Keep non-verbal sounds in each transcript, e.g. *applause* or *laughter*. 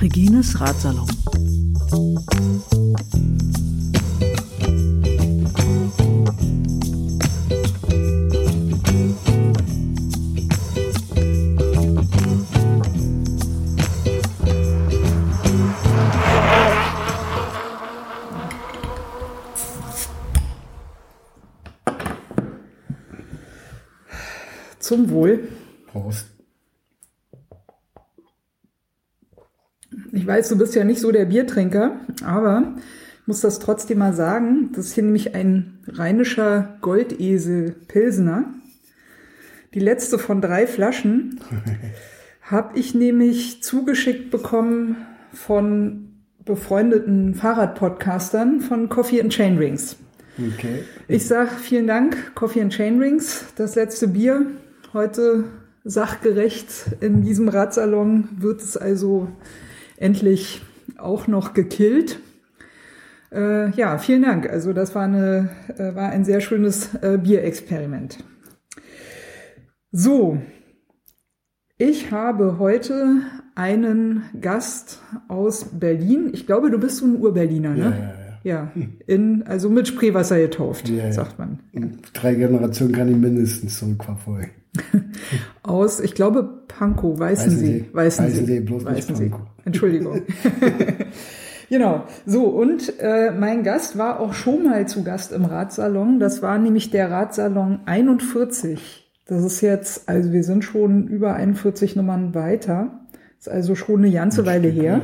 Regines Ratsalon. Zum Wohl. Prost. Ich weiß, du bist ja nicht so der Biertrinker, aber ich muss das trotzdem mal sagen. Das ist hier nämlich ein rheinischer Goldesel Pilsener. Die letzte von drei Flaschen *laughs* habe ich nämlich zugeschickt bekommen von befreundeten Fahrradpodcastern von Coffee and Chain Rings. Okay. Ich sag vielen Dank, Coffee and Chain Rings. Das letzte Bier heute sachgerecht in diesem Radsalon wird es also endlich auch noch gekillt. Äh, ja, vielen Dank. Also das war, eine, äh, war ein sehr schönes äh, Bierexperiment. So, ich habe heute einen Gast aus Berlin. Ich glaube, du bist so ein Ur-Berliner, Ja, ne? ja, ja. Ja, in, also mit Spreewasser getauft, Ja, ja. sagt man. Drei Generationen kann ich mindestens zurückverfolgen. *laughs* Aus, ich glaube, Pankow, Weißensee. Weißensee. Weißensee, Weißensee, bloß Weißensee. Pankow. Entschuldigung. *laughs* genau. So, und äh, mein Gast war auch schon mal zu Gast im Radsalon. Das war nämlich der Radsalon 41. Das ist jetzt, also wir sind schon über 41 Nummern weiter. ist also schon eine ganze Weile her.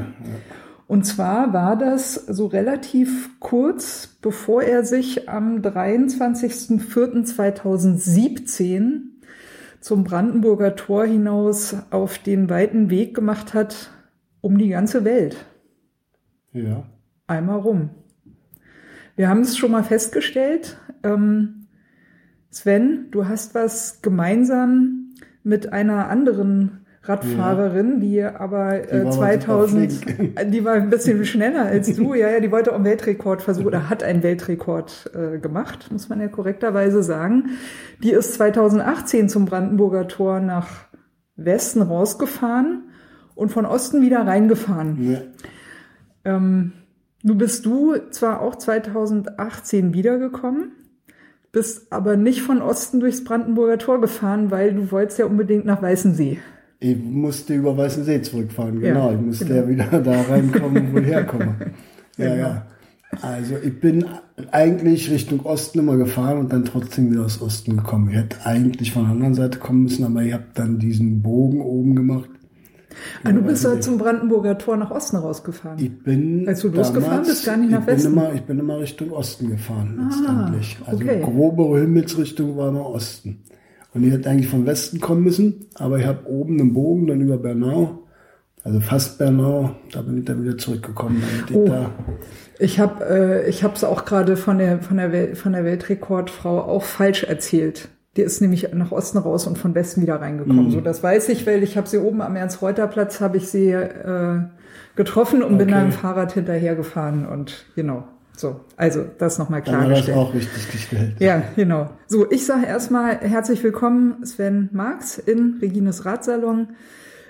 Und zwar war das so relativ kurz, bevor er sich am 23.04.2017 zum Brandenburger Tor hinaus auf den weiten Weg gemacht hat um die ganze Welt. Ja. Einmal rum. Wir haben es schon mal festgestellt. Ähm, Sven, du hast was gemeinsam mit einer anderen Radfahrerin, die aber Die äh, aber 2000, super flink. die war ein bisschen schneller als du. Ja, ja, die wollte auch einen Weltrekord versuchen oder hat einen Weltrekord äh, gemacht, muss man ja korrekterweise sagen. Die ist 2018 zum Brandenburger Tor nach Westen rausgefahren und von Osten wieder reingefahren. ja. Ähm, nu bist du zwar auch 2018 wiedergekommen, bist aber nicht von Osten durchs Brandenburger Tor gefahren, weil du wolltest ja unbedingt nach Weißensee. Ich musste über Weißensee zurückfahren, Ja, genau. ich musste genau. ja wieder da reinkommen, wo ich herkomme. *laughs* Ja, Genau. ja. Also ich bin eigentlich Richtung Osten immer gefahren und dann trotzdem wieder aus Osten gekommen. Ich hätte eigentlich von der anderen Seite kommen müssen, aber ich habe dann diesen Bogen oben gemacht. Ah, du bist Weißensee. halt zum Brandenburger Tor nach Osten rausgefahren. Ich bin Als du losgefahren bist, gar nicht nach ich bin Westen? Immer, ich bin immer Richtung Osten gefahren letztendlich. Also okay. grobere Himmelsrichtung war immer Osten. Und ich hätte eigentlich vom Westen kommen müssen, aber ich habe oben einen Bogen, dann über Bernau, also fast Bernau, da bin ich dann wieder zurückgekommen, damit ich Oh. da Ich habe äh, ich hab's auch gerade von der, von, der Wel von der Weltrekordfrau auch falsch erzählt. Die ist nämlich nach Osten raus und von Westen wieder Mhm. reingekommen. So, das weiß ich, weil ich habe sie oben am Ernst-Reuter-Platz, habe ich sie äh, getroffen und bin Okay. da im Fahrrad hinterhergefahren und genau. So, also das nochmal dann war das klargestellt. auch richtig gestellt. Ja, genau. So, ich sage erstmal herzlich willkommen, Sven Marx in Regines Radsalon.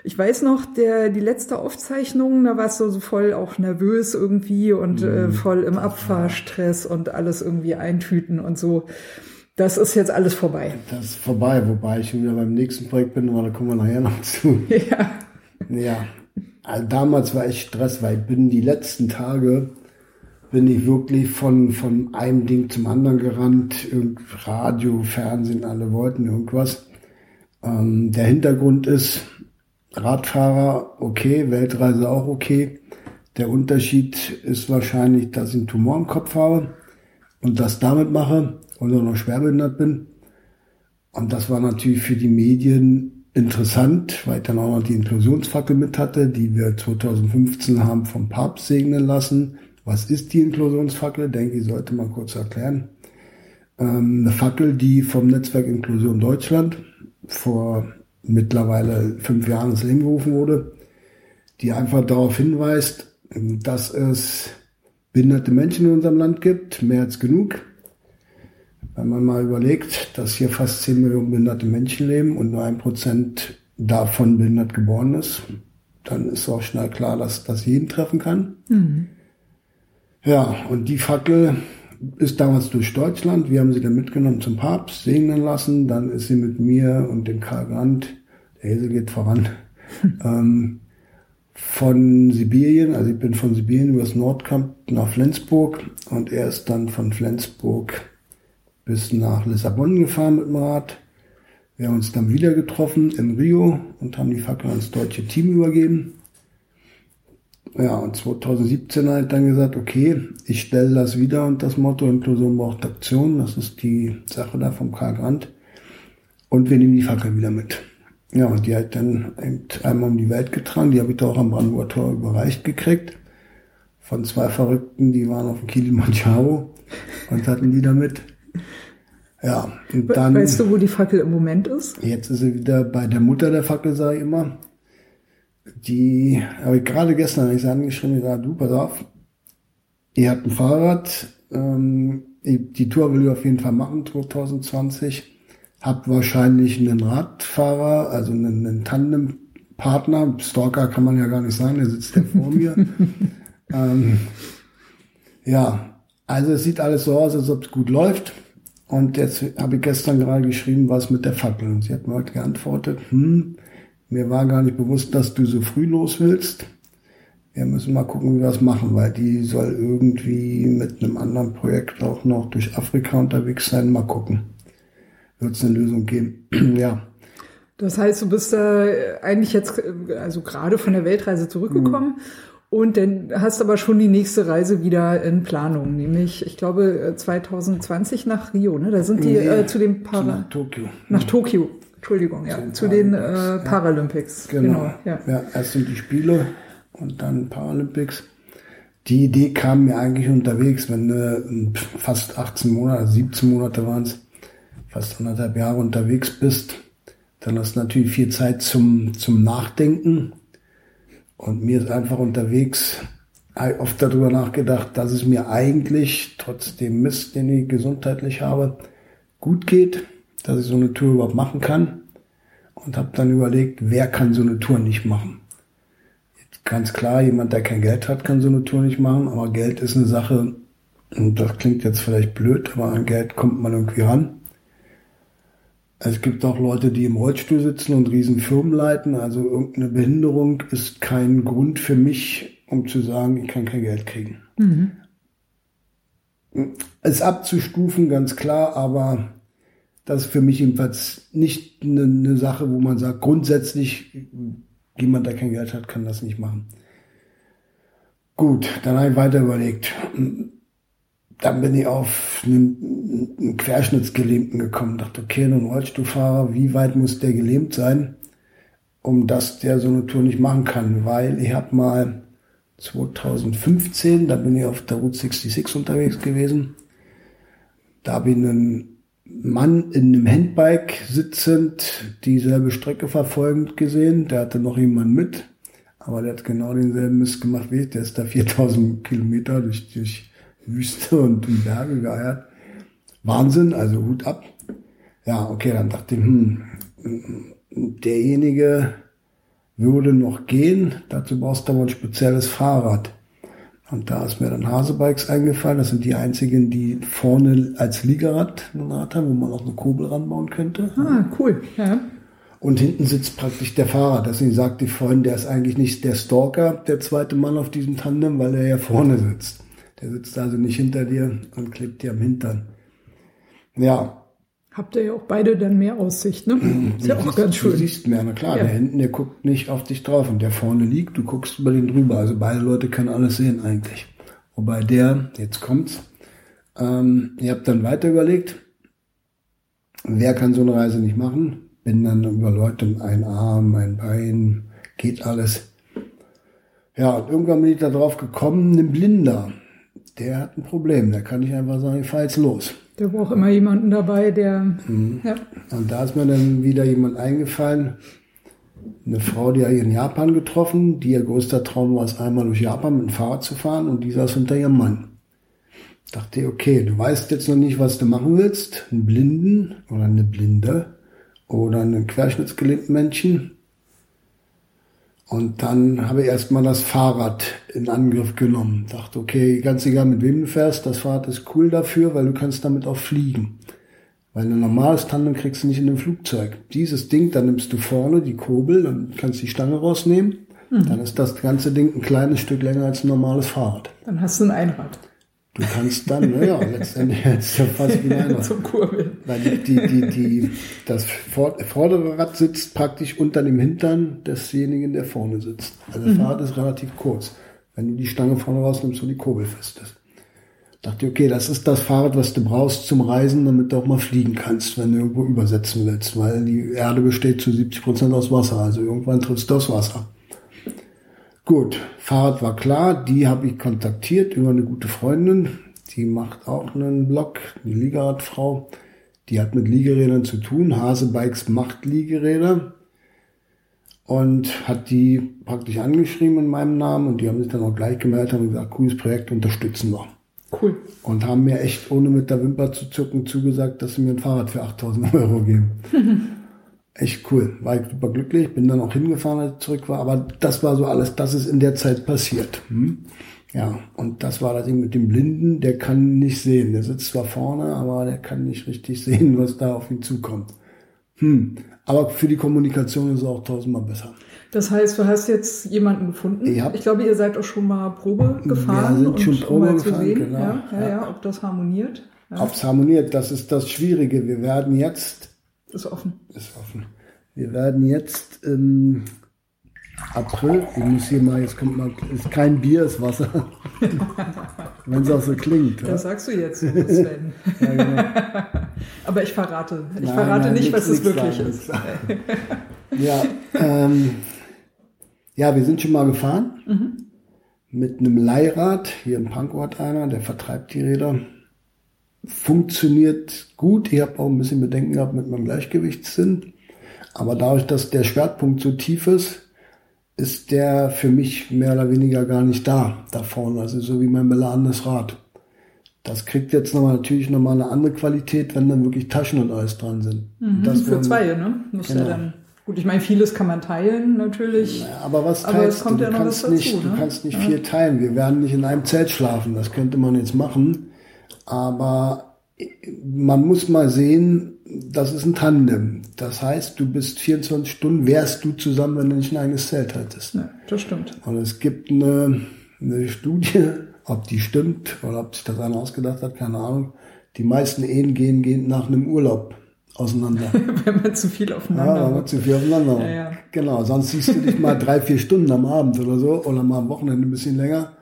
Ich weiß noch, der, die letzte Aufzeichnung, da warst du so voll auch nervös irgendwie und äh, voll im Abfahrstress und alles irgendwie eintüten und so. Das ist jetzt alles vorbei. Das ist vorbei, wobei ich schon wieder beim nächsten Projekt bin, aber da kommen wir nachher noch zu. *laughs* Ja. Ja, also damals war echt Stress, weil ich bin die letzten Tage bin ich wirklich von, von einem Ding zum anderen gerannt. Radio, Fernsehen, alle wollten irgendwas. Ähm, der Hintergrund ist, Radfahrer okay, Weltreise auch okay. Der Unterschied ist wahrscheinlich, dass ich einen Tumor im Kopf habe und das damit mache und auch noch schwerbehindert bin. Und das war natürlich für die Medien interessant, weil ich dann auch noch die Inklusionsfackel mit hatte, die wir 2015 haben vom Papst segnen lassen. Was ist die Inklusionsfackel? Denke ich, sollte man kurz erklären. Ähm, eine Fackel, die vom Netzwerk Inklusion Deutschland vor mittlerweile fünf Jahren ins Leben gerufen wurde, die einfach darauf hinweist, dass es behinderte Menschen in unserem Land gibt, mehr als genug. Wenn man mal überlegt, dass hier fast 10 Millionen behinderte Menschen leben und nur ein Prozent davon behindert geboren ist, dann ist auch schnell klar, dass das jeden treffen kann. Mhm. Ja, und die Fackel ist damals durch Deutschland. Wir haben sie dann mitgenommen zum Papst, segnen lassen. Dann ist sie mit mir und dem Karl Brandt, der Hese geht voran, *laughs* ähm, von Sibirien, also ich bin von Sibirien übers Nordkamp nach Flensburg und er ist dann von Flensburg bis nach Lissabon gefahren mit dem Rad. Wir haben uns dann wieder getroffen in Rio und haben die Fackel ans deutsche Team übergeben. Ja, und 2017 hat dann gesagt, okay, ich stelle das wieder und das Motto Inklusion braucht Aktion. Das ist die Sache da vom Karl Brandt. Und wir nehmen die Fackel wieder mit. Ja, und die hat dann einmal um die Welt getragen. Die habe ich da auch am Brandenburger Tor überreicht gekriegt. Von zwei Verrückten, die waren auf dem Kilimanjaro und hatten die damit. Ja, und dann. Weißt du, wo die Fackel im Moment ist? Jetzt ist sie wieder bei der Mutter der Fackel, sage ich immer. Die habe ich gerade gestern ich sie angeschrieben, gesagt, du, pass auf, ihr habt ein Fahrrad, ähm, die Tour will ich auf jeden Fall machen, 2020 hab wahrscheinlich einen Radfahrer, also einen, einen Tandempartner. Stalker kann man ja gar nicht sein, der sitzt ja vor mir. *laughs* ähm, ja, also es sieht alles so aus, als ob es gut läuft. Und jetzt habe ich gestern gerade geschrieben, was mit der Fackel. Und sie hat mir heute geantwortet, hm, mir war gar nicht bewusst, dass du so früh los willst. Wir müssen mal gucken, wie wir das machen, weil die soll irgendwie mit einem anderen Projekt auch noch durch Afrika unterwegs sein. Mal gucken wird es eine Lösung geben. *clears throat* ja. Das heißt, du bist da eigentlich jetzt also gerade von der Weltreise zurückgekommen mhm. und dann hast aber schon die nächste Reise wieder in Planung, nämlich ich glaube 2020 nach Rio, ne? Da sind die nee, äh, zu dem Para nach Tokio. Nach Tokio. Entschuldigung, ja, zu, zu den äh, Paralympics. Ja. Genau. genau. Ja. ja, erst sind die Spiele und dann Paralympics. Die Idee kam mir eigentlich unterwegs, wenn äh, fast 18 Monate, 17 Monate waren es, fast anderthalb Jahre unterwegs bist, dann hast du natürlich viel Zeit zum, zum Nachdenken. Und mir ist einfach unterwegs oft darüber nachgedacht, dass es mir eigentlich, trotz dem Mist, den ich gesundheitlich habe, gut geht, dass ich so eine Tour überhaupt machen kann. Und habe dann überlegt, wer kann so eine Tour nicht machen. Jetzt ganz klar, jemand, der kein Geld hat, kann so eine Tour nicht machen, aber Geld ist eine Sache, und das klingt jetzt vielleicht blöd, aber an Geld kommt man irgendwie ran. Es gibt auch Leute, die im Rollstuhl sitzen und riesen Firmen leiten. Also irgendeine Behinderung ist kein Grund für mich, um zu sagen, ich kann kein Geld kriegen. Mhm. Es abzustufen, ganz klar, aber das ist für mich jedenfalls nicht eine, eine Sache, wo man sagt, grundsätzlich, jemand, der kein Geld hat, kann das nicht machen. Gut, dann habe ich weiter überlegt dann bin ich auf einen, einen Querschnittsgelähmten gekommen. Dachte, okay, ein Rollstuhlfahrer, wie weit muss der gelähmt sein, um dass der so eine Tour nicht machen kann? Weil ich habe mal 2015, da bin ich auf der Route 66 unterwegs gewesen. Da habe ich einen Mann in einem Handbike sitzend dieselbe Strecke verfolgend gesehen. Der hatte noch jemanden mit, aber der hat genau denselben Mist gemacht wie ich. Der ist da 4000 Kilometer durch, durch Wüste und Berge geeiert. Wahnsinn, also Hut ab. Ja, okay, dann dachte ich, hm, derjenige würde noch gehen, dazu brauchst du aber ein spezielles Fahrrad. Und da ist mir dann Hasebikes eingefallen. Das sind die einzigen, die vorne als Liegerad ein Rad haben, wo man auch eine Kurbel ranbauen könnte. Ah, cool. Ja. Und hinten sitzt praktisch der Fahrer. Deswegen sagt die Freundin, der ist eigentlich nicht der Stalker, der zweite Mann auf diesem Tandem, weil er ja vorne sitzt. Der sitzt also nicht hinter dir und klebt dir am Hintern. Ja. Habt ihr ja auch beide dann mehr Aussicht, ne? Ist ja auch ganz schön. Du siehst mehr, na klar. Ja. Der hinten, der guckt nicht auf dich drauf und der vorne liegt, du guckst über den drüber. Also beide Leute können alles sehen eigentlich. Wobei der, jetzt kommt's, ähm, ihr habt dann weiter überlegt, wer kann so eine Reise nicht machen? Bin dann über Leute, ein Arm, ein Bein, geht alles. Ja, und irgendwann bin ich da drauf gekommen, ein Blinder der hat ein Problem. Der kann nicht einfach sagen, ich fahr jetzt los. Der braucht immer jemanden dabei, der. Mhm. Ja. Und da ist mir dann wieder jemand eingefallen. Eine Frau, die hat in Japan getroffen, die ihr größter Traum war es, einmal durch Japan mit dem Fahrrad zu fahren und die saß hinter ihrem Mann. Dachte okay, du weißt jetzt noch nicht, was du machen willst. Einen Blinden oder eine Blinde oder einen querschnittsgelähmten Menschen. Und dann habe ich erstmal das Fahrrad in Angriff genommen. Dachte, okay, ganz egal mit wem du fährst, das Fahrrad ist cool dafür, weil du kannst damit auch fliegen. Weil ein normales Tandem kriegst du nicht in einem Flugzeug. Dieses Ding, dann nimmst du vorne die Kurbel und kannst die Stange rausnehmen. Mhm. Dann ist das ganze Ding ein kleines Stück länger als ein normales Fahrrad. Dann hast du ein Einrad. Du kannst dann, naja, letztendlich *laughs* jetzt ja fast wie ein Zum Kurbeln. Weil die, die, die, die, das vordere Rad sitzt praktisch unter dem Hintern desjenigen, der vorne sitzt. Also das mhm. Fahrrad ist relativ kurz. Wenn du die Stange vorne rausnimmst und die Kurbel fest ist. Dachte, okay, das ist das Fahrrad, was du brauchst zum Reisen, damit du auch mal fliegen kannst, wenn du irgendwo übersetzen willst, weil die Erde besteht zu 70 Prozent aus Wasser, also irgendwann triffst du das Wasser. Gut, Fahrrad war klar, die habe ich kontaktiert über eine gute Freundin, die macht auch einen Blog, eine Liegeradfrau, die hat mit Liegerädern zu tun, Hase Bikes macht Liegeräder und hat die praktisch angeschrieben in meinem Namen und die haben sich dann auch gleich gemeldet und gesagt, cooles Projekt, unterstützen wir. Cool. Und haben mir echt ohne mit der Wimper zu zucken zugesagt, dass sie mir ein Fahrrad für 8000 Euro geben. *laughs* echt cool. War ich super glücklich, bin dann auch hingefahren, als ich zurück war. Aber das war so alles, das ist in der Zeit passiert. Hm? Ja, und das war das Ding mit dem Blinden, der kann nicht sehen. Der sitzt zwar vorne, aber der kann nicht richtig *laughs* sehen, was da auf ihn zukommt. Hm. Aber für die Kommunikation ist es auch tausendmal besser. Das heißt, du hast jetzt jemanden gefunden. Ja. Ich glaube, ihr seid auch schon mal Probe gefahren. Wir sind schon Probe um gefahren, sehen, genau. Ja, ja, ja, ob das harmoniert. Ja. Ob es harmoniert, das ist das Schwierige. Wir werden jetzt ist offen. Ist offen. Wir werden jetzt im April, ich muss hier mal, jetzt kommt mal, ist kein Bier, ist Wasser. *laughs* Wenn es auch so klingt. Das ja? sagst du jetzt, Sven. *laughs* ja, genau. Aber ich verrate. Ich nein, verrate nein, nicht, was es wirklich sagen, ist. *laughs* ja, ähm, ja, wir sind schon mal gefahren. Mhm. Mit einem Leihrad. Hier in Pankow hat einer, der vertreibt die Räder funktioniert gut. Ich habe auch ein bisschen Bedenken gehabt mit meinem Gleichgewichtssinn. Aber dadurch, dass der Schwerpunkt so tief ist, ist der für mich mehr oder weniger gar nicht da, da vorne. Also so wie mein beladenes Rad. Das kriegt jetzt nochmal natürlich nochmal eine andere Qualität, wenn dann wirklich Taschen und alles dran sind. Mhm, das für zwei, ne? Muss genau. ja dann Gut, ich meine, vieles kann man teilen natürlich. Aber was aber teilst es kommt du? Ja noch kannst was dazu, nicht, ne? Du kannst nicht ja. viel teilen. Wir werden nicht in einem Zelt schlafen. Das könnte man jetzt machen. Aber man muss mal sehen, das ist ein Tandem. Das heißt, du bist 24 Stunden, wärst du zusammen, wenn du nicht ein eigenes Zelt hättest. Ja, das stimmt. Und es gibt eine, eine Studie, ob die stimmt oder ob sich das einer ausgedacht hat, keine Ahnung. Die meisten Ehen gehen, gehen nach einem Urlaub auseinander. *laughs* wenn man zu viel aufeinander Ja, wenn man zu viel aufeinander ja, ja. Genau, sonst siehst du dich mal drei, vier Stunden am Abend oder so oder mal am Wochenende ein bisschen länger.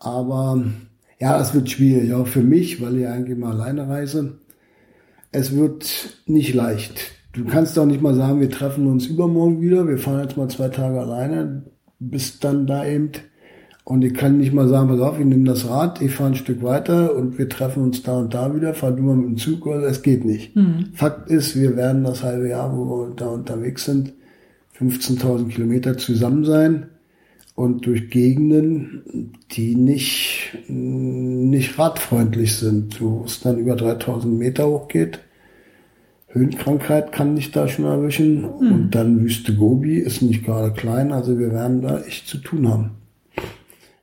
Aber ja, das wird schwierig, auch für mich, weil ich eigentlich mal alleine reise. Es wird nicht leicht. Du kannst doch nicht mal sagen, wir treffen uns übermorgen wieder, wir fahren jetzt mal zwei Tage alleine, bist dann da eben. Und ich kann nicht mal sagen, pass auf, ich nehme das Rad, ich fahre ein Stück weiter und wir treffen uns da und da wieder, fahr du mal mit dem Zug, oder es geht nicht. Mhm. Fakt ist, wir werden das halbe Jahr, wo wir da unterwegs sind, 15.000 Kilometer zusammen sein und durch Gegenden, die nicht, nicht radfreundlich sind, wo es dann über 3000 Meter hochgeht. Höhenkrankheit kann dich da schon erwischen. Mhm. Und dann Wüste Gobi ist nicht gerade klein, also wir werden da echt zu tun haben.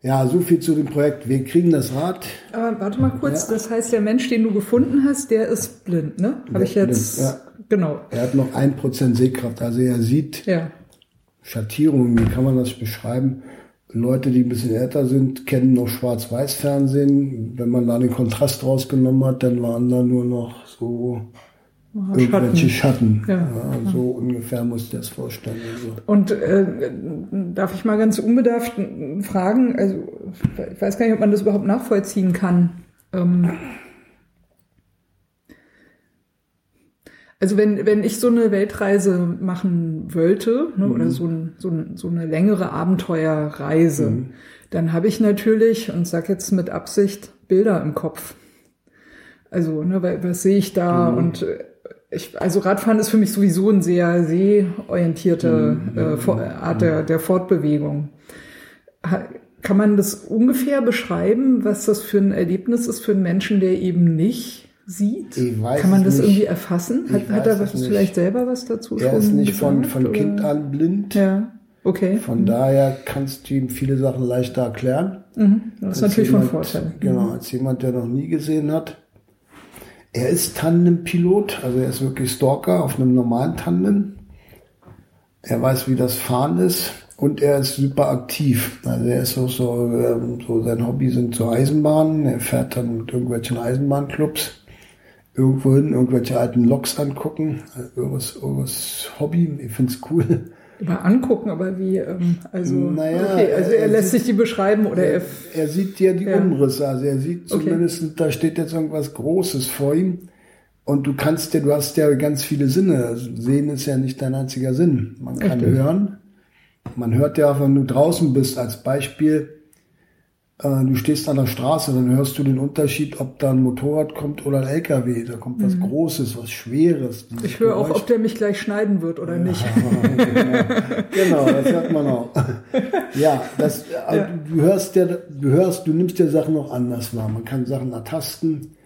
Ja, so viel zu dem Projekt. Wir kriegen das Rad. Aber warte mal kurz, ja. das heißt, der Mensch, den du gefunden hast, der ist blind, ne? Habe ich jetzt. Blind, ja. Genau. Er hat noch ein Prozent Sehkraft, also er sieht ja. Schattierungen, wie kann man das beschreiben? Leute, die ein bisschen älter sind, kennen noch Schwarz-Weiß-Fernsehen. Wenn man da den Kontrast rausgenommen hat, dann waren da nur noch so Schatten. irgendwelche Schatten. Ja. ja so ungefähr muss ich das vorstellen. Also. Und äh, darf ich mal ganz unbedarft fragen, also ich weiß gar nicht, ob man das überhaupt nachvollziehen kann. Ähm, Also wenn, wenn ich so eine Weltreise machen wollte ne, mhm. oder so, ein, so, ein, so eine längere Abenteuerreise, mhm. dann habe ich natürlich, und sag jetzt mit Absicht, Bilder im Kopf. Also, ne, was sehe ich da? Mhm. Und äh, ich, also Radfahren ist für mich sowieso eine sehr sehorientierte mhm. äh, Art der, der Fortbewegung. Kann man das ungefähr beschreiben, was das für ein Erlebnis ist für einen Menschen, der eben nicht sieht? Kann man das nicht. irgendwie erfassen? Hat, hat er was vielleicht selber was dazu Er ist nicht von, gesagt, von oder? Kind an blind. Ja, okay. Von daher kannst du ihm viele Sachen leichter erklären. Mhm. Das ist natürlich von jemand- Vorteil. Genau, als jemand, der noch nie gesehen hat. Er ist Tandem-Pilot, also er ist wirklich Stalker auf einem normalen Tandem. Er weiß, wie das Fahren ist und er ist super aktiv. Also er ist auch so, ähm, so sein Hobby sind so Eisenbahnen. Er fährt dann mit irgendwelchen Eisenbahnclubs irgendwo hin, irgendwelche alten Loks angucken. Irgendwas, irgendwas Hobby, ich find's cool. Über angucken, aber wie, ähm, also, Naja, okay, also er er lässt sieht- sich die beschreiben oder er, Er sieht ja die Ja. Umrisse, also er sieht Okay. zumindest, da steht jetzt irgendwas Großes vor ihm. Und du kannst ja, du hast ja ganz viele Sinne. Also sehen ist ja nicht dein einziger Sinn. Man kann Richtig. hören. Man hört ja auch, wenn du draußen bist, als Beispiel, du stehst an der Straße, dann hörst du den Unterschied, ob da ein Motorrad kommt oder ein LKW. Da kommt was Großes, was Schweres. Mhm. ich höre auch, Geräusch. ob der mich gleich schneiden wird oder nicht. *laughs* genau, das hört man auch. *laughs* Ja, das, äh, Ja. du hörst ja, du hörst, du nimmst ja Sachen auch anders wahr. Man kann Sachen ertasten,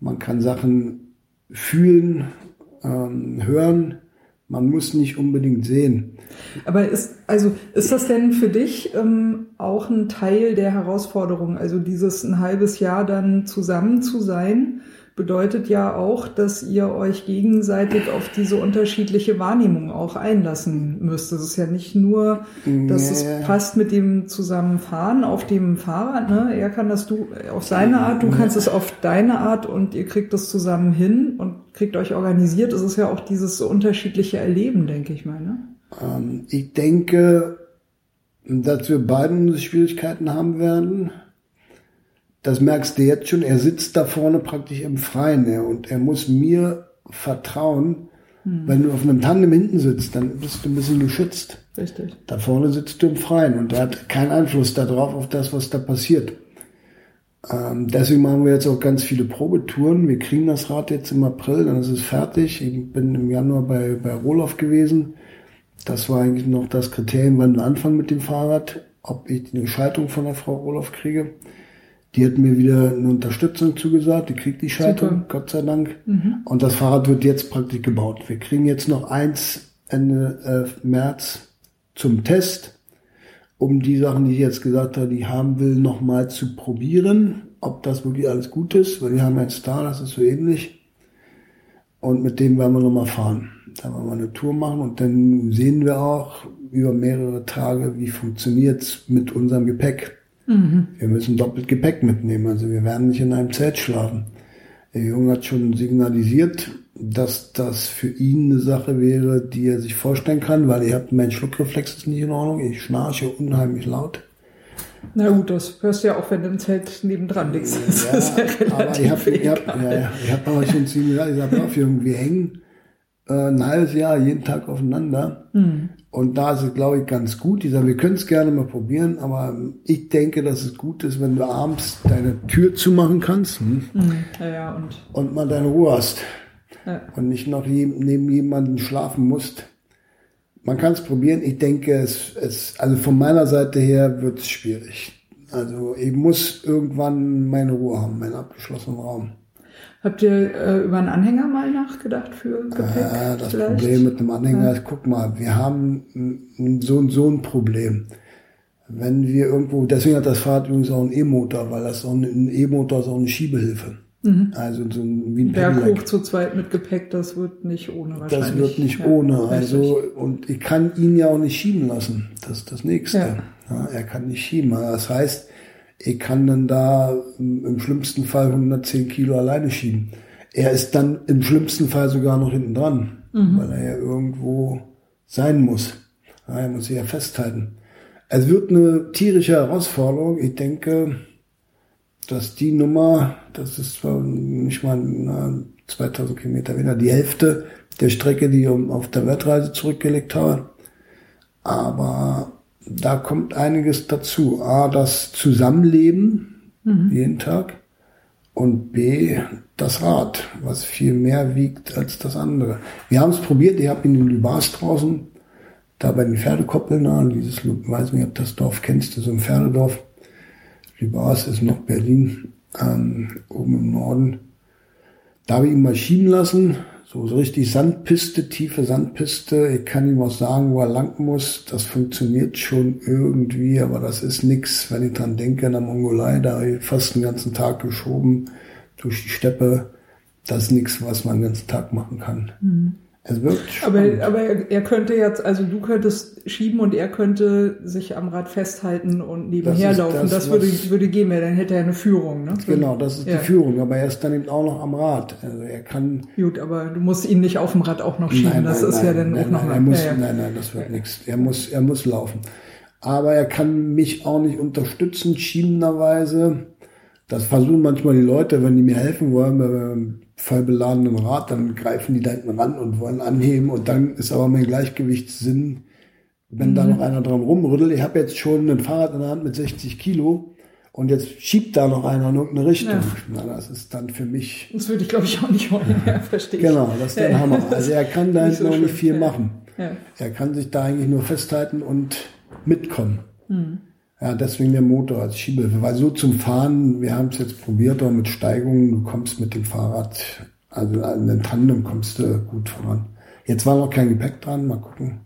man kann Sachen fühlen, ähm, hören. Man muss nicht unbedingt sehen. Aber ist, also, ist das denn für dich ähm, auch ein Teil der Herausforderung? Also dieses ein halbes Jahr dann zusammen zu sein, bedeutet ja auch, dass ihr euch gegenseitig auf diese unterschiedliche Wahrnehmung auch einlassen müsst. Es ist ja nicht nur, dass es Nee. passt mit dem Zusammenfahren auf dem Fahrrad. Ne? Er kann das du auf seine Art, du kannst es auf deine Art und ihr kriegt das zusammen hin und kriegt euch organisiert. Es ist ja auch dieses unterschiedliche Erleben, denke ich mal. Ne? Ähm, ich denke, dass wir beide unsere Schwierigkeiten haben werden. Das merkst du jetzt schon. Er sitzt da vorne praktisch im Freien ja, und er muss mir vertrauen. Wenn du auf einem Tandem hinten sitzt, dann bist du ein bisschen geschützt. Richtig. Da vorne sitzt du im Freien und er hat keinen Einfluss darauf, auf das, was da passiert. Ähm, deswegen machen wir jetzt auch ganz viele Probetouren. Wir kriegen das Rad jetzt im April, dann ist es fertig. Ich bin im Januar bei, bei Roloff gewesen. Das war eigentlich noch das Kriterium, wann wir anfangen mit dem Fahrrad, ob ich eine Schaltung von der Frau Roloff kriege. Die hat mir wieder eine Unterstützung zugesagt, die kriegt die Schaltung, Super. Gott sei Dank. Und das Fahrrad wird jetzt praktisch gebaut. Wir kriegen jetzt noch eins Ende äh, März zum Test, um die Sachen, die ich jetzt gesagt habe, die haben will, nochmal zu probieren, ob das wirklich alles gut ist, weil wir haben einen Star, das ist so ähnlich. Und mit dem werden wir nochmal fahren. Da werden wir eine Tour machen und dann sehen wir auch über mehrere Tage, wie funktioniert's mit unserem Gepäck. Wir müssen doppelt Gepäck mitnehmen, also wir werden nicht in einem Zelt schlafen. Der Junge hat schon signalisiert, dass das für ihn eine Sache wäre, die er sich vorstellen kann, weil ihr habt mein Schluckreflex ist nicht in Ordnung, ich schnarche unheimlich laut. Na gut, das hörst du ja auch, wenn du im Zelt nebendran liegst. *laughs* Das ist ja aber ich habe ich hab, ja, ja, ich hab aber schon ziemlich gesagt, ich sag auf, Jürgen, wir hängen äh, ein halbes Jahr jeden Tag aufeinander. Hm. Und da ist es, glaube ich, ganz gut. Ich sage, wir können es gerne mal probieren, aber ich denke, dass es gut ist, wenn du abends deine Tür zumachen kannst hm, Ja, ja, und und mal deine Ruhe hast ja. und nicht noch neben jemanden schlafen musst. Man kann es probieren. Ich denke, es, es, also von meiner Seite her wird es schwierig. Also ich muss irgendwann meine Ruhe haben, meinen abgeschlossenen Raum. Habt ihr äh, über einen Anhänger mal nachgedacht für Gepäck? Ja, das vielleicht? Problem mit dem Anhänger ist, guck mal, wir haben so und so ein Problem. Wenn wir irgendwo, deswegen hat das Fahrrad übrigens auch einen E-Motor, weil das so ein, ein E-Motor ist auch eine Schiebehilfe. Also so ein, wie ein Berg Pedelec. hoch zu zweit mit Gepäck, das wird nicht ohne wahrscheinlich. Das wird nicht Ja, ohne. Also, und ich kann ihn ja auch nicht schieben lassen. Das ist das Nächste. Ja. Ja, er kann nicht schieben. Das heißt, ich kann dann da im im schlimmsten Fall 110 Kilo alleine schieben. Er ist dann im schlimmsten Fall sogar noch hinten dran, Mhm. weil er ja irgendwo sein muss. Er muss sich ja festhalten. Es wird eine tierische Herausforderung. Ich denke, dass die Nummer, das ist zwar nicht mal na, 2000 Kilometer weniger, die Hälfte der Strecke, die ich auf der Weltreise zurückgelegt habe. Aber da kommt einiges dazu. A, das Zusammenleben jeden Tag und B, das Rad, was viel mehr wiegt als das andere. Wir haben es probiert, ich habe ihn in Lübars draußen, da bei den Pferdekoppeln, na, dieses, weiß nicht, ob das Dorf kennst, so ein Pferdedorf. Lübars ist noch Berlin, ähm, oben im Norden. Da habe ich ihn mal schieben lassen, so, so richtig Sandpiste, tiefe Sandpiste. Ich kann ihm auch sagen, wo er lang muss. Das funktioniert schon irgendwie, aber das ist nix. Wenn ich dran denke, in der Mongolei, da habe ich fast den ganzen Tag geschoben durch die Steppe. Das ist nichts, was man den ganzen Tag machen kann. Mhm. Es wird aber, aber er, er, könnte jetzt, also du könntest schieben und er könnte sich am Rad festhalten und nebenher das laufen. Das, das würde, würde gehen, weil dann hätte er eine Führung. Ne? Genau, das ist ja. die Führung. Aber er ist dann eben auch noch am Rad. Also er kann. Gut, aber du musst ihn nicht auf dem Rad auch noch schieben. Nein, das nein, ist nein, ja dann auch noch. Nein, muss, ja, ja. nein, nein, das wird nichts. Er muss, er muss laufen. Aber er kann mich auch nicht unterstützen, schiebenderweise. Das versuchen manchmal die Leute, wenn die mir helfen wollen, voll beladenen Rad, dann greifen die da hinten ran und wollen anheben und dann ist aber mein Gleichgewichtssinn, wenn mhm. da noch einer dran rumrüttelt. Ich habe jetzt schon ein Fahrrad in der Hand mit 60 Kilo und jetzt schiebt da noch einer in irgendeine Richtung. Ja. Na, das ist dann für mich. Das würde ich, glaube ich, auch nicht wollen, ja, verstehe Genau, das ist der Hammer. Also er kann da hinten so noch nicht viel ja. machen. Er kann sich da eigentlich nur festhalten und mitkommen. Mhm. Ja, deswegen der Motor als Schiebehilfe. Weil so zum Fahren, wir haben es jetzt probiert, auch mit Steigungen, du kommst mit dem Fahrrad, also an den Tandem kommst du gut voran. Jetzt war noch kein Gepäck dran, mal gucken.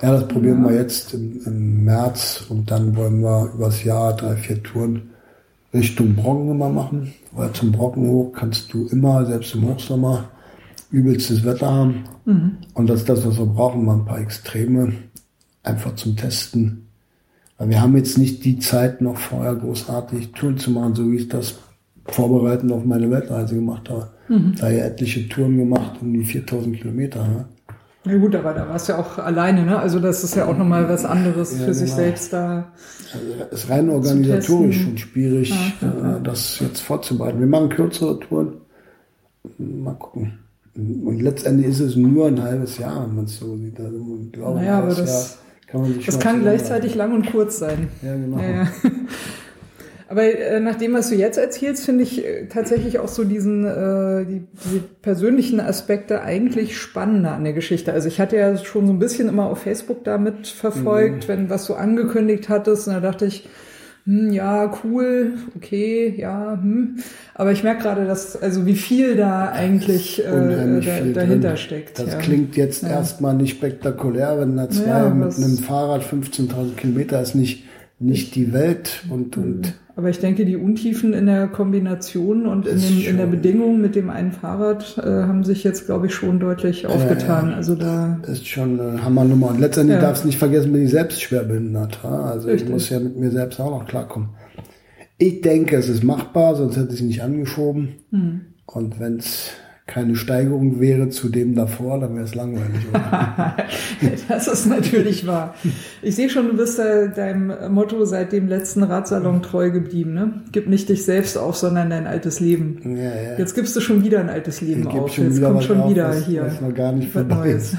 Ja, das probieren ja. wir jetzt im, im, März und dann wollen wir übers Jahr drei, vier Touren Richtung Brocken immer machen. Weil zum Brocken hoch kannst du immer, selbst im Hochsommer, übelstes Wetter haben. Mhm. Und das ist das, was wir brauchen, mal ein paar Extreme. Einfach zum Testen weil wir haben jetzt nicht die Zeit noch vorher großartig Touren zu machen, so wie ich das vorbereitend auf meine Weltreise gemacht habe. Mhm. Da ja etliche Touren gemacht, um die 4000 Kilometer. Ne? Ja gut, aber da warst du ja auch alleine, ne? Also das ist ja auch nochmal was anderes ja, für genau. sich selbst da. Also ist rein organisatorisch schon schwierig, ja, äh, das jetzt vorzubereiten. Wir machen kürzere Touren. Mal gucken. Und letztendlich ist es nur ein halbes Jahr, wenn man es so sieht. Also, glaube, naja, aber das, kann man sich Das kann gleichzeitig lang und kurz sein. Ja, genau. Ja, ja. *laughs* Aber äh, nach dem, was du jetzt erzählst, finde ich äh, tatsächlich auch so diesen äh, die, die persönlichen Aspekte eigentlich spannender an der Geschichte. Also ich hatte ja schon so ein bisschen immer auf Facebook damit verfolgt, mhm. wenn was du angekündigt hattest, und da dachte ich, hm, ja, cool, okay, ja, hm. Aber ich merke gerade, dass, also wie viel da eigentlich äh, da, dahinter drin. steckt. Das ja. klingt jetzt ja. erstmal nicht spektakulär, wenn da zwei ja, mit einem Fahrrad 15.000 Kilometer ist nicht, nicht die Welt und, und aber ich denke, die Untiefen in der Kombination und in, dem, in der Bedingung mit dem einen Fahrrad äh, haben sich jetzt, glaube ich, schon deutlich aufgetan. Ja, also da das ist schon eine Hammernummer. Und letztendlich ja. darfst du nicht vergessen, bin ich selbst schwerbehindert. Also Richtig. ich muss ja mit mir selbst auch noch klarkommen. Ich denke, es ist machbar, sonst hätte ich es nicht angeschoben. Mhm. Und wenn es keine Steigerung wäre zu dem davor, dann wäre es langweilig. *laughs* das ist natürlich wahr. Ich sehe schon, du bist da deinem Motto seit dem letzten Radsalon treu geblieben. Ne? Gib nicht dich selbst auf, sondern dein altes Leben. Ja, ja. Jetzt gibst du schon wieder ein altes Leben auf. Jetzt kommt schon auf, wieder was, hier. Was noch gar nicht vorbei ist.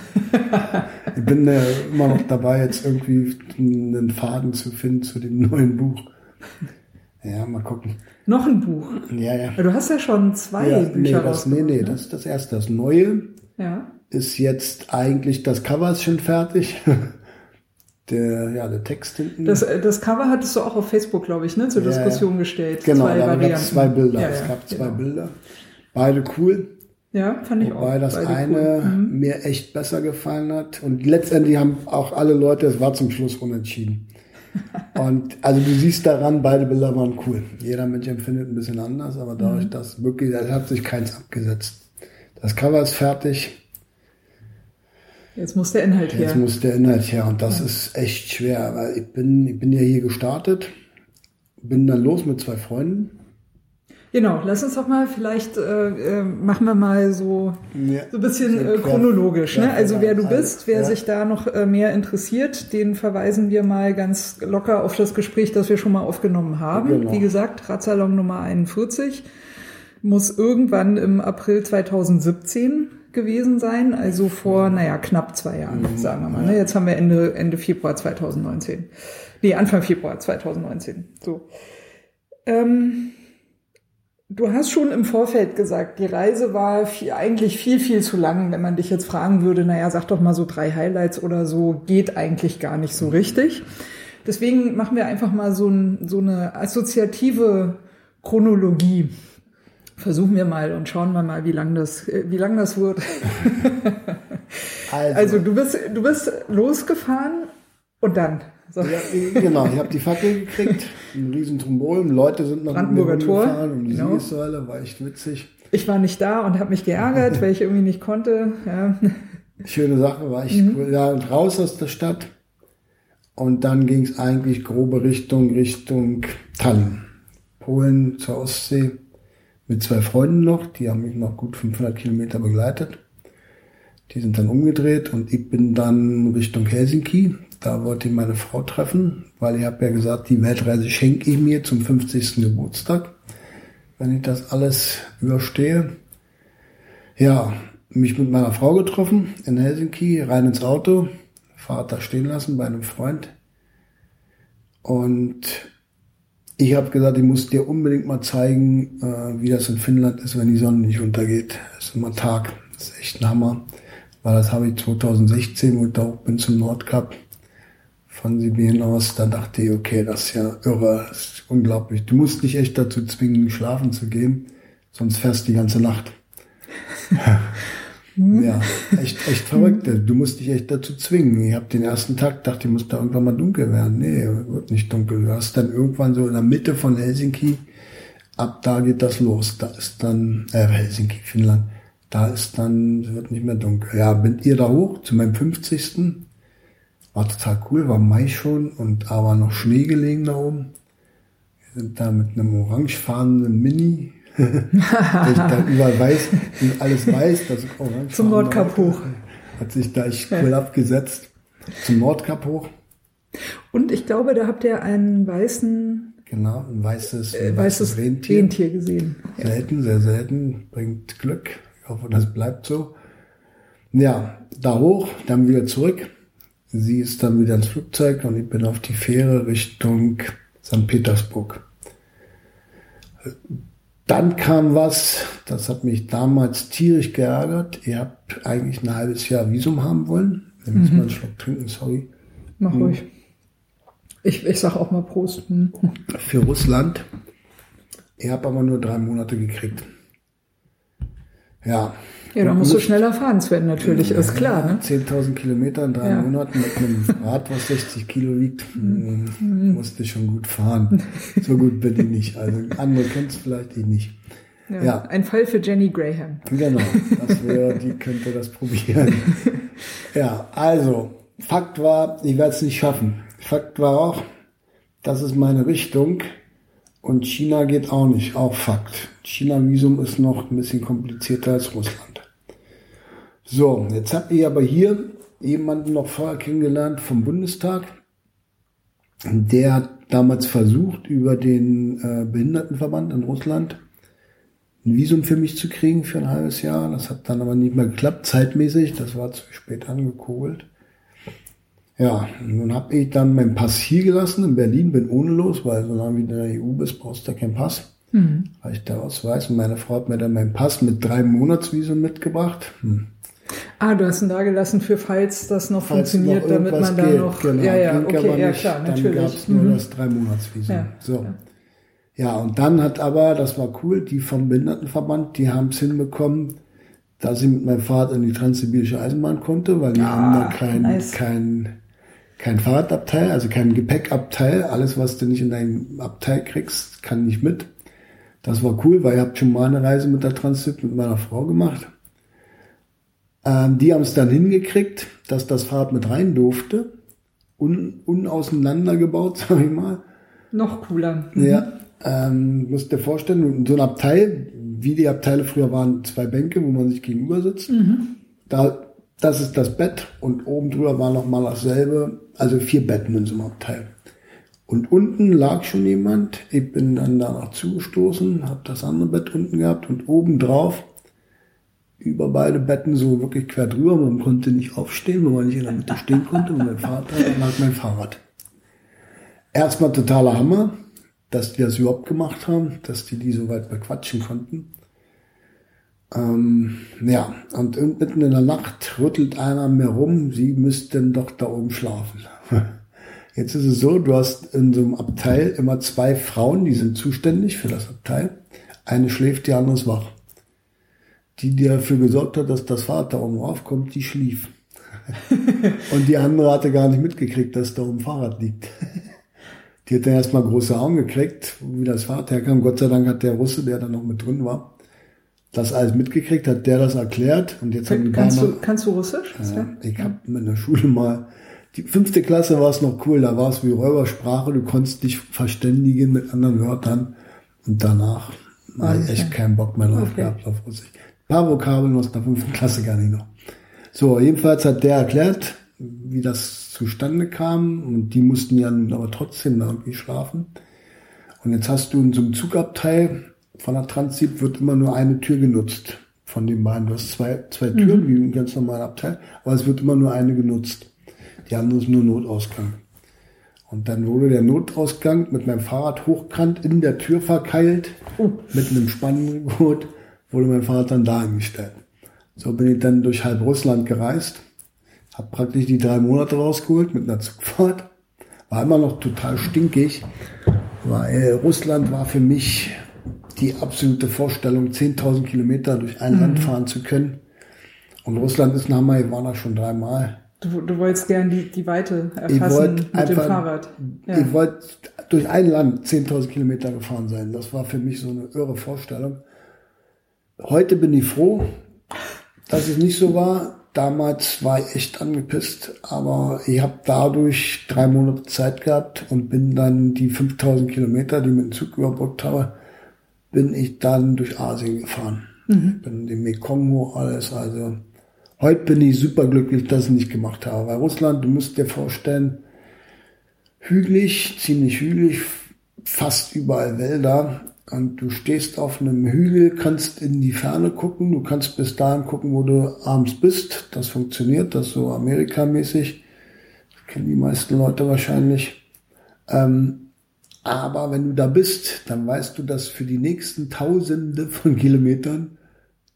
*laughs* ich bin äh, immer noch dabei, jetzt irgendwie einen Faden zu finden zu dem neuen Buch. Ja, mal gucken. Noch ein Buch? Ja, ja. Du hast ja schon zwei ja, Bücher nee, das, nee, nee, ne? das ist das erste. Das neue ja. ist jetzt eigentlich, das Cover ist schon fertig. *laughs* Der, ja, der Text hinten. Das, das Cover hattest du auch auf Facebook, glaube ich, ne, zur ja, Diskussion gestellt. Genau, zwei da gab es zwei Bilder. Ja, es gab zwei genau. Bilder. Beide cool. Ja, fand ich Wobei auch. Wobei das eine cool. mhm. mir echt besser gefallen hat. Und letztendlich haben auch alle Leute, es war zum Schluss unentschieden. Und also du siehst daran, beide Bilder waren cool. Jeder Mensch empfindet ein bisschen anders, aber dadurch, mhm. dass wirklich, es hat sich keins abgesetzt. Das Cover ist fertig. Jetzt muss der Inhalt her. Jetzt muss der Inhalt her und das ja. ist echt schwer, weil ich bin, ich bin ja hier gestartet, bin dann los mit zwei Freunden Genau, lass uns doch mal, vielleicht äh, äh, machen wir mal so, ja, so ein bisschen äh, chronologisch. Ne? Also wer du bist, wer ja. sich da noch äh, mehr interessiert, den verweisen wir mal ganz locker auf das Gespräch, das wir schon mal aufgenommen haben. Genau. Wie gesagt, Radsalon Nummer 41 muss irgendwann im April 2017 gewesen sein, also vor, naja, knapp zwei Jahren, mhm. sagen wir mal. Ne? Jetzt haben wir Ende, Ende Februar 2019. Nee, Anfang Februar 2019. So. Ähm, Du hast schon im Vorfeld gesagt, die Reise war viel, eigentlich viel, viel zu lang. Wenn man dich jetzt fragen würde, naja, sag doch mal so drei Highlights oder so, geht eigentlich gar nicht so richtig. Deswegen machen wir einfach mal so, ein, so eine assoziative Chronologie. Versuchen wir mal und schauen wir mal, wie lang das, äh, wie lang das wird. *laughs* also, also du bist, du bist losgefahren und dann. So. Ja, genau, ich habe die Fackel gekriegt, ein riesen Trombol, Leute sind noch Brandenburger Tor gefahren und die genau. Siegessäule, war echt witzig. Ich war nicht da und habe mich geärgert, weil ich irgendwie nicht konnte. Ja. Schöne Sache, war ich mhm. ja, raus aus der Stadt und dann ging es eigentlich grobe Richtung, Richtung Tallinn. Polen zur Ostsee mit zwei Freunden noch, die haben mich noch gut 500 Kilometer begleitet. Die sind dann umgedreht und ich bin dann Richtung Helsinki. Da wollte ich meine Frau treffen, weil ich habe ja gesagt, die Weltreise schenke ich mir zum 50. Geburtstag, wenn ich das alles überstehe. Ja, mich mit meiner Frau getroffen in Helsinki, rein ins Auto, Vater stehen lassen bei einem Freund. Und ich habe gesagt, ich muss dir unbedingt mal zeigen, äh, wie das in Finnland ist, wenn die Sonne nicht untergeht. Das ist immer Tag. Das ist echt ein Hammer. Weil das habe ich 2016, wo ich da bin zum Nordkap von Sibirien aus. Da dachte ich, okay, das ist ja irre. Das ist unglaublich. Du musst dich echt dazu zwingen, schlafen zu gehen. Sonst fährst du die ganze Nacht. Hm? *laughs* Ja, echt, echt verrückt. Du musst dich echt dazu zwingen. Ich habe den ersten Tag gedacht, ich muss da irgendwann mal dunkel werden. Nee, wird nicht dunkel. Du hast dann irgendwann so in der Mitte von Helsinki, ab da geht das los. Da ist dann, äh, Helsinki, Finnland, da ist dann, wird nicht mehr dunkel. Ja, bin ihr da hoch zu meinem 50. War total cool, war Mai schon und aber noch Schnee gelegen da oben. Wir sind da mit einem orangefarbenen Mini *laughs* ich da überall weiß, alles weiß, dass ich orange Zum Nordkap hoch. Hat sich da ich cool abgesetzt. Zum Nordkap hoch. Und ich glaube, da habt ihr einen weißen. Genau, ein weißes, äh, weißes Rentier. Rentier gesehen. Selten, sehr selten, bringt Glück. Ich hoffe, das bleibt so. Ja, da hoch, dann wieder zurück. Sie ist dann wieder ins Flugzeug und ich bin auf die Fähre Richtung St. Petersburg dann kam was, das hat mich damals tierisch geärgert. Ihr habt eigentlich ein halbes Jahr Visum haben wollen. Wir müssen mhm. mal einen Schluck trinken, sorry. Mach mhm. ruhig. Ich, ich sag auch mal Prost. Mhm. Für Russland. Ihr habt aber nur drei Monate gekriegt. Ja, ja, dann musst du schneller fahren, Sven, natürlich, ja, ist klar. Ne? 10.000 Kilometer in drei ja. Monaten mit einem *laughs* Rad, was 60 Kilo wiegt, mhm. musste schon gut fahren. So gut bin ich nicht. Also andere kennt es vielleicht, ich nicht. Ja, ja, Ein Fall für Jenny Graham. Genau, das wäre, die könnte das probieren. *laughs* ja, also, Fakt war, ich werde es nicht schaffen. Fakt war auch, das ist meine Richtung. Und China geht auch nicht, auch Fakt. China-Visum ist noch ein bisschen komplizierter als Russland. So, jetzt habt ihr aber hier jemanden noch vorher kennengelernt vom Bundestag. Der hat damals versucht, über den äh, Behindertenverband in Russland ein Visum für mich zu kriegen für ein halbes Jahr. Das hat dann aber nicht mehr geklappt, zeitmäßig. Das war zu spät angekugelt. Ja, nun habe ich dann meinen Pass hier gelassen in Berlin, bin ohne los, weil solange du in der EU bist, brauchst du keinen Pass. Mhm. Weil ich da Ausweis und meine Frau hat mir dann meinen Pass mit drei Monatsvisum mitgebracht. Hm. Ah, du hast ihn da gelassen für falls das noch falls funktioniert, noch damit man da noch. Genau, ja, ja, okay, ja, klar, dann natürlich. Dann gab's nur mhm. das drei Monatsvisum. Ja, so. Ja. ja, und dann hat aber, das war cool, die vom Behindertenverband, die haben es hinbekommen, dass ich mit meinem Vater in die Transsibirische Eisenbahn konnte, weil die ah, haben da kein, nice. kein, kein Fahrradabteil, also kein Gepäckabteil. Alles, was du nicht in deinem Abteil kriegst, kann nicht mit. Das war cool, weil ihr habt schon mal eine Reise mit der Transit mit meiner Frau gemacht. Ähm, die haben es dann hingekriegt, dass das Fahrrad mit rein durfte. Un, unauseinandergebaut, *laughs* sag ich mal. Noch cooler. Mhm. Ja, ähm, musst dir vorstellen, so ein Abteil, wie die Abteile früher waren, zwei Bänke, wo man sich gegenüber sitzt. Mhm. Da, das ist das Bett und oben drüber war noch mal dasselbe, also vier Betten in so einem Abteil. Und unten lag schon jemand. Ich bin dann danach zugestoßen, habe das andere Bett unten gehabt und oben drauf über beide Betten so wirklich quer drüber. Man konnte nicht aufstehen, weil man nicht in der Mitte stehen konnte. Und mein Vater lag mein Fahrrad. Erstmal totaler Hammer, dass die das überhaupt gemacht haben, dass die die so weit bequatschen konnten. Ähm, ja, und mitten in der Nacht rüttelt einer mir rum, sie müssten doch da oben schlafen. *laughs* Jetzt ist es so, du hast in so einem Abteil immer zwei Frauen, die sind zuständig für das Abteil. Eine schläft, die andere ist wach. Die, die dafür gesorgt hat, dass das Fahrrad da oben raufkommt, die schlief. *laughs* Und die andere hatte gar nicht mitgekriegt, dass da oben Fahrrad liegt. Die hat dann erstmal große Augen gekriegt, wie das Fahrrad herkam. Gott sei Dank hat der Russe, der da noch mit drin war, das alles mitgekriegt, hat der das erklärt. Und jetzt haben kannst, du, kannst du Russisch? ja, ich habe in der Schule mal, die fünfte Klasse war es noch cool, da war es wie Räubersprache, du konntest dich verständigen mit anderen Wörtern und danach habe ich echt keinen Bock mehr drauf Okay. gehabt auf Russisch. Paar Vokabeln aus der fünften Klasse gar nicht noch. So, jedenfalls hat der erklärt, wie das zustande kam und die mussten ja nun aber trotzdem da irgendwie schlafen. Und jetzt hast du in so einem Zugabteil von der Transit wird immer nur eine Tür genutzt von den beiden. Du hast zwei, zwei Türen, wie ein ganz normaler Abteil, aber es wird immer nur eine genutzt. Die andere ist nur Notausgang. Und dann wurde der Notausgang mit meinem Fahrrad hochkant in der Tür verkeilt, mit einem Spannengurt, wurde mein Fahrrad dann da eingestellt. So bin ich dann durch halb Russland gereist, habe praktisch die drei Monate rausgeholt mit einer Zugfahrt, war immer noch total stinkig, weil Russland war für mich die absolute Vorstellung, 10.000 Kilometer durch ein Land fahren zu können. Und Russland ist ein Hammer, ich war da schon dreimal. Du, du wolltest gern die, die Weite erfassen mit dem einfach, Fahrrad. Ja. ich wollte durch ein Land 10.000 Kilometer gefahren sein. Das war für mich so eine irre Vorstellung. Heute bin ich froh, dass es nicht so war. Damals war ich echt angepisst, aber ich habe dadurch drei Monate Zeit gehabt und bin dann die 5000 Kilometer, die ich mit dem Zug überbrückt habe, bin ich dann durch Asien gefahren. Bin den Mekong hoch, alles. Also heute bin ich super glücklich, dass ich nicht gemacht habe. Weil Russland, du musst dir vorstellen, hügelig, ziemlich hügelig, fast überall Wälder. Und du stehst auf einem Hügel, kannst in die Ferne gucken, du kannst bis dahin gucken, wo du abends bist. Das funktioniert, das so Amerikamäßig. Das kennen die meisten Leute wahrscheinlich. Ähm, aber wenn du da bist, dann weißt du, dass für die nächsten Tausende von Kilometern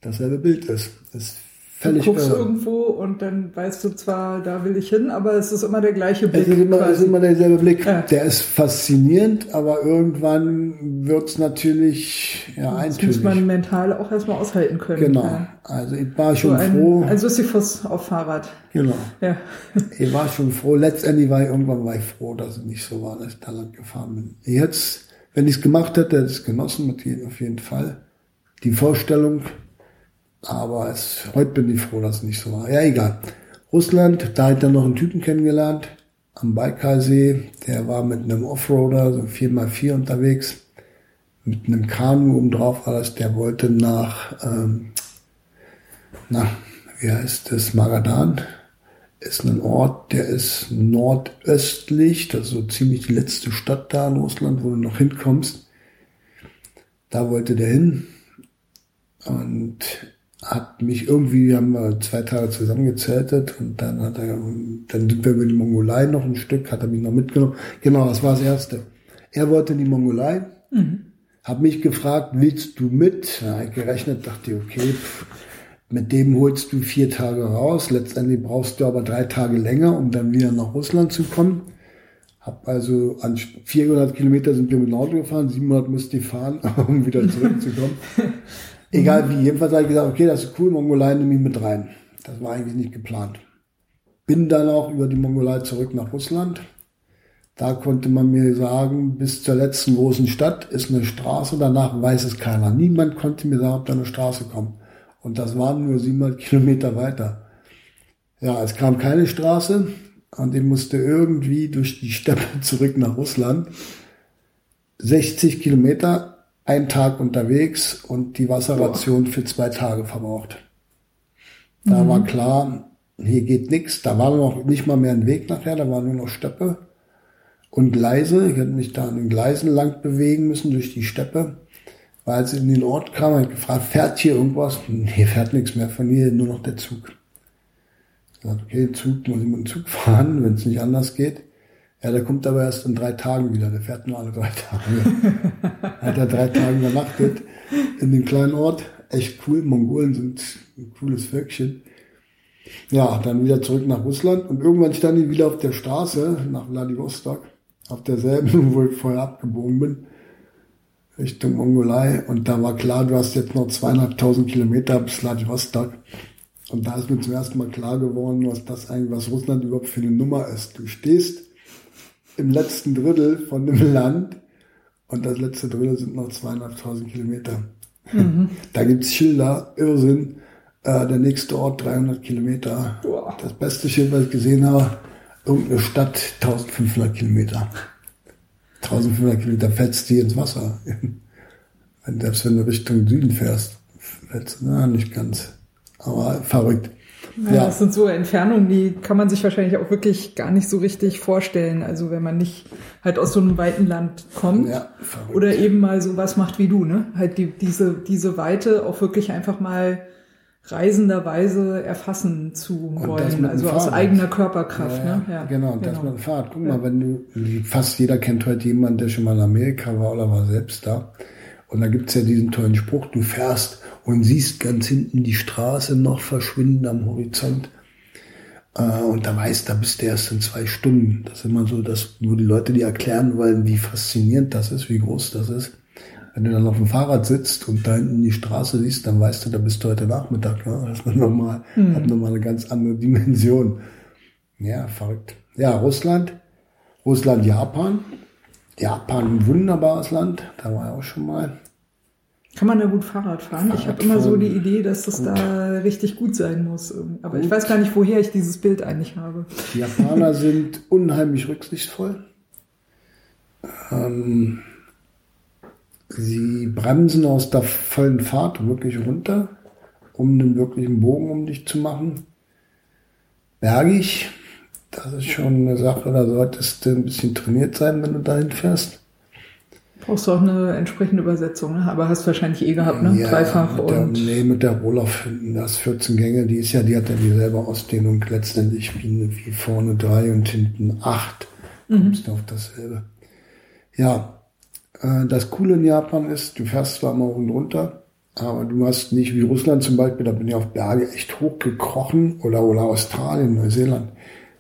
dasselbe Bild ist. Das ist Du völlig guckst irre. irgendwo und dann weißt du zwar, da will ich hin, aber es ist immer der gleiche Es Blick. ist immer, es ist immer derselbe Blick. Ja. Der ist faszinierend, aber irgendwann wird's natürlich ja, das eintönig. muss man mental auch erstmal aushalten können. genau. Ja. Also ich war So schon ein, froh. ein Sisyphus auf Fahrrad. genau. Ja. *laughs* Ich war schon froh. Letztendlich war ich irgendwann war ich froh, dass es nicht so war, dass ich da lang gefahren bin. Jetzt, wenn ich es gemacht hätte, hätte ich es genossen, auf jeden Fall. Die Vorstellung. Aber es, heute bin ich froh, dass es nicht so war. Ja, egal. Russland, da hat dann noch einen Typen kennengelernt am Baikalsee. Der war mit einem Offroader, so 4x4 unterwegs. Mit einem Kanu oben drauf alles. Der wollte nach, ähm, na, wie heißt das, Magadan ist ein Ort, der ist nordöstlich, das ist so ziemlich die letzte Stadt da in Russland, wo du noch hinkommst. Da wollte der hin und hat mich irgendwie, haben wir zwei Tage zusammen gezeltet und dann hat er, dann sind wir über die Mongolei noch ein Stück, hat er mich noch mitgenommen. Genau, das war das Erste. Er wollte in die Mongolei, hat mich gefragt, willst du mit? Ja, ich gerechnet, dachte ich, okay, pff, mit dem holst du vier Tage raus. Letztendlich brauchst du aber drei Tage länger, um dann wieder nach Russland zu kommen. Hab also an 400 Kilometer sind wir mit dem Auto gefahren, 700 musste ich fahren, *laughs* um wieder zurückzukommen. *laughs* Egal wie, jedenfalls habe ich gesagt, okay, das ist cool, Mongolei nehme ich mit rein. Das war eigentlich nicht geplant. Bin dann auch über die Mongolei zurück nach Russland. Da konnte man mir sagen, bis zur letzten großen Stadt ist eine Straße, danach weiß es keiner. Niemand konnte mir sagen, ob da eine Straße kommt. Und das waren nur 700 Kilometer weiter. Ja, es kam keine Straße und ich musste irgendwie durch die Steppe *laughs* zurück nach Russland. 60 Kilometer, ein Tag unterwegs und die Wasserration für zwei Tage verbraucht. Da war klar, hier geht nichts. Da war noch nicht mal mehr ein Weg nachher, da war nur noch Steppe und Gleise. Ich hätte mich da an den Gleisen lang bewegen müssen durch die Steppe. Weil als ich in den Ort kam, habe ich gefragt, fährt hier irgendwas? Hier fährt nichts mehr von hier, nur noch der Zug. Ich gesagt, okay, Zug, muss ich mit dem Zug fahren, wenn es nicht anders geht. Ja, der kommt aber erst in drei Tagen wieder, der fährt nur alle drei Tage. *laughs* Hat er drei Tage übernachtet in dem kleinen Ort. Echt cool, Mongolen sind ein cooles Völkchen. Ja, dann wieder zurück nach Russland und irgendwann stand ich wieder auf der Straße nach Vladivostok, auf derselben, *laughs* wo ich vorher abgebogen bin, Richtung Mongolei. Und da war klar, du hast jetzt noch zweieinhalbtausend Kilometer bis Vladivostok. Und da ist mir zum ersten Mal klar geworden, was das eigentlich, was Russland überhaupt für eine Nummer ist. Du stehst im letzten Drittel von dem *laughs* Land und das letzte Drittel sind noch zweieinhalbtausend Kilometer. Mhm. *laughs* Da gibt's Schilder, Irrsinn. Äh, der nächste Ort 300 Kilometer. Das beste Schild, was ich gesehen habe, irgendeine Stadt 1500 Kilometer. 1500 Kilometer fällst du ins Wasser. *laughs* Selbst wenn du Richtung Süden fährst, fällst du, na, nicht ganz. Aber verrückt. Ja, ja, das sind so Entfernungen, die kann man sich wahrscheinlich auch wirklich gar nicht so richtig vorstellen. Also wenn man nicht halt aus so einem weiten Land kommt ja, oder eben mal so was macht wie du, ne? Halt die, diese, diese Weite auch wirklich einfach mal reisenderweise erfassen zu wollen, also aus eigener Körperkraft. Ja, ne? ja, genau, genau, das mit dem Fahrrad. Guck mal, wenn du, fast jeder kennt heute jemanden, der schon mal in Amerika war oder war selbst da. Und da gibt's ja diesen tollen Spruch, du fährst und siehst ganz hinten die Straße noch verschwinden am Horizont. Äh, und da weißt, da bist du erst in zwei Stunden. Das ist immer so, dass nur die Leute dir erklären wollen, wie faszinierend das ist, wie groß das ist. Wenn du dann auf dem Fahrrad sitzt und da hinten die Straße siehst, dann weißt du, da bist du heute Nachmittag. Ne? Das ist nochmal, mhm. hat nochmal eine ganz andere Dimension. Ja, verrückt. Ja, Russland, Russland, Japan. Japan, ein wunderbares Land. Da war ich auch schon mal. Kann man da gut Fahrrad fahren? Fahrrad ich habe immer so die Idee, dass das gut. da richtig gut sein muss. Aber gut. ich weiß gar nicht, woher ich dieses Bild eigentlich habe. Die Japaner *laughs* sind unheimlich rücksichtsvoll. Ähm, Sie bremsen aus der vollen Fahrt wirklich runter, um einen wirklichen Bogen um dich zu machen. Bergig, das ist schon eine Sache, da solltest du ein bisschen trainiert sein, wenn du dahin fährst. Brauchst du auch eine entsprechende Übersetzung, ne? aber hast wahrscheinlich eh gehabt, ne? Ja, Dreifach mit der, und. Nee, mit der Rohloff hinten, das 14 Gänge, die ist ja, die hat ja dieselbe Ausdehnung letztendlich wie, wie vorne drei und hinten acht. Mhm. Kommst du auf dasselbe. Ja, äh, das Coole in Japan ist, du fährst zwar mal hoch und runter, aber du hast nicht wie Russland zum Beispiel, da bin ich auf Berge echt hochgekrochen oder, oder Australien, Neuseeland.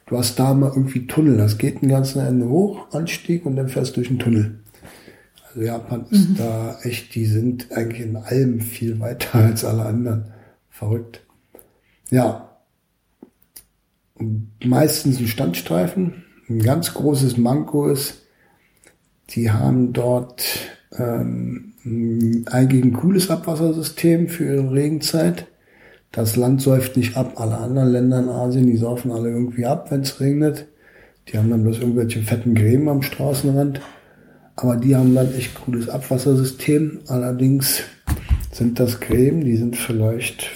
Du hast da mal irgendwie Tunnel, das geht ein ganzen Ende hoch, Anstieg und dann fährst du durch einen Tunnel. Also Japan ist mhm. da echt, die sind eigentlich in allem viel weiter *laughs* als alle anderen. Verrückt. Ja. Meistens ein Standstreifen. Ein ganz großes Manko ist, die haben dort ähm, eigentlich ein cooles Abwassersystem für ihre Regenzeit. Das Land säuft nicht ab. Alle anderen Länder in Asien, die saufen alle irgendwie ab, wenn es regnet. Die haben dann bloß irgendwelche fetten Gräben am Straßenrand. Aber die haben dann echt cooles Abwassersystem. Allerdings sind das Gräben, die sind vielleicht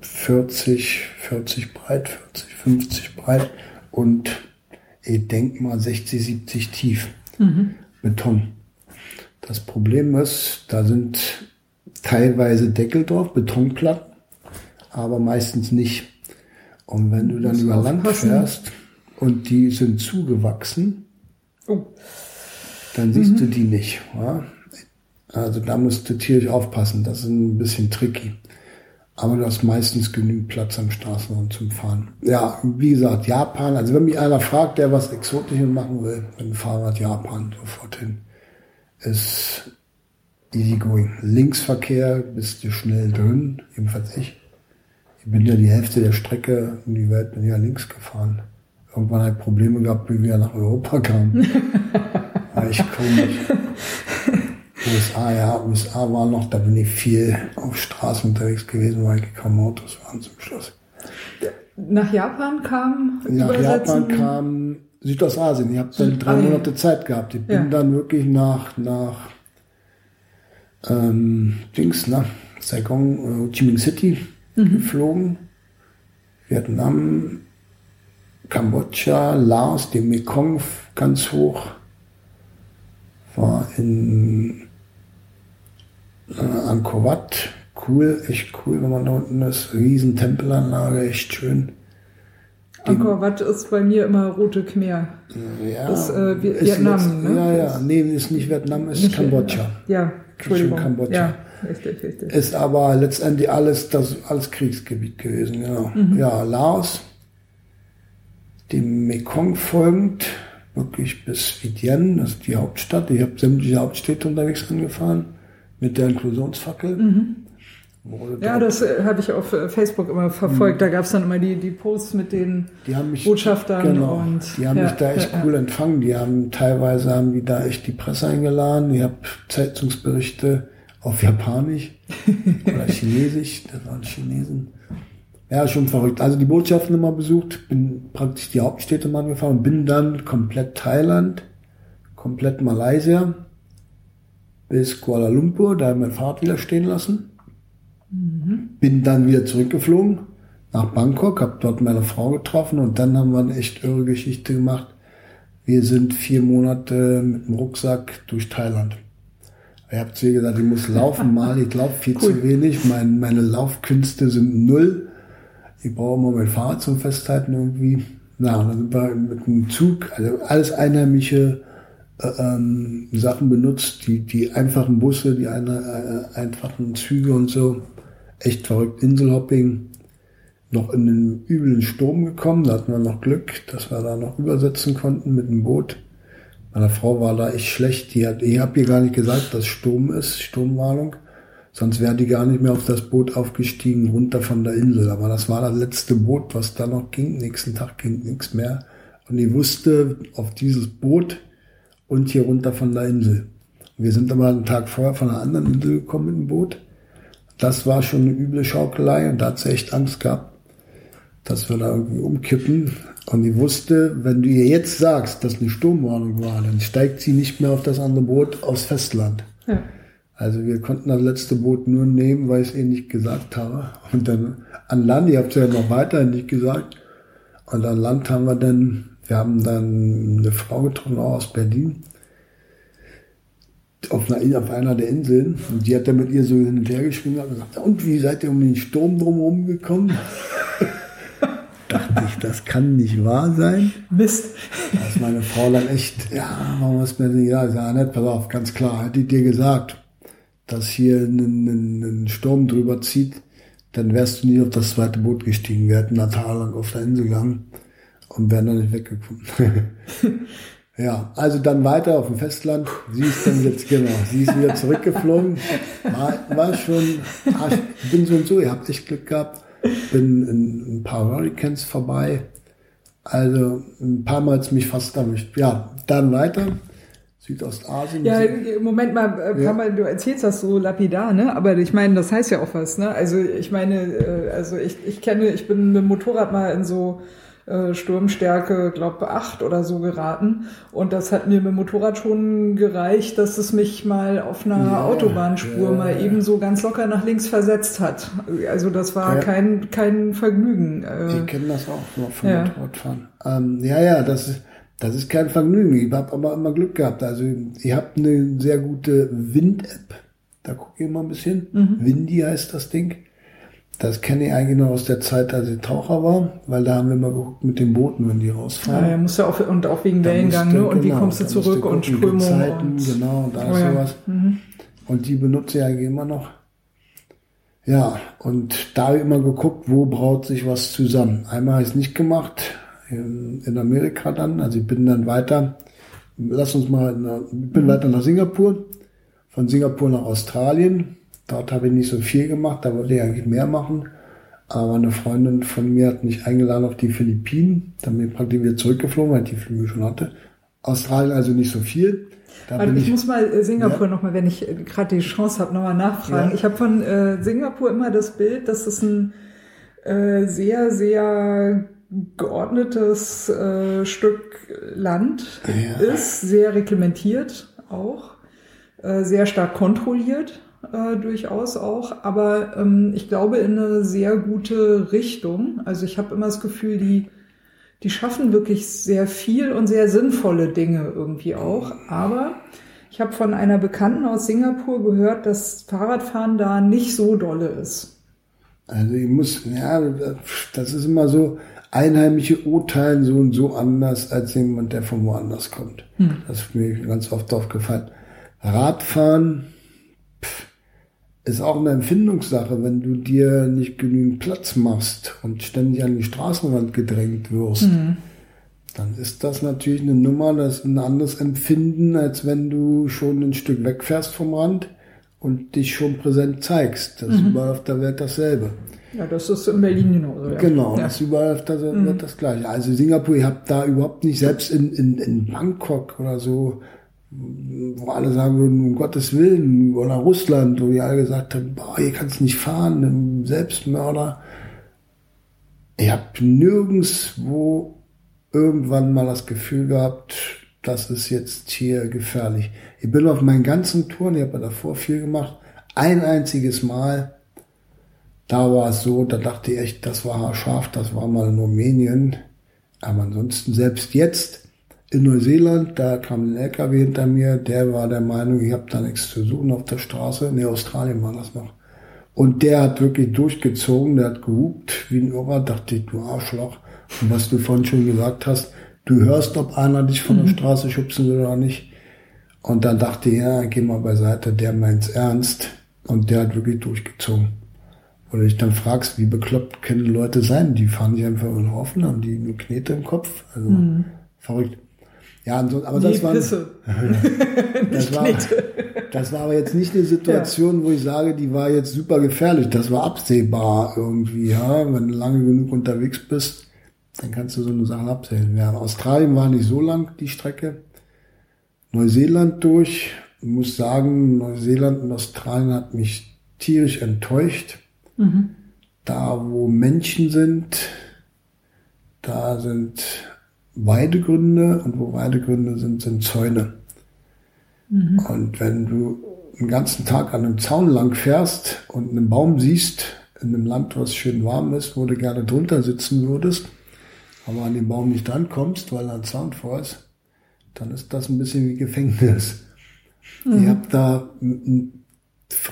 40, 40 breit, 40, 50 breit und ich denke mal 60, 70 tief. Mhm. Beton. Das Problem ist, da sind teilweise Deckel drauf, Betonplatten, aber meistens nicht. Und wenn du dann über Land fährst und die sind zugewachsen, oh. Dann siehst mhm. du die nicht. Ja? Also da musst du tierisch aufpassen. Das ist ein bisschen tricky. Aber du hast meistens genügend Platz am Straßenrand zum Fahren. Ja, wie gesagt, Japan. Also wenn mich einer fragt, der was Exotisches machen will, mit dem Fahrrad Japan sofort hin. Ist easy going. Linksverkehr bist du schnell drin, jedenfalls ich. Ich bin ja die Hälfte der Strecke in die Welt bin ja links gefahren. Irgendwann halt Probleme gehabt, wie wir nach Europa kamen. *laughs* Echt komisch. USA, ja, USA war noch, da bin ich viel auf Straßen unterwegs gewesen, weil ich kaum Autos waren zum Schluss. Nach Japan kam Nach Japan kam Südostasien. Ich habe dann drei Monate Zeit gehabt. Ich bin ja. dann wirklich nach, nach ähm, Dings, nach Saigon, äh, Ho Chi Minh City mhm. geflogen. Vietnam, Kambodscha, Laos, den Mekong ganz hoch. War in äh, Angkor Wat, cool, echt cool, wenn man da unten ist. Riesen Tempelanlage, echt schön. Angkor Wat ist bei mir immer Rote Khmer. Ja, das äh, Vietnam, jetzt, ne? Ja, ja, nee, ist nicht Vietnam, ist nicht Kambodscha. Ja, Entschuldigung. Kambodscha. Ja. richtig, richtig. Ist aber letztendlich alles, das, alles Kriegsgebiet gewesen, genau. Mhm. Ja, Laos, dem Mekong folgend, wirklich bis Vientiane, das ist die Hauptstadt. Ich habe sämtliche Hauptstädte unterwegs angefahren mit der Inklusionsfackel. Mhm. Ja, das äh, habe ich auf äh, Facebook immer verfolgt. Mhm. Da gab es dann immer die, die Posts mit den mich, Botschaftern. Genau, und, die haben ja, mich da echt ja, cool ja. empfangen. Die haben teilweise haben die da echt die Presse eingeladen. Ich habe Zeitungsberichte auf Japanisch *laughs* oder Chinesisch. Das waren Chinesen. Ja, schon verrückt. Also die Botschaften immer besucht, bin praktisch die Hauptstädte mal angefahren und bin dann komplett Thailand, komplett Malaysia bis Kuala Lumpur, da mein Fahrrad wieder stehen lassen. Mhm. Bin dann wieder zurückgeflogen nach Bangkok, habe dort meine Frau getroffen und dann haben wir eine echt irre Geschichte gemacht. Wir sind vier Monate mit dem Rucksack durch Thailand. Ich habe zu ihr gesagt, ich muss laufen *laughs* mal, ich laufe viel cool. zu wenig, mein, meine Laufkünste sind null ich brauche mal mein Fahrrad zum Festhalten irgendwie. Na, dann sind wir mit dem Zug, also alles einheimische äh, ähm, Sachen benutzt, die, die einfachen Busse, die eine, äh, einfachen Züge und so. Echt verrückt. Inselhopping. Noch in den üblen Sturm gekommen. Da hatten wir noch Glück, dass wir da noch übersetzen konnten mit dem Boot. Meine Frau war da echt schlecht. Die hat, ich habe ihr gar nicht gesagt, dass Sturm ist, Sturmwarnung. Sonst wäre die gar nicht mehr auf das Boot aufgestiegen, runter von der Insel. Aber das war das letzte Boot, was da noch ging. Nächsten Tag ging nichts mehr. Und ich wusste, auf dieses Boot und hier runter von der Insel. Wir sind aber einen Tag vorher von einer anderen Insel gekommen mit dem Boot. Das war schon eine üble Schaukelei und da hat sie echt Angst gehabt, dass wir da irgendwie umkippen. Und ich wusste, wenn du ihr jetzt sagst, dass eine Sturmwarnung war, dann steigt sie nicht mehr auf das andere Boot aufs Festland. Ja. Also wir konnten das letzte Boot nur nehmen, weil ich es ihnen nicht gesagt habe. Und dann an Land, ihr habt es ja noch weiterhin nicht gesagt. Und an Land haben wir dann, wir haben dann eine Frau getroffen aus Berlin auf einer, auf einer der Inseln und die hat dann mit ihr so hin und her geschwungen und gesagt, und wie seid ihr um den Sturm drumherum gekommen? *laughs* Dachte ich, das kann nicht wahr sein. Mist. Da ist meine Frau dann echt, ja, warum hast du mir nicht gesagt? Ich sage, nicht, pass auf, ganz klar, hätte ich dir gesagt dass hier ein, Sturm drüber zieht, dann wärst du nie auf das zweite Boot gestiegen. Wir hätten ein Tal lang auf der Insel gegangen und wären dann nicht weggekommen. *laughs* ja, also dann weiter auf dem Festland. Sie ist dann jetzt, genau, sie ist wieder zurückgeflogen. War, war schon, ich bin so und so, ihr habt echt Glück gehabt. Bin in ein paar Hurricanes vorbei. Also ein paar Mal mich fast erwischt. Ja, dann weiter. Südostasien. Ja, Moment mal, äh, ja. mal, du erzählst das so lapidar, ne? Aber ich meine, das heißt ja auch was, ne? Also ich meine, äh, also ich, ich kenne, ich bin mit dem Motorrad mal in so äh, Sturmstärke, glaube acht oder so geraten. Und das hat mir mit dem Motorrad schon gereicht, dass es mich mal auf einer ja, Autobahnspur ja, mal eben so ganz locker nach links versetzt hat. Also das war kein, kein Vergnügen. Ich kenne das auch vom Motorradfahren. Ähm, ja, ja, das ist das ist kein Vergnügen. Ich habe aber immer Glück gehabt. Also ihr habt eine sehr gute Wind-App. Da gucke ich mal ein bisschen. Mhm. Windy heißt das Ding. Das kenne ich eigentlich noch aus der Zeit, als ich Taucher war, weil da haben wir mal geguckt mit den Booten, wenn die rausfahren. Ja, ja musst du auch, und auch wegen Wellengang, ne? Und genau, wie kommst du zurück und Strömung. Zeiten, und genau, und da oh, ja. sowas. Mhm. Und die benutze ich eigentlich immer noch. Ja, und da habe ich immer geguckt, wo braut sich was zusammen. Einmal habe ich es nicht gemacht, in, in Amerika dann. Also ich bin dann weiter, lass uns mal, ich bin weiter nach Singapur, von Singapur nach Australien. Dort habe ich nicht so viel gemacht, da wollte ich eigentlich mehr machen. Aber eine Freundin von mir hat mich eingeladen auf die Philippinen. Dann bin ich praktisch wieder zurückgeflogen, weil ich die Flüge schon hatte. Australien also nicht so viel. Also ich, ich, muss mal äh, Singapur ja. nochmal, wenn ich äh, gerade die Chance habe, nochmal nachfragen. Ja. Ich habe von äh, Singapur immer das Bild, dass es ein äh, sehr, sehr geordnetes äh, Stück Land ja. ist, sehr reglementiert auch, äh, sehr stark kontrolliert äh, durchaus auch, aber ähm, ich glaube in eine sehr gute Richtung. Also ich habe immer das Gefühl, die die schaffen wirklich sehr viel und sehr sinnvolle Dinge irgendwie auch. Aber ich habe von einer Bekannten aus Singapur gehört, dass Fahrradfahren da nicht so dolle ist. Also ich muss, ja, das ist immer so, Einheimische urteilen so und so anders als jemand, der von woanders kommt. Hm. Das ist mir ganz oft aufgefallen. Radfahren, pff, ist auch eine Empfindungssache, wenn du dir nicht genügend Platz machst und ständig an die Straßenrand gedrängt wirst. Mhm. Dann ist das natürlich eine Nummer, das ist ein anderes Empfinden, als wenn du schon ein Stück wegfährst vom Rand und dich schon präsent zeigst. Das ist mhm. überall auf der Welt dasselbe. Ja, das ist in Berlin genauso. Ja. Genau, ja. das ist überall Welt mhm. das Gleiche. Also Singapur, ihr habt da überhaupt nicht, selbst in, in, in Bangkok oder so, wo alle sagen würden, um Gottes Willen, oder Russland, wo die alle gesagt haben, boah, ihr kannst nicht fahren, Selbstmörder. Ich habe nirgendswo irgendwann mal das Gefühl gehabt, das ist jetzt hier gefährlich. Ich bin auf meinen ganzen Touren, ich habe davor viel gemacht, ein einziges Mal, da war es so, da dachte ich echt, das war scharf, das war mal in Rumänien. Aber ansonsten, selbst jetzt in Neuseeland, da kam ein LKW hinter mir, der war der Meinung, ich habe da nichts zu suchen auf der Straße. Ne, Australien war das noch. Und der hat wirklich durchgezogen, der hat gehupt wie ein Irrer, dachte ich, du Arschloch. Und was du vorhin schon gesagt hast, du hörst, ob einer dich von der mhm. Straße schubsen will oder nicht. Und dann dachte ich, ja, geh mal beiseite, der meint's ernst. Und der hat wirklich durchgezogen. Oder dich dann fragst, wie bekloppt können Leute sein? Die fahren sich einfach in den Haufen, haben die nur Knete im Kopf. Also mhm. verrückt. Ja, aber das war, *laughs* *laughs* das, war, das war aber jetzt nicht eine Situation, ja. wo ich sage, die war jetzt super gefährlich. Das war absehbar irgendwie, ja. Wenn du lange genug unterwegs bist, dann kannst du so eine Sache absehen. Ja, Australien war nicht so lang, die Strecke. Neuseeland durch. Ich muss sagen, Neuseeland und Australien hat mich tierisch enttäuscht. Mhm. Da, wo Menschen sind, da sind Weidegründe und wo Weidegründe sind, sind Zäune. Mhm. Und wenn du den ganzen Tag an einem Zaun lang fährst und einen Baum siehst, in einem Land, was schön warm ist, wo du gerne drunter sitzen würdest, aber an den Baum nicht drankommst, weil da ein Zaun vor ist, dann ist das ein bisschen wie Gefängnis. Mhm. Ich habe da ein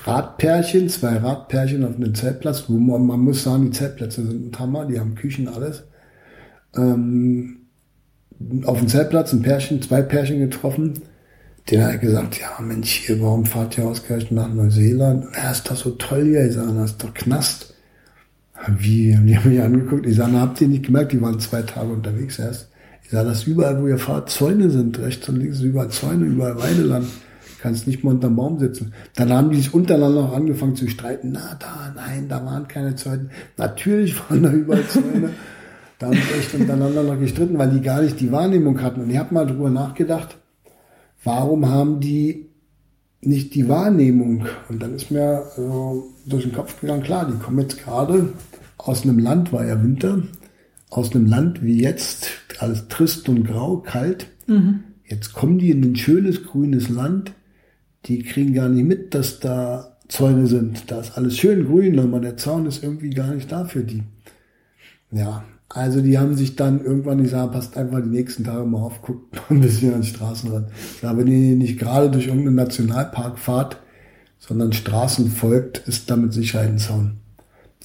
Radpärchen, zwei Radpärchen auf einem Zeltplatz, wo man, man muss sagen, die Zeltplätze sind ein Hammer, die haben Küchen, alles. Ähm, auf dem Zeltplatz ein Pärchen, zwei Pärchen getroffen. Der hat gesagt, ja Mensch, hier, warum fahrt ihr ausgerechnet nach Neuseeland? Ja, ist das so toll hier? Ich sage, das ist doch Knast. Wie? Die haben mich angeguckt. Ich sage, habt ihr nicht gemerkt, die waren zwei Tage unterwegs erst. Ich sage, dass überall, wo ihr fahrt, Zäune sind. Rechts und links überall Zäune, überall Weideland. Kannst nicht mal unterm Baum sitzen. Dann haben die sich untereinander auch angefangen zu streiten. Na, da, nein, da waren keine Zäune. Natürlich waren da überall Zäune. Da haben sie echt untereinander noch gestritten, weil die gar nicht die Wahrnehmung hatten. Und ich habe mal drüber nachgedacht, warum haben die nicht die Wahrnehmung? Und dann ist mir äh, durch den Kopf gegangen, klar, die kommen jetzt gerade aus einem Land, war ja Winter, aus einem Land wie jetzt, alles trist und grau, kalt. Mhm. Jetzt kommen die in ein schönes grünes Land, die kriegen gar nicht mit, dass da Zäune sind. Da ist alles schön grün, aber der Zaun ist irgendwie gar nicht da für die. Ja, also die haben sich dann irgendwann gesagt, passt einfach die nächsten Tage mal auf, guckt mal *laughs* ein bisschen an den Straßenrand. Ja, wenn ihr nicht gerade durch irgendeinen Nationalpark fahrt, sondern Straßen folgt, ist damit Sicherheit ein Zaun.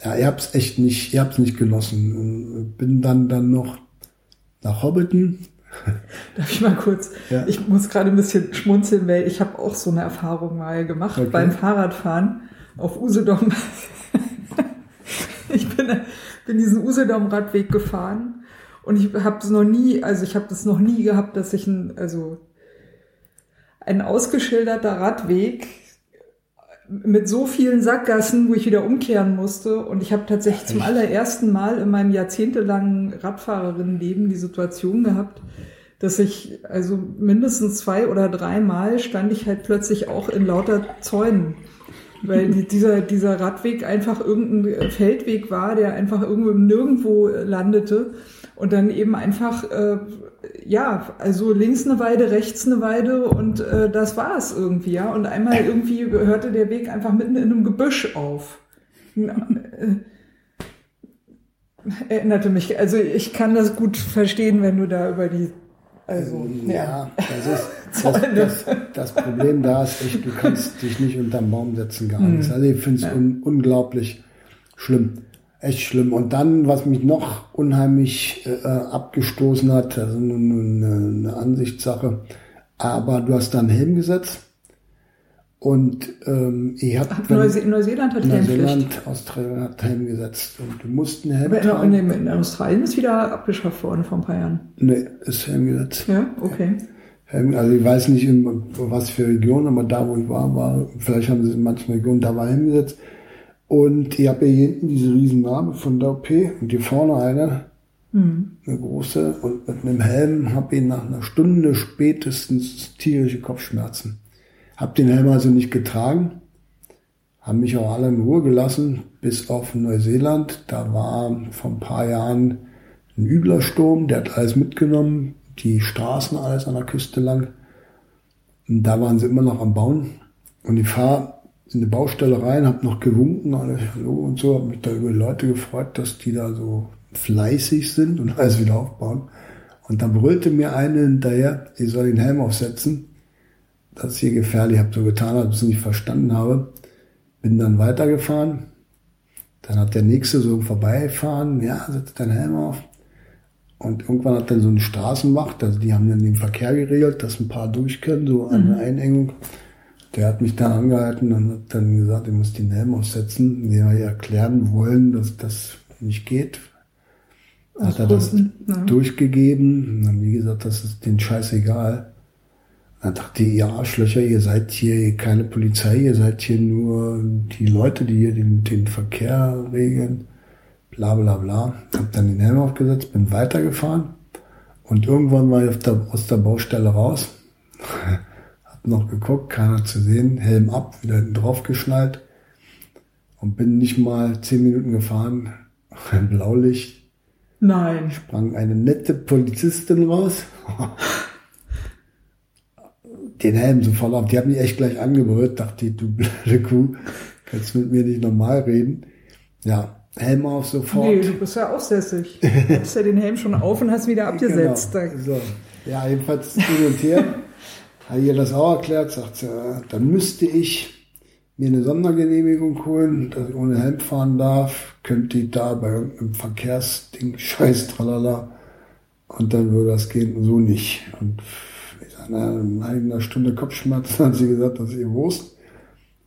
Ja, ihr habt's echt nicht, ihr habt's nicht genossen. Bin dann dann noch nach Hobbiton. *laughs* Darf ich mal kurz? Ja. Ich muss gerade ein bisschen schmunzeln, weil ich habe auch so eine Erfahrung mal gemacht okay. beim Fahrradfahren auf Usedom. *laughs* ich bin bin diesen Usedom-Radweg gefahren und ich habe es noch nie, also ich habe das noch nie gehabt, dass ich ein, also ein ausgeschilderter Radweg mit so vielen Sackgassen, wo ich wieder umkehren musste. Und ich habe tatsächlich zum allerersten Mal in meinem jahrzehntelangen Radfahrerinnenleben die Situation gehabt, dass ich also mindestens zwei oder dreimal stand ich halt plötzlich auch in lauter Zäunen weil dieser, dieser Radweg einfach irgendein Feldweg war, der einfach irgendwo nirgendwo landete und dann eben einfach, äh, ja, also links eine Weide, rechts eine Weide und äh, das war es irgendwie, ja. Und einmal irgendwie hörte der Weg einfach mitten in einem Gebüsch auf. Äh, erinnerte mich, also ich kann das gut verstehen, wenn du da über die also, ja, ja das ist *laughs* das, das, das, Problem da ist echt, du kannst dich nicht unterm Baum setzen gar nichts. Mhm. Also ich finde es un, unglaublich schlimm. Echt schlimm. Und dann, was mich noch unheimlich äh, abgestoßen hat, also eine, eine Ansichtssache, aber du hast dann Helm gesetzt Und ähm, ich habe Neuse Neuseeland hat. Neuseeland, Australien hat Helm gesetzt und du musst einen Helm in, tragen. in, in Australien ist wieder abgeschafft worden vor ein paar Jahren. Nee, ist Helm gesetzt. Ja, okay. Helm, also ich weiß nicht, in was für Region, aber da, wo ich war, war, vielleicht haben sie es in manchen Regionen, da war Helm gesetzt. Und ich habe hier hinten diese riesen Narbe von der OP und hier vorne eine, eine große. Und mit einem Helm habe ich nach einer Stunde spätestens tierische Kopfschmerzen. Hab den Helm also nicht getragen, haben mich auch alle in Ruhe gelassen, bis auf Neuseeland. Da war vor ein paar Jahren ein übler Sturm, der hat alles mitgenommen, die Straßen alles an der Küste lang. Und da waren sie immer noch am Bauen. Und ich fahre in eine Baustelle rein, habe noch gewunken, alle Hallo und so, habe mich da über die Leute gefreut, dass die da so fleißig sind und *laughs* alles wieder aufbauen. Und dann brüllte mir eine hinterher, ich soll den Helm aufsetzen. Das ist hier gefährlich. Ich habe so getan, als ich es nicht verstanden habe. Bin dann weitergefahren. Dann hat der Nächste so vorbeigefahren. Ja, setz deinen Helm auf. Und irgendwann hat dann so eine Straßenwacht, also die haben dann den Verkehr geregelt, dass ein paar durch können, so eine Einengung. Der hat mich dann angehalten und hat dann gesagt, ich muss den Helm aufsetzen. Die haben erklären wollen, dass das nicht geht. Hat er das ja. durchgegeben. Und dann, wie gesagt, das ist den Scheiß egal. Dann dachte ich, ihr Arschlöcher, ihr seid hier keine Polizei, ihr seid hier nur die Leute, die hier den, den Verkehr regeln. Bla bla bla. Hab dann den Helm aufgesetzt, bin weitergefahren. Und irgendwann war ich auf der, aus der Baustelle raus. *laughs* Hab noch geguckt, keiner zu sehen. Helm ab, wieder hinten drauf geschnallt. Und bin nicht mal zehn Minuten gefahren. Ein *laughs* Blaulicht, Nein. sprang eine nette Polizistin raus. *laughs* Den Helm sofort auf. Die hat mich echt gleich angebrüllt. Dachte ich, du blöde Kuh, kannst mit mir nicht normal reden. Ja, Helm auf sofort. Nee, du bist ja aussässig. Du hast ja den Helm schon auf und hast wieder abgesetzt. Genau. So. Ja, jedenfalls hin und her. Hat ihr das auch erklärt, sagt sie, äh, dann müsste ich mir eine Sondergenehmigung holen, dass ich ohne Helm fahren darf, könnte ich da bei irgendeinem Verkehrsding, scheiß tralala, und dann würde das gehen, so nicht. Und einer Stunde Kopfschmerzen *laughs* hat sie gesagt, das ist ihr Wurst.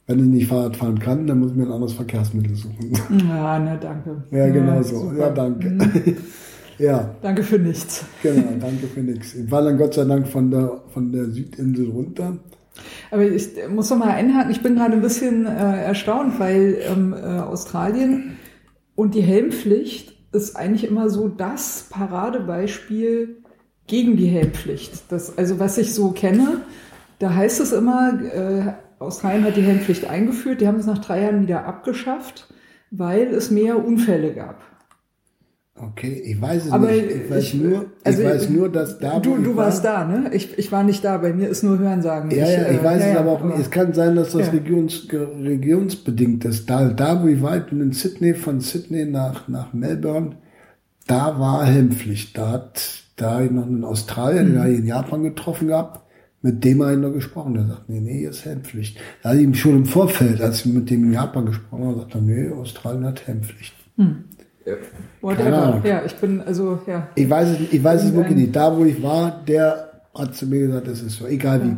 Wenn ich nicht Fahrrad fahren kann, dann muss ich mir ein anderes Verkehrsmittel suchen. *laughs* Ja, na danke. Ja, genau so. super. Ja, danke. Mhm. *laughs* ja. Danke für nichts. Genau, danke für nichts. Ich war dann Gott sei Dank von der, von der Südinsel runter. Aber ich muss noch mal einhaken, ich bin gerade ein bisschen äh, erstaunt, weil ähm, äh, Australien und die Helmpflicht ist eigentlich immer so das Paradebeispiel gegen die Helmpflicht. Das, also was ich so kenne, da heißt es immer, äh, Australien hat die Helmpflicht eingeführt, die haben es nach drei Jahren wieder abgeschafft, weil es mehr Unfälle gab. Okay, ich weiß es Aber nicht. Ich weiß, ich- nur, also ich weiß nur, dass da. Du, ich du war, warst da, ne? Ich, ich war nicht da, bei mir ist nur Hörensagen. Ja, ja, ich äh, weiß ja, es aber auch nicht. Es kann sein, dass das Ja. regions, regionsbedingt ist. Da, da, wo ich war, ich bin in Sydney, von Sydney nach, nach Melbourne, da war Helmpflicht. Da hat, da hab ich noch einen Australier, den habe ich in Japan getroffen gehabt. Mit dem habe ich noch gesprochen. Der sagt, nee, nee, hier ist Helmpflicht. Da hatte ich ihm schon im Vorfeld, als ich mit dem in Japan gesprochen habe, gesagt, er, nee, Australien hat Helmpflicht. Whatever. Keine Ahnung. Ja, ich bin, also, ja. Ich weiß es, ich weiß es wirklich nicht. Da, wo ich war, der hat zu mir gesagt, es ist so, egal wie.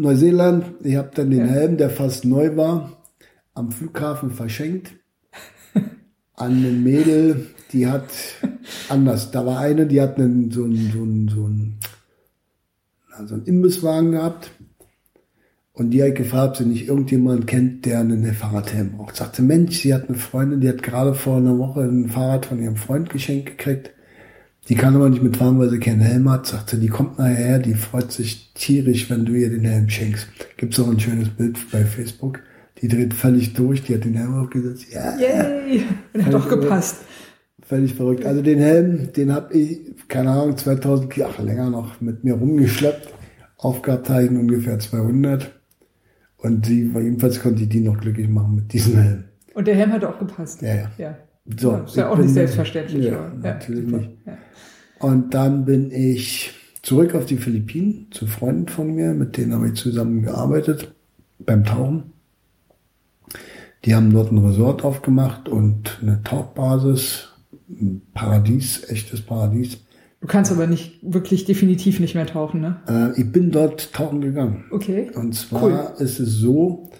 Neuseeland, ich habe dann den Ja. Helm, der fast neu war, am Flughafen verschenkt. *laughs* An eine Mädel, die hat anders. Da war eine, die hat einen, so einen, so einen, so einen, na, so einen Imbisswagen gehabt. Und die hat gefragt, ob sie nicht irgendjemand kennt, der einen Fahrradhelm braucht. Sagte, Mensch, sie hat eine Freundin, die hat gerade vor einer Woche ein Fahrrad von ihrem Freund geschenkt gekriegt. Die kann aber nicht mitfahren, weil sie keinen Helm hat. Sagte, die kommt nachher her, die freut sich tierisch, wenn du ihr den Helm schenkst. Gibt's auch ein schönes Bild bei Facebook. Die dreht völlig durch, die hat den Helm aufgesetzt. Ja, Yay! Und hat doch gepasst. Völlig verrückt. Also den Helm, den habe ich, keine Ahnung, 2000, ach länger noch, mit mir rumgeschleppt. Aufgehabt habe ich ihn ungefähr 200. Und sie, jedenfalls konnte ich die noch glücklich machen mit diesem Helm. Und der Helm hat auch gepasst. Ja, ja. Ja. So, ja, ist ja auch nicht selbstverständlich. Ja, aber, natürlich super. nicht. Ja. Und dann bin ich zurück auf die Philippinen zu Freunden von mir, mit denen habe ich zusammen gearbeitet beim Tauchen. Die haben dort ein Resort aufgemacht und eine Tauchbasis, ein Paradies, echtes Paradies, Du kannst aber nicht wirklich definitiv nicht mehr tauchen, ne? Äh, ich bin dort tauchen gegangen. Okay. Und zwar cool. ist es so,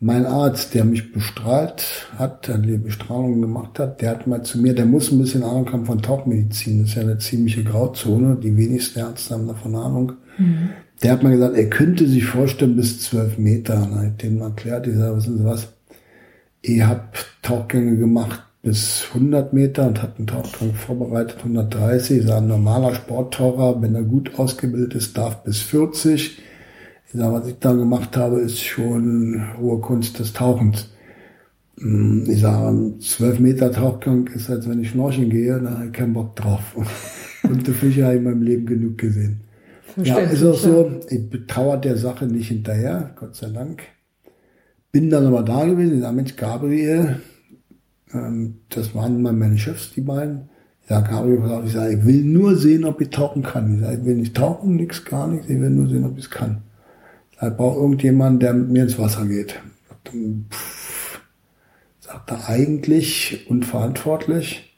mein Arzt, der mich bestrahlt hat, der die Bestrahlung gemacht hat, der hat mal zu mir, der muss ein bisschen Ahnung haben von Tauchmedizin. Das ist ja eine ziemliche Grauzone. Die wenigsten Ärzte haben davon Ahnung. Mhm. Der hat mal gesagt, er könnte sich vorstellen bis zwölf Meter. Und hat denen erklärt, ich sage, wissen Sie was? Ich habe Tauchgänge gemacht bis 100 Meter und habe einen Tauchgang vorbereitet, 130. Ich sage, ein normaler Sporttaucher, wenn er gut ausgebildet ist, darf bis 40. Ich sage, was ich da gemacht habe, ist schon hohe Kunst des Tauchens. Hm, ich sage, ein 12 Meter Tauchgang ist, als wenn ich schnorcheln gehe, da habe ich keinen Bock drauf. *laughs* Und die Fische habe ich in meinem Leben genug gesehen. Ja, ist auch so. Ich betrauere der Sache nicht hinterher, Gott sei Dank. Bin dann aber da gewesen, ich sage, Mensch, Gabriel, ähm, das waren mal meine Chefs, die beiden. Sage, Gabriel, ich sage, ich will nur sehen, ob ich tauchen kann. Ich sage, ich will nicht tauchen, nichts, gar nichts, ich will nur sehen, ob ich es kann. Ich brauche irgendjemand, der mit mir ins Wasser geht. Pff, sagt er eigentlich unverantwortlich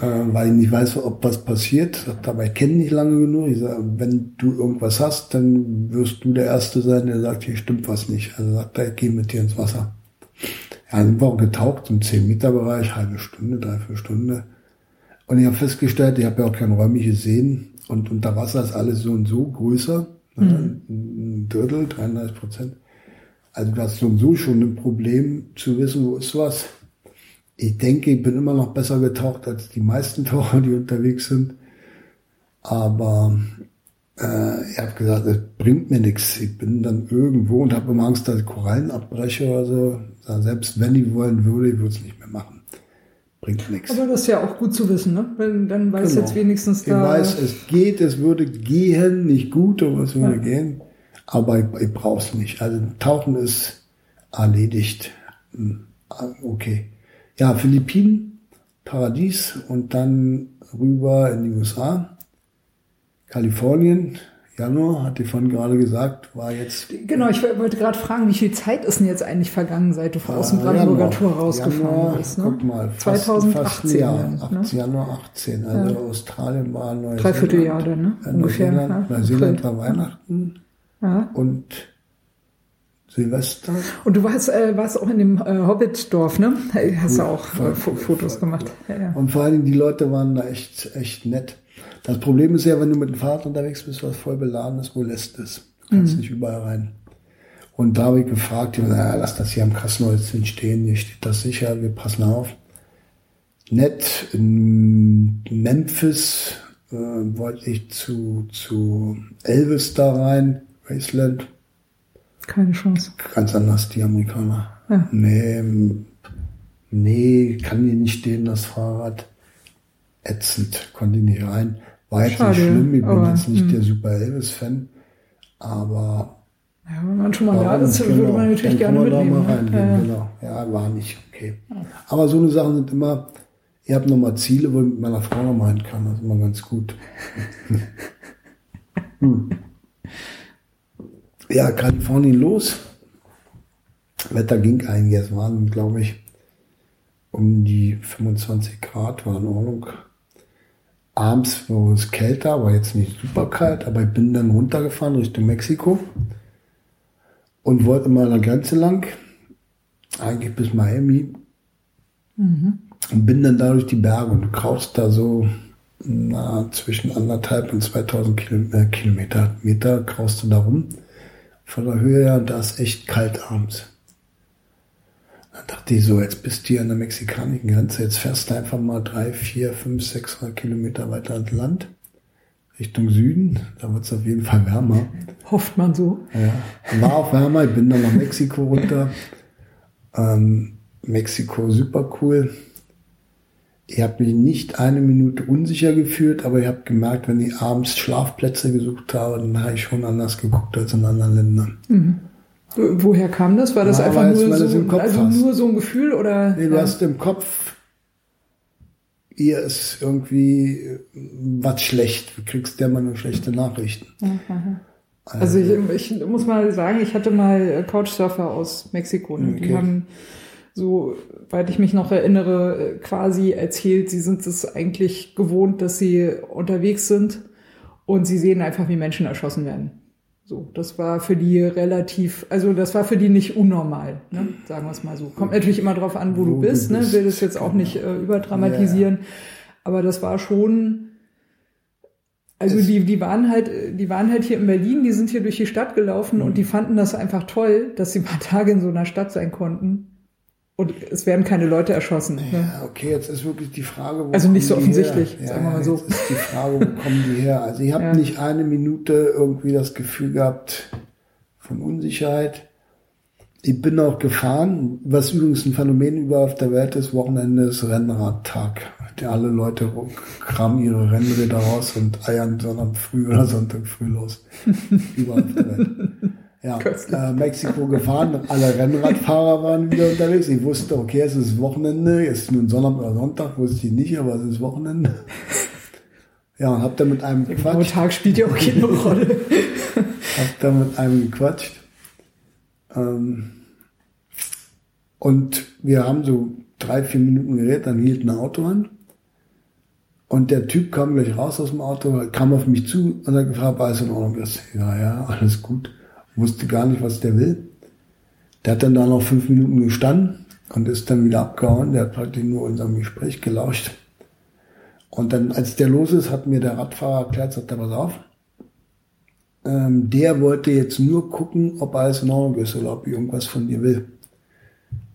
äh, weil ich nicht weiß, ob was passiert. Aber ich kenne nicht lange genug. Ich sage, wenn du irgendwas hast, dann wirst du der Erste sein, der sagt, hier stimmt was nicht. Also sagt er, ich gehe mit dir ins Wasser. Ja, dann war auch getaucht im 10-Meter-Bereich, halbe Stunde, dreiviertel Stunde. Und ich habe festgestellt, ich habe ja auch kein räumliches Sehen und unter Wasser ist alles so und so größer. Mhm. Ein Drittel, 33 Prozent. Also du hast so und so schon ein Problem zu wissen, wo ist was ich denke, ich bin immer noch besser getaucht als die meisten *laughs* Taucher, die unterwegs sind. Aber äh, ich habe gesagt, es bringt mir nichts. Ich bin dann irgendwo und habe immer Angst, dass ich Korallen abbreche oder so. Selbst wenn ich wollen würde, ich würde es nicht mehr machen. Bringt nichts. Aber das ist ja auch gut zu wissen, ne? Wenn, dann weiß genau. jetzt wenigstens da. Ich weiß, es geht, es würde gehen, nicht gut, aber es würde ja. gehen. Aber ich, ich brauche es nicht. Also Tauchen ist erledigt. Hm, okay ja, Philippinen, Paradies und dann rüber in die USA. Kalifornien, Januar, hat die von gerade gesagt, war jetzt. Genau, ich wollte gerade fragen, wie viel Zeit ist denn jetzt eigentlich vergangen, seit du aus dem Brandenburger Tor rausgefahren Januar, bist? Ne? Guck mal, fast, 2018. Fast Jahr, ne? Januar 18. Also ja. Australien war Neuseeland. Dreiviertel Jahr dann, ne? Ungefähr. Neuseeland, ja. Neuseeland war Weihnachten. Ja. Und Silvester. Und du warst, äh, warst auch in dem äh, Hobbit-Dorf, ne? Hast du auch äh, Fotos voll, gemacht. Ja, ja. Und vor allen Dingen, die Leute waren da echt, echt nett. Das Problem ist ja, wenn du mit dem Fahrrad unterwegs bist, was voll beladen ist, wo lässt es? Du kannst mhm. nicht überall rein. Und da habe ich gefragt, die haben gesagt, ja, lass das hier am Kassenholz stehen, hier steht das sicher, wir passen auf. Nett, in Memphis äh, wollte ich zu, zu Elvis da rein, Graceland keine Chance. Ganz anders, die Amerikaner. Ja. Nee, nee, kann die nicht stehen, das Fahrrad. Ätzend, konnte nicht rein. War jetzt Schade, nicht schlimm, ich bin aber, jetzt nicht mh. Hm. der Super Elvis-Fan, aber. Ja, wenn man schon mal da ist, genau, würde man natürlich gerne mitnehmen. Da mal reingehen, ja. Genau. Ja, war nicht okay. Aber so eine Sachen sind immer, ich habe nochmal Ziele, wo ich mit meiner Frau nochmal hin kann. Das ist immer ganz gut. *laughs* hm ja, Kalifornien los. Wetter ging eigentlich, es waren, glaube ich, um die 25 Grad, war in Ordnung. Abends war es kälter, war jetzt nicht super kalt, aber ich bin dann runtergefahren Richtung Mexiko und wollte mal an der Grenze lang, eigentlich bis Miami. Mhm. Und bin dann da durch die Berge und du kraust da so na, zwischen anderthalb und 2000 äh, Kilometer, Meter kraust du da rum von der Höhe her und da ist echt kalt abends. Dann dachte ich so, jetzt bist du hier an der mexikanischen Grenze, jetzt fährst du einfach mal drei, vier, fünf, 600 Kilometer weiter ins Land, Richtung Süden, da wird es auf jeden Fall wärmer. Hofft man so. Ja, war auch wärmer, ich bin dann nach Mexiko runter. Ähm, Mexiko super cool. Ich habe mich nicht eine Minute unsicher gefühlt, aber ich habe gemerkt, wenn ich abends Schlafplätze gesucht habe, dann habe ich schon anders geguckt als in anderen Ländern. Mhm. Woher kam das? War das ja, einfach nur, so, also nur so ein Gefühl? Oder? Nee, du ja. hast im Kopf, ihr ist irgendwie was schlecht. Du kriegst ja mal nur schlechte Nachrichten. Mhm. Also ich, ich, muss mal sagen, ich hatte mal Couchsurfer aus Mexiko. Ne? Okay. Die haben so weit ich mich noch erinnere, quasi erzählt, sie sind es eigentlich gewohnt, dass sie unterwegs sind und sie sehen einfach, wie Menschen erschossen werden. So, das war für die relativ, also das war für die nicht unnormal, ne? sagen wir es mal so. Kommt natürlich immer drauf an, wo, wo du bist, du bist. ne? will das jetzt auch nicht äh, überdramatisieren, ja. aber das war schon, also die, die waren halt, die waren halt hier in Berlin, die sind hier durch die Stadt gelaufen mhm. und die fanden das einfach toll, dass sie ein paar Tage in so einer Stadt sein konnten und es werden keine Leute erschossen. Ne? Ja, okay, jetzt ist wirklich die Frage, wo Also nicht so offensichtlich, her? sagen wir mal so. Jetzt ist die Frage, wo kommen die her? Also ich habe ja. nicht eine Minute irgendwie das Gefühl gehabt von Unsicherheit. Ich bin auch gefahren, was übrigens ein Phänomen über auf der Welt ist, Wochenende ist Rennradtag. Alle Leute kramen ihre Rennräder raus und eiern Sonntag früh oder Sonntag früh los. *laughs* Überall auf der Welt ja, äh, Mexiko gefahren. Alle Rennradfahrer waren wieder unterwegs. Ich wusste, okay, es ist Wochenende. Es ist nun Sonntag oder Sonntag, wusste ich nicht, aber es ist Wochenende. Ja, und hab da mit einem gequatscht. Tag spielt ja auch keine Rolle. hab da mit einem gequatscht. Ähm, und wir haben so drei, vier Minuten geredet, dann hielt ein Auto an. Und der Typ kam gleich raus aus dem Auto, kam auf mich zu und hat gefragt, war es in Ordnung ist. Ja, ja, alles gut wusste gar nicht, was der will. Der hat dann da noch fünf Minuten gestanden und ist dann wieder abgehauen. Der hat praktisch nur unserem Gespräch gelauscht. Und dann, als der los ist, hat mir der Radfahrer erklärt, sagt er, pass auf. Ähm, der wollte jetzt nur gucken, ob alles in Ordnung ist oder ob irgendwas von dir will.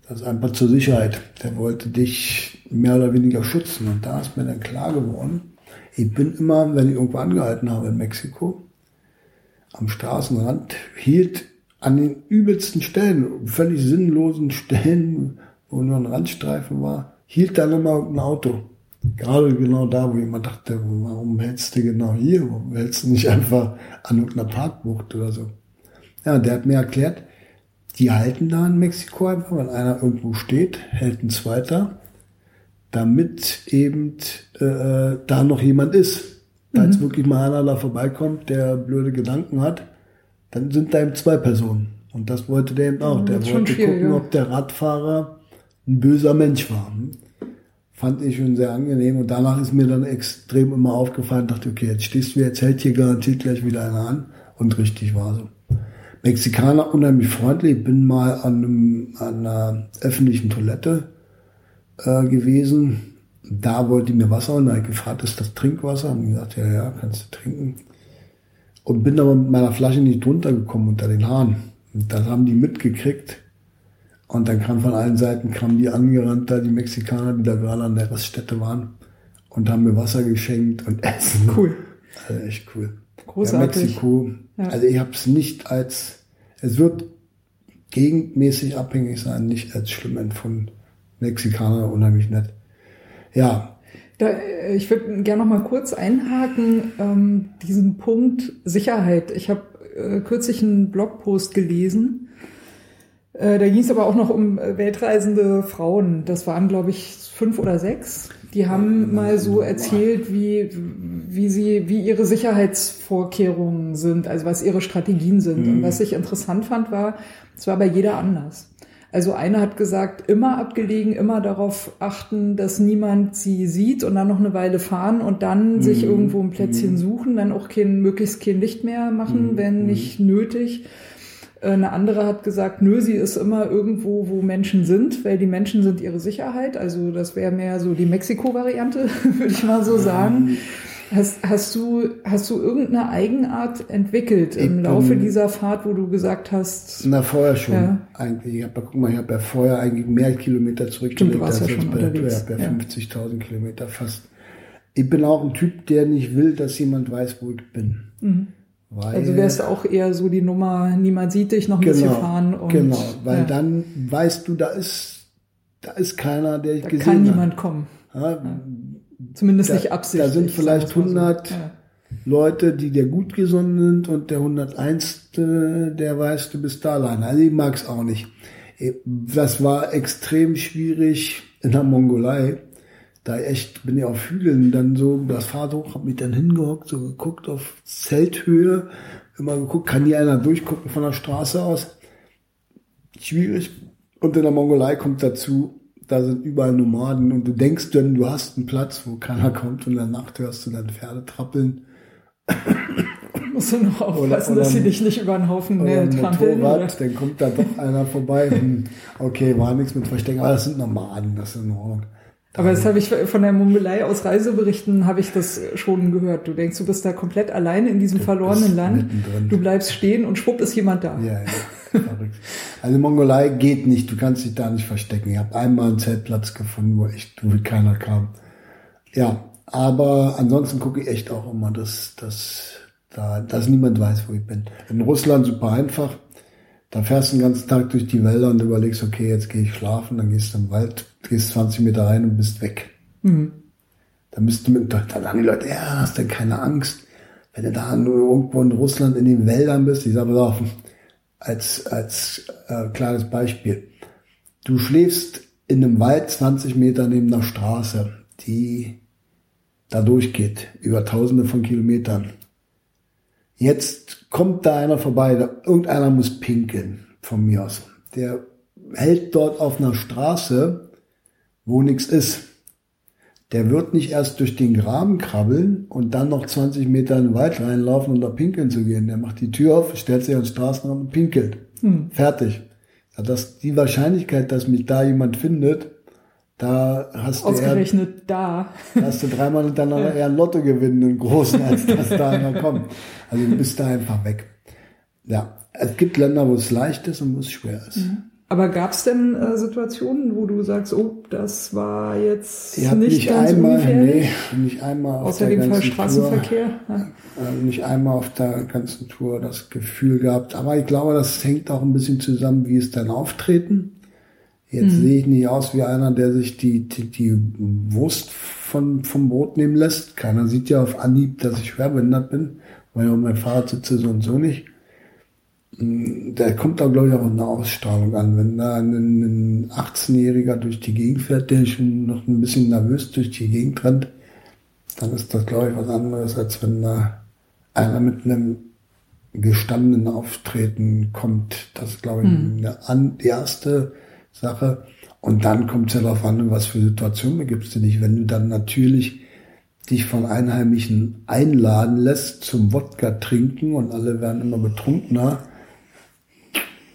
Das ist einfach zur Sicherheit. Der wollte dich mehr oder weniger schützen. Und da ist mir dann klar geworden, ich bin immer, wenn ich irgendwo angehalten habe in Mexiko, am Straßenrand, hielt an den übelsten Stellen, völlig sinnlosen Stellen, wo nur ein Randstreifen war, hielt dann immer ein Auto. Gerade genau da, wo jemand dachte, warum hältst du genau hier? Warum hältst du nicht einfach an irgendeiner Parkbucht oder so? Ja, der hat mir erklärt, die halten da in Mexiko einfach, wenn einer irgendwo steht, hält ein zweiter, damit eben äh, da noch jemand ist. Falls mhm. wirklich mal einer da vorbeikommt, der blöde Gedanken hat, dann sind da eben zwei Personen. Und das wollte der eben auch. Mhm, der wollte gucken, ja. ob der Radfahrer ein böser Mensch war. Fand ich schon sehr angenehm. Und danach ist mir dann extrem immer aufgefallen, dachte, okay, jetzt stehst du, jetzt hält hier garantiert gleich wieder einer an. Und richtig war so. Mexikaner unheimlich freundlich. Bin mal an, einem, an einer öffentlichen Toilette äh, gewesen da wollte ich mir Wasser und da ich gefragt, ist das Trinkwasser? Und ich gesagt, ja, ja, kannst du trinken. Und bin aber mit meiner Flasche nicht drunter gekommen unter den Haaren. Und das haben die mitgekriegt. Und dann kam von allen Seiten, kamen die angerannt, da die Mexikaner, die da gerade an der Raststätte waren und haben mir Wasser geschenkt und *laughs* Essen. Cool. Also echt cool. Großartig. Ja, Mexiko, ja. also ich habe es nicht als, es wird gegenmäßig abhängig sein, nicht als schlimm empfunden. Mexikaner unheimlich nett. Ja. Da, äh, ich würde gerne noch mal kurz einhaken, ähm, diesen Punkt Sicherheit. Ich habe äh, kürzlich einen Blogpost gelesen. Äh, da ging es aber auch noch um äh, weltreisende Frauen. Das waren, glaube ich, fünf oder sechs. Die haben mal so erzählt, wie, wie sie, wie ihre Sicherheitsvorkehrungen sind, also was ihre Strategien sind. Mhm. Und was ich interessant fand, war, es war bei jeder anders. Also eine hat gesagt, immer abgelegen, immer darauf achten, dass niemand sie sieht und dann noch eine Weile fahren und dann mhm. sich irgendwo ein Plätzchen mhm. suchen, dann auch kein, möglichst kein Licht mehr machen, mhm. wenn mhm. nicht nötig. Äh, eine andere hat gesagt, nö, sie ist immer irgendwo, wo Menschen sind, weil die Menschen sind ihre Sicherheit. Also das wäre mehr so die Mexiko-Variante, *laughs* würde ich mal so sagen. Hast, hast, du, hast du irgendeine Eigenart entwickelt im ich Laufe dieser Fahrt, wo du gesagt hast? Na, vorher schon. Ja. Eigentlich. Ich hab, guck mal, ich habe ja vorher eigentlich mehr Kilometer zurückgelegt als ja schon bei unterwegs. Ich habe ja, 50.000 Kilometer fast. Ich bin auch ein Typ, der nicht will, dass jemand weiß, wo ich bin. Mhm. Weil, also wärst du auch eher so die Nummer, niemand sieht dich, noch ein genau, bisschen fahren. Und, genau, weil ja. dann weißt du, da ist, da ist keiner, der ich da gesehen habe. kann niemand kommen. Ja, Zumindest da, nicht absichtlich. Da sind vielleicht 100 so. ja. Leute, die dir gut gesonnen sind und der 101. der weiß, du bist da alleine. Also ich mag's auch nicht. Das war extrem schwierig in der Mongolei. Da echt bin ich auf Hügeln dann so das Fahrrad hoch, hab mich dann hingehockt, so geguckt auf Zelthöhe, immer geguckt, kann hier einer durchgucken von der Straße aus. Schwierig. Und in der Mongolei kommt dazu, da sind überall Nomaden und du denkst dann, du hast einen Platz, wo keiner kommt und in der Nacht hörst du dann Pferde trappeln. *laughs* Musst du noch aufpassen, oder, dass sie dich nicht über den Haufen oder trampeln. Motorrad, oder? Dann kommt da doch einer vorbei. Hm, okay, war nichts mit Verstecken, aber das sind Nomaden, das ist in Ordnung. Aber das habe ich von der Mongolei aus Reiseberichten habe ich das schon gehört. Du denkst, du bist da komplett alleine in diesem verlorenen Land. Du bleibst stehen und schwupp ist jemand da. Ja, ja. Also Mongolei geht nicht, du kannst dich da nicht verstecken. Ich habe einmal einen Zeltplatz gefunden, wo echt wo keiner kam. Ja, aber ansonsten gucke ich echt auch immer, dass, dass, da, dass niemand weiß, wo ich bin. In Russland super einfach. Da fährst du den ganzen Tag durch die Wälder und überlegst, okay, jetzt gehe ich schlafen, dann gehst du im Wald, gehst 20 Meter rein und bist weg. Mhm. Da bist du mit, dann sagen die Leute, ja, hast du keine Angst. Wenn du da nur irgendwo in Russland in den Wäldern bist, ich sage mal, als, als äh, kleines Beispiel. Du schläfst in einem Wald 20 Meter neben einer Straße, die da durchgeht, über tausende von Kilometern. Jetzt kommt da einer vorbei, da, irgendeiner muss pinkeln, von mir aus. Der hält dort auf einer Straße, wo nichts ist. Der wird nicht erst durch den Graben krabbeln und dann noch 20 Meter in den Wald reinlaufen, um da pinkeln zu gehen. Der macht die Tür auf, stellt sich an den Straßenrand und pinkelt. Hm. Fertig. Das, die Wahrscheinlichkeit, dass mich da jemand findet, da hast Ausgerechnet du eher, da. hast du dreimal hintereinander *laughs* eher ein Lotto gewinnen, einen großen, als dass da einer kommt. Also du bist da einfach weg. Ja, es gibt Länder, wo es leicht ist und wo es schwer ist. Mhm. Aber gab es denn äh, Situationen, wo du sagst, oh, das war jetzt ich nicht, nicht ganz einmal, ungefährlich? Nee, nicht einmal auf Außer der dem Fall Straßenverkehr? Tour, ja. äh, nicht einmal auf der ganzen Tour das Gefühl gehabt. Aber ich glaube, das hängt auch ein bisschen zusammen, wie es dann auftreten. Jetzt mhm. sehe ich nicht aus wie einer, der sich die, die, die Wurst von, vom Boot nehmen lässt. Keiner sieht ja auf Anhieb, dass ich schwerbehindert bin, weil ja mein Fahrrad sitze so und so nicht. Da kommt da, glaube ich, auch eine Ausstrahlung an. Wenn da ein, ein 18-Jähriger durch die Gegend fährt, der schon noch ein bisschen nervös durch die Gegend rennt, dann ist das, glaube ich, was anderes, als wenn da einer mit einem gestandenen Auftreten kommt. Das ist, glaube ich, mhm. eine an, die erste Sache. Und dann kommt es ja darauf an, was für Situationen begibst du dich. Wenn du dann natürlich dich von Einheimischen einladen lässt zum Wodka trinken und alle werden immer betrunkener,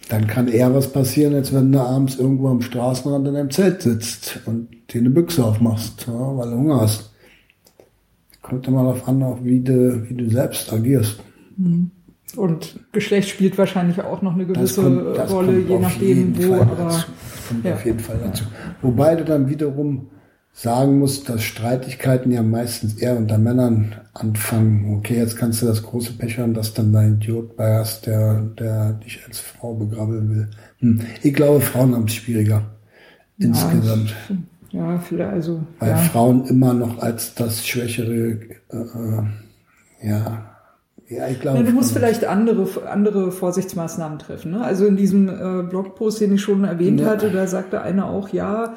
dann kann eher was passieren, als wenn du abends irgendwo am Straßenrand in einem Zelt sitzt und dir eine Büchse aufmachst, ja, weil du Hunger hast. Kommt immer darauf an, auch wie du, wie du selbst agierst. Mhm. Und Geschlecht spielt wahrscheinlich auch noch eine gewisse kommt, Rolle, je nachdem, wo. Fall aber dazu. Das kommt ja. auf jeden Fall dazu. Wobei du dann wiederum sagen musst, dass Streitigkeiten ja meistens eher unter Männern anfangen. Okay, jetzt kannst du das große Pech haben, dass dann dein Idiot bei hast, der, der dich als Frau begrabbeln will. Hm. Ich glaube, Frauen haben es schwieriger. Ja, insgesamt. Ja, vielleicht, also. Weil ja. Frauen immer noch als das schwächere, äh, ja, ja, ich glaube. Ja, du musst vielleicht andere, andere Vorsichtsmaßnahmen treffen. Ne? Also in diesem äh, Blogpost, den ich schon erwähnt ja. hatte, da sagte einer auch, ja,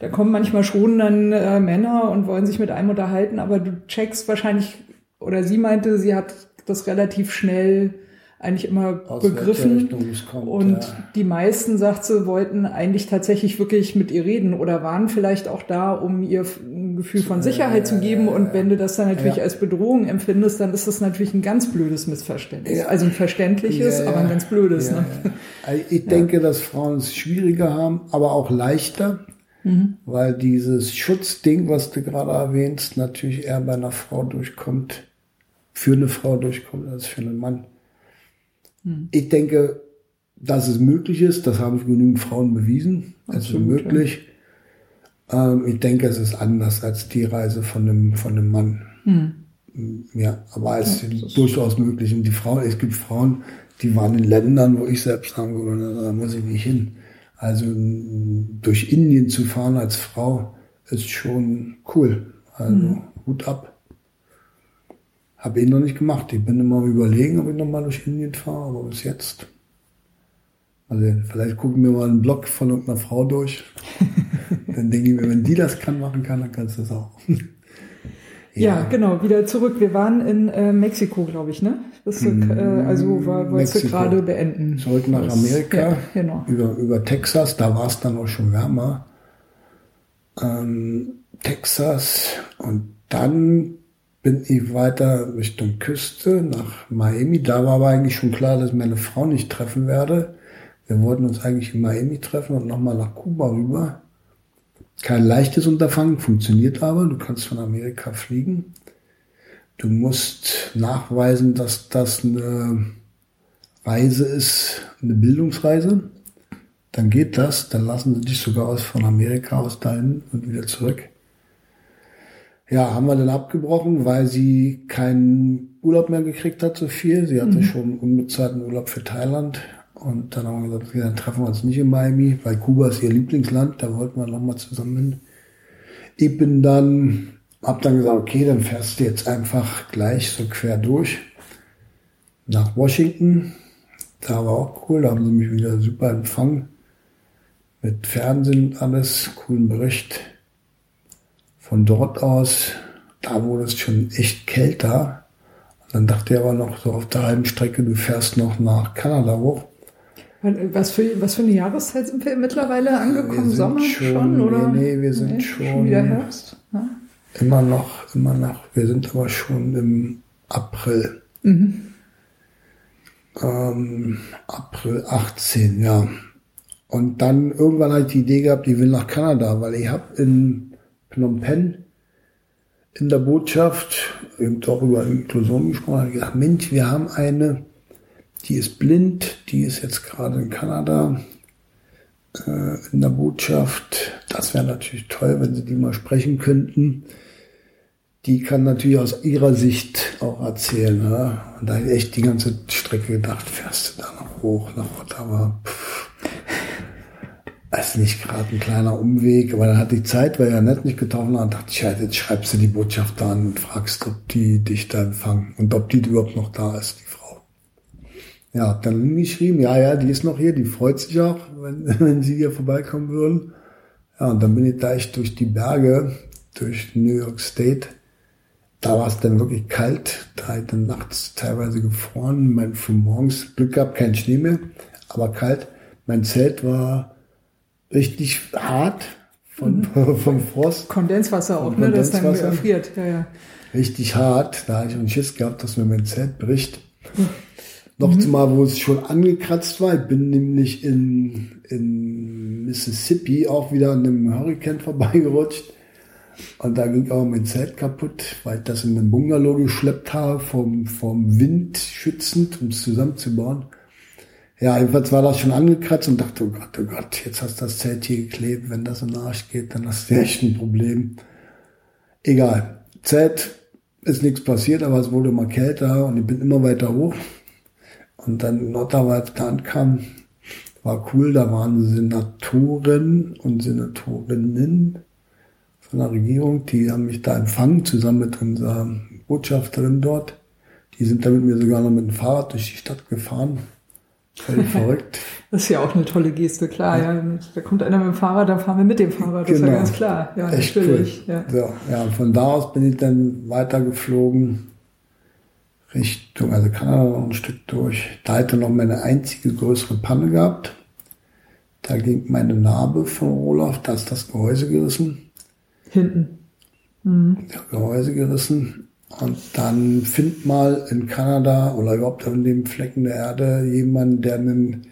da kommen manchmal schon dann äh, Männer und wollen sich mit einem unterhalten, aber du checkst wahrscheinlich, oder sie meinte, sie hat das relativ schnell eigentlich immer Aus begriffen. Kommt, und ja. die meisten, sagt sie, wollten eigentlich tatsächlich wirklich mit ihr reden oder waren vielleicht auch da, um ihr ein Gefühl von Sicherheit zu geben. Und wenn du das dann natürlich als Bedrohung empfindest, dann ist das natürlich ein ganz blödes Missverständnis. Also ein verständliches, aber ein ganz blödes. Ne? *laughs* Ich denke, dass Frauen es schwieriger haben, aber auch leichter. Mhm. Weil dieses Schutzding, was du gerade erwähnst, natürlich eher bei einer Frau durchkommt, für eine Frau durchkommt als für einen Mann. Hm. Ich denke, dass es möglich ist, das haben genügend Frauen bewiesen. Es ist möglich. Ja. Ähm, ich denke, es ist anders als die Reise von einem, von einem Mann. Hm. Ja, aber es ja, ist durchaus möglich. Und die Frauen, es gibt Frauen, die waren in Ländern, wo ich selbst würde, da muss ich nicht hin. Also durch Indien zu fahren als Frau ist schon cool. Also hm. Hut ab. Habe ich noch nicht gemacht. Ich bin immer überlegen, ob ich nochmal durch Indien fahre, aber bis jetzt. Also vielleicht gucken wir mal einen Blog von irgendeiner Frau durch. *laughs* dann denke ich mir, wenn die das kann, machen kann, dann kannst du das auch. Ja, genau, wieder zurück. Wir waren in äh, Mexiko, glaube ich, ne? Das, äh, also war, wolltest du gerade beenden. Zurück nach Amerika, Ja, genau. über, über Texas, da war es dann auch schon wärmer. Ähm, Texas und dann bin ich weiter Richtung Küste nach Miami. Da war aber eigentlich schon klar, dass ich meine Frau nicht treffen werde. Wir wollten uns eigentlich in Miami treffen und nochmal nach Kuba rüber. Kein leichtes Unterfangen, funktioniert aber. Du kannst von Amerika fliegen. Du musst nachweisen, dass das eine Reise ist, eine Bildungsreise. Dann geht das, dann lassen sie dich sogar aus von Amerika aus dahin und wieder zurück. Ja, haben wir dann abgebrochen, weil sie keinen Urlaub mehr gekriegt hat, so viel. Sie hatte schon unbezahlten Urlaub für Thailand. Und dann haben wir gesagt, okay, dann treffen wir uns nicht in Miami, weil Kuba ist ihr Lieblingsland, da wollten wir nochmal zusammen hin. Ich bin dann, hab dann gesagt, okay, dann fährst du jetzt einfach gleich so quer durch nach Washington. Da war auch cool, da haben sie mich wieder super empfangen. Mit Fernsehen und alles, coolen Bericht. Von dort aus, da wurde es schon echt kälter. Und dann dachte ich aber noch so auf der halben Strecke, du fährst noch nach Kanada hoch. Was für, was für eine Jahreszeit sind wir mittlerweile angekommen? sind Sommer schon, schon- oder? nee, nee, wir sind schon- wieder Herbst. Ja. Immer noch, immer noch. Wir sind aber schon im April. Ähm, April 18, ja. Und dann irgendwann halt die Idee gehabt, ich will nach Kanada, weil ich habe in Phnom Penh in der Botschaft eben auch über Inklusion gesprochen, habe gesagt, Mensch, wir haben eine, die ist blind, die ist jetzt gerade in Kanada äh, in der Botschaft. Das wäre natürlich toll, wenn Sie die mal sprechen könnten. Die kann natürlich aus ihrer Sicht auch erzählen. Ne? Und da habe ich echt die ganze Strecke gedacht, fährst du da noch hoch nach Ottawa? Pff. Das ist nicht gerade ein kleiner Umweg, aber dann hatte ich Zeit, weil ja nett nicht getroffen hat, dachte ich, ja, jetzt schreibst du die Botschaft an und fragst, ob die dich da empfangen und ob die überhaupt noch da ist, die Frau. Ja, hab dann geschrieben, ja, ja, die ist noch hier, die freut sich auch, wenn, *laughs* wenn sie hier vorbeikommen würden. Ja, und dann bin ich da echt durch die Berge, durch New York State. Da war es dann wirklich kalt, da ich dann nachts teilweise gefroren, mein, für morgens Glück gehabt, kein Schnee mehr, aber kalt. Mein Zelt war richtig hart von, *laughs* vom Frost. Kondenswasser auch, ne? Das dann erfriert. Ja, ja. richtig hart. Da habe ich einen Schiss gehabt, dass mir mein Zelt bricht. Noch zumal, wo es schon angekratzt war. Ich bin nämlich in, in Mississippi auch wieder an einem Hurricane vorbeigerutscht. Und da ging auch mein Zelt kaputt, weil ich das in einem Bungalow geschleppt habe, vom, vom Wind schützend, um es zusammenzubauen. Ja, jedenfalls war das schon angekratzt und dachte, oh Gott, oh Gott, jetzt hast du das Zelt hier geklebt. Wenn das in den Arsch geht, dann hast du echt ein Problem. Egal. Zelt ist nichts passiert, aber es wurde immer kälter und ich bin immer weiter hoch. Und dann in Ottawa, als ich da ankam, war cool, da waren Senatoren und Senatorinnen von der Regierung, die haben mich da empfangen, zusammen mit unserer Botschafterin dort. Die sind da mit mir sogar noch mit dem Fahrrad durch die Stadt gefahren. Völlig *laughs* verrückt. Das ist ja auch eine tolle Geste, klar. Ja. Da kommt einer mit dem Fahrrad, dann fahren wir mit dem Fahrrad. Das ist ja ganz klar. Ja, Echt natürlich. cool. Ja. So, ja, von da aus bin ich dann weitergeflogen Richtung, also Kanada noch ein Stück durch. Da hatte noch meine einzige größere Panne gehabt. Da ging meine Narbe von Olaf, da ist das Gehäuse gerissen. Hinten. Das Gehäuse gerissen. Und dann find mal in Kanada oder überhaupt an dem Flecken der Erde jemanden, der ein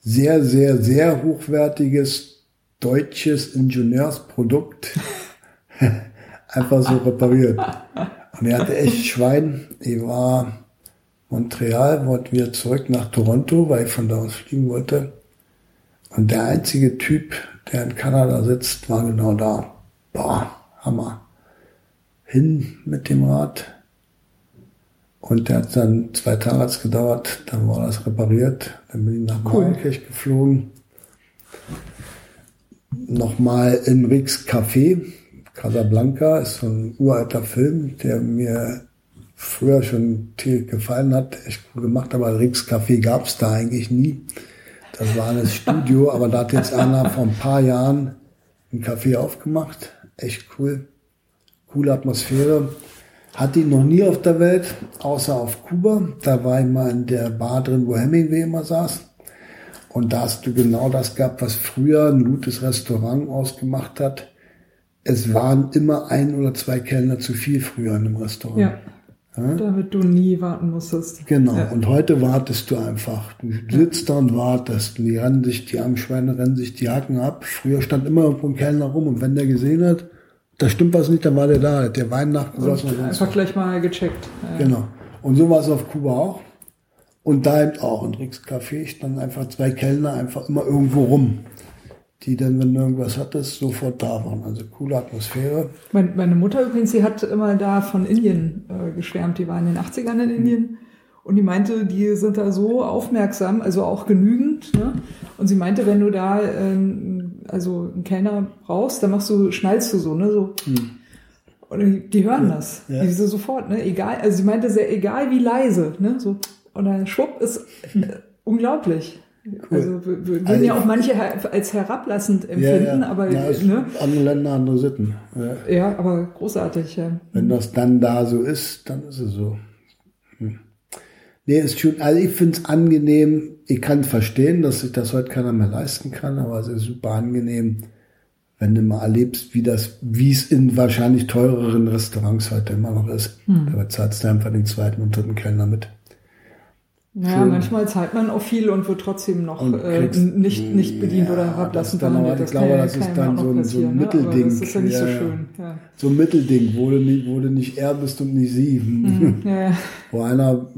sehr, sehr, sehr hochwertiges deutsches Ingenieursprodukt *laughs* einfach so repariert. *laughs* Und er hatte echt Schwein. Ich war Montreal, wollte wieder zurück nach Toronto, weil ich von da aus fliegen wollte. Und der einzige Typ, der in Kanada sitzt, war genau da. Boah, Hammer. Hin mit dem Rad. Und der hat dann zwei Tage hat's gedauert, dann war das repariert. Dann bin ich nach Cool. Marrakech geflogen. Nochmal in Rix Café. Casablanca ist so ein uralter Film, der mir früher schon gefallen hat. Echt cool gemacht, aber Rix Café gab's da eigentlich nie. Das war ein *laughs* Studio, aber da hat jetzt einer vor ein paar Jahren ein Café aufgemacht. Echt cool. Coole Atmosphäre. Hatte ihn noch nie auf der Welt, außer auf Kuba. Da war ich mal in der Bar drin, wo Hemingway immer saß. Und da hast du genau das gehabt, was früher ein gutes Restaurant ausgemacht hat. Es waren immer ein oder zwei Kellner zu viel früher in einem Restaurant. Ja. ja? Damit du nie warten musstest. Genau. Ja. Und heute wartest du einfach. Du sitzt da und wartest. Und die rennen sich, die armen Schweine rennen sich die Haken ab. Früher stand immer irgendwo ein Kellner rum und wenn der gesehen hat, da stimmt was nicht, dann war der da, hat der Wein nachgesossen. Und einfach gleich mal gecheckt. Genau. Und so war es auf Kuba auch. Und da eben auch. In Ricks Café standen einfach zwei Kellner einfach immer irgendwo rum. Die dann, wenn du irgendwas hattest, sofort da waren. Also coole Atmosphäre. Meine, meine Mutter übrigens, die hat immer da von Indien äh, geschwärmt. Die war in den 80ern in Indien. Und die meinte, die sind da so aufmerksam, also auch genügend. Ne? Und sie meinte, wenn du da ähm, also einen Kellner brauchst, dann machst du, schnallst du so, ne? So. Hm. Und die, hören das. Ja. Die so sofort, ne? Egal, also sie meinte sehr, egal wie leise, ne? So. Und dann schwupp ist äh, unglaublich. Cool. Also würden also, ja auch manche als herablassend empfinden, ja, ja. aber ja, ne? andere Länder, andere Sitten. Ja. ja, aber großartig, ja. Wenn das dann da so ist, dann ist es so. Hm. Nee, ist schon, also ich finde es angenehm. Ich kann verstehen, dass sich das heute keiner mehr leisten kann, aber es ist super angenehm, wenn du mal erlebst, wie das, wie es in wahrscheinlich teureren Restaurants heute immer noch ist. Hm. Da zahlst du einfach den zweiten und dritten Kellner mit. Ja, Schön. manchmal zahlt man auch viel und wird trotzdem noch äh, nicht, nicht bedient ja, oder herablassen verhandelt. Ich glaube, das ist dann so ein, so ein Mittelding. Ne? Das ist ja nicht ja, so schön. Ja. So ein Mittelding, wo du, nicht, wo du nicht er bist und nicht sie. Mhm, *laughs* ja. wo einer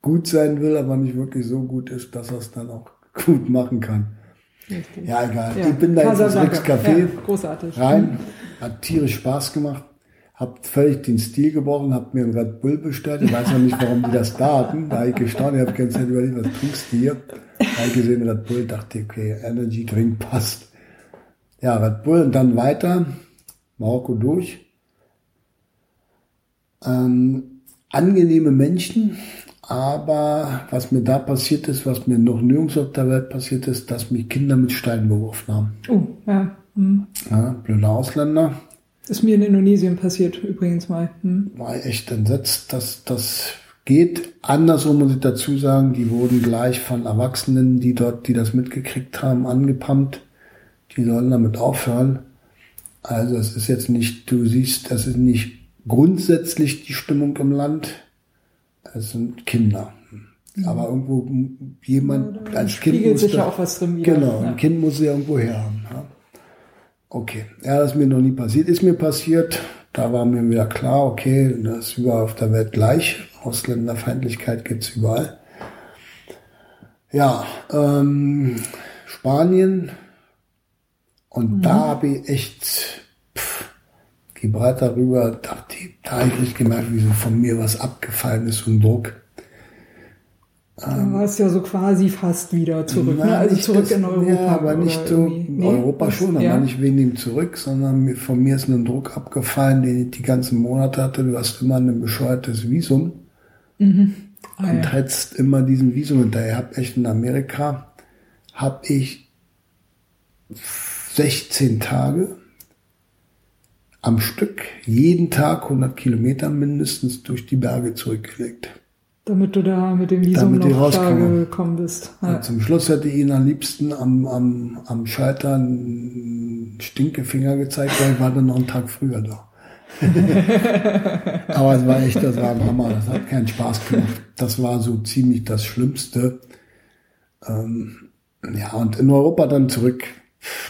gut sein will, aber nicht wirklich so gut ist, dass er es dann auch gut machen kann. Richtig. Ja, egal. Ich bin da jetzt ins Café großartig. rein. Hat tierisch Spaß gemacht hab völlig den Stil gebrochen, hab mir ein Red Bull bestellt. Ich weiß noch nicht, warum die das da hatten. Da habe ich gestanden, ich habe keine Zeit überlegt, was trinkst du hier? Da habe ich gesehen, Red Bull, dachte, okay, Energy Drink passt. Ja, Red Bull und dann weiter, Marokko durch. Ähm, angenehme Menschen, aber was mir da passiert ist, was mir noch nirgends auf der Welt passiert ist, dass mich Kinder mit Steinen beworfen haben. Oh, ja. Mhm. ja blöde Ausländer ist mir in Indonesien passiert, übrigens mal. Hm. War echt entsetzt, dass das geht. Andersrum muss ich dazu sagen, die wurden gleich von Erwachsenen, die dort, die das mitgekriegt haben, angepumpt. Die sollen damit aufhören. Also es ist jetzt nicht, du siehst, das ist nicht grundsätzlich die Stimmung im Land. Es sind Kinder. Mhm. Aber irgendwo jemand ja, als Kind muss sich ja auch was drin wieder. Genau, ja. ein Kind muss ja irgendwo her haben. Okay, ja, das ist mir noch nie passiert. Ist mir passiert, da war mir wieder klar, okay, das ist überall auf der Welt gleich. Ausländerfeindlichkeit gibt's überall. Ja, ähm, Spanien. Und mhm. da habe ich echt pff, Gibraltar rüber, dachte ich, da habe ich nicht gemerkt, wie so von mir was abgefallen ist, so ein Druck. Dann warst du ja so quasi fast wieder zurück, ne? also zurück das, in Europa. Ja, aber nicht so, nee, Europa schon, aber ja. nicht wegen dem zurück, sondern von mir ist ein Druck abgefallen, den ich die ganzen Monate hatte. Du hast immer ein bescheuertes Visum mhm. ah, und ja. hättest immer diesen Visum hinterher. Ich hab echt in Amerika, habe ich 16 Tage am Stück, jeden Tag 100 Kilometer mindestens durch die Berge zurückgelegt. Damit du da mit dem Visum noch klar gekommen bist. Ja. Ja, zum Schluss hätte ich ihn am liebsten am, am, am Schalter einen Stinkefinger gezeigt, weil ich war dann noch einen Tag früher da. *laughs* Aber es war echt, das war ein Hammer. Das hat keinen Spaß gemacht. Das war so ziemlich das Schlimmste. Ähm, ja, und in Europa dann zurück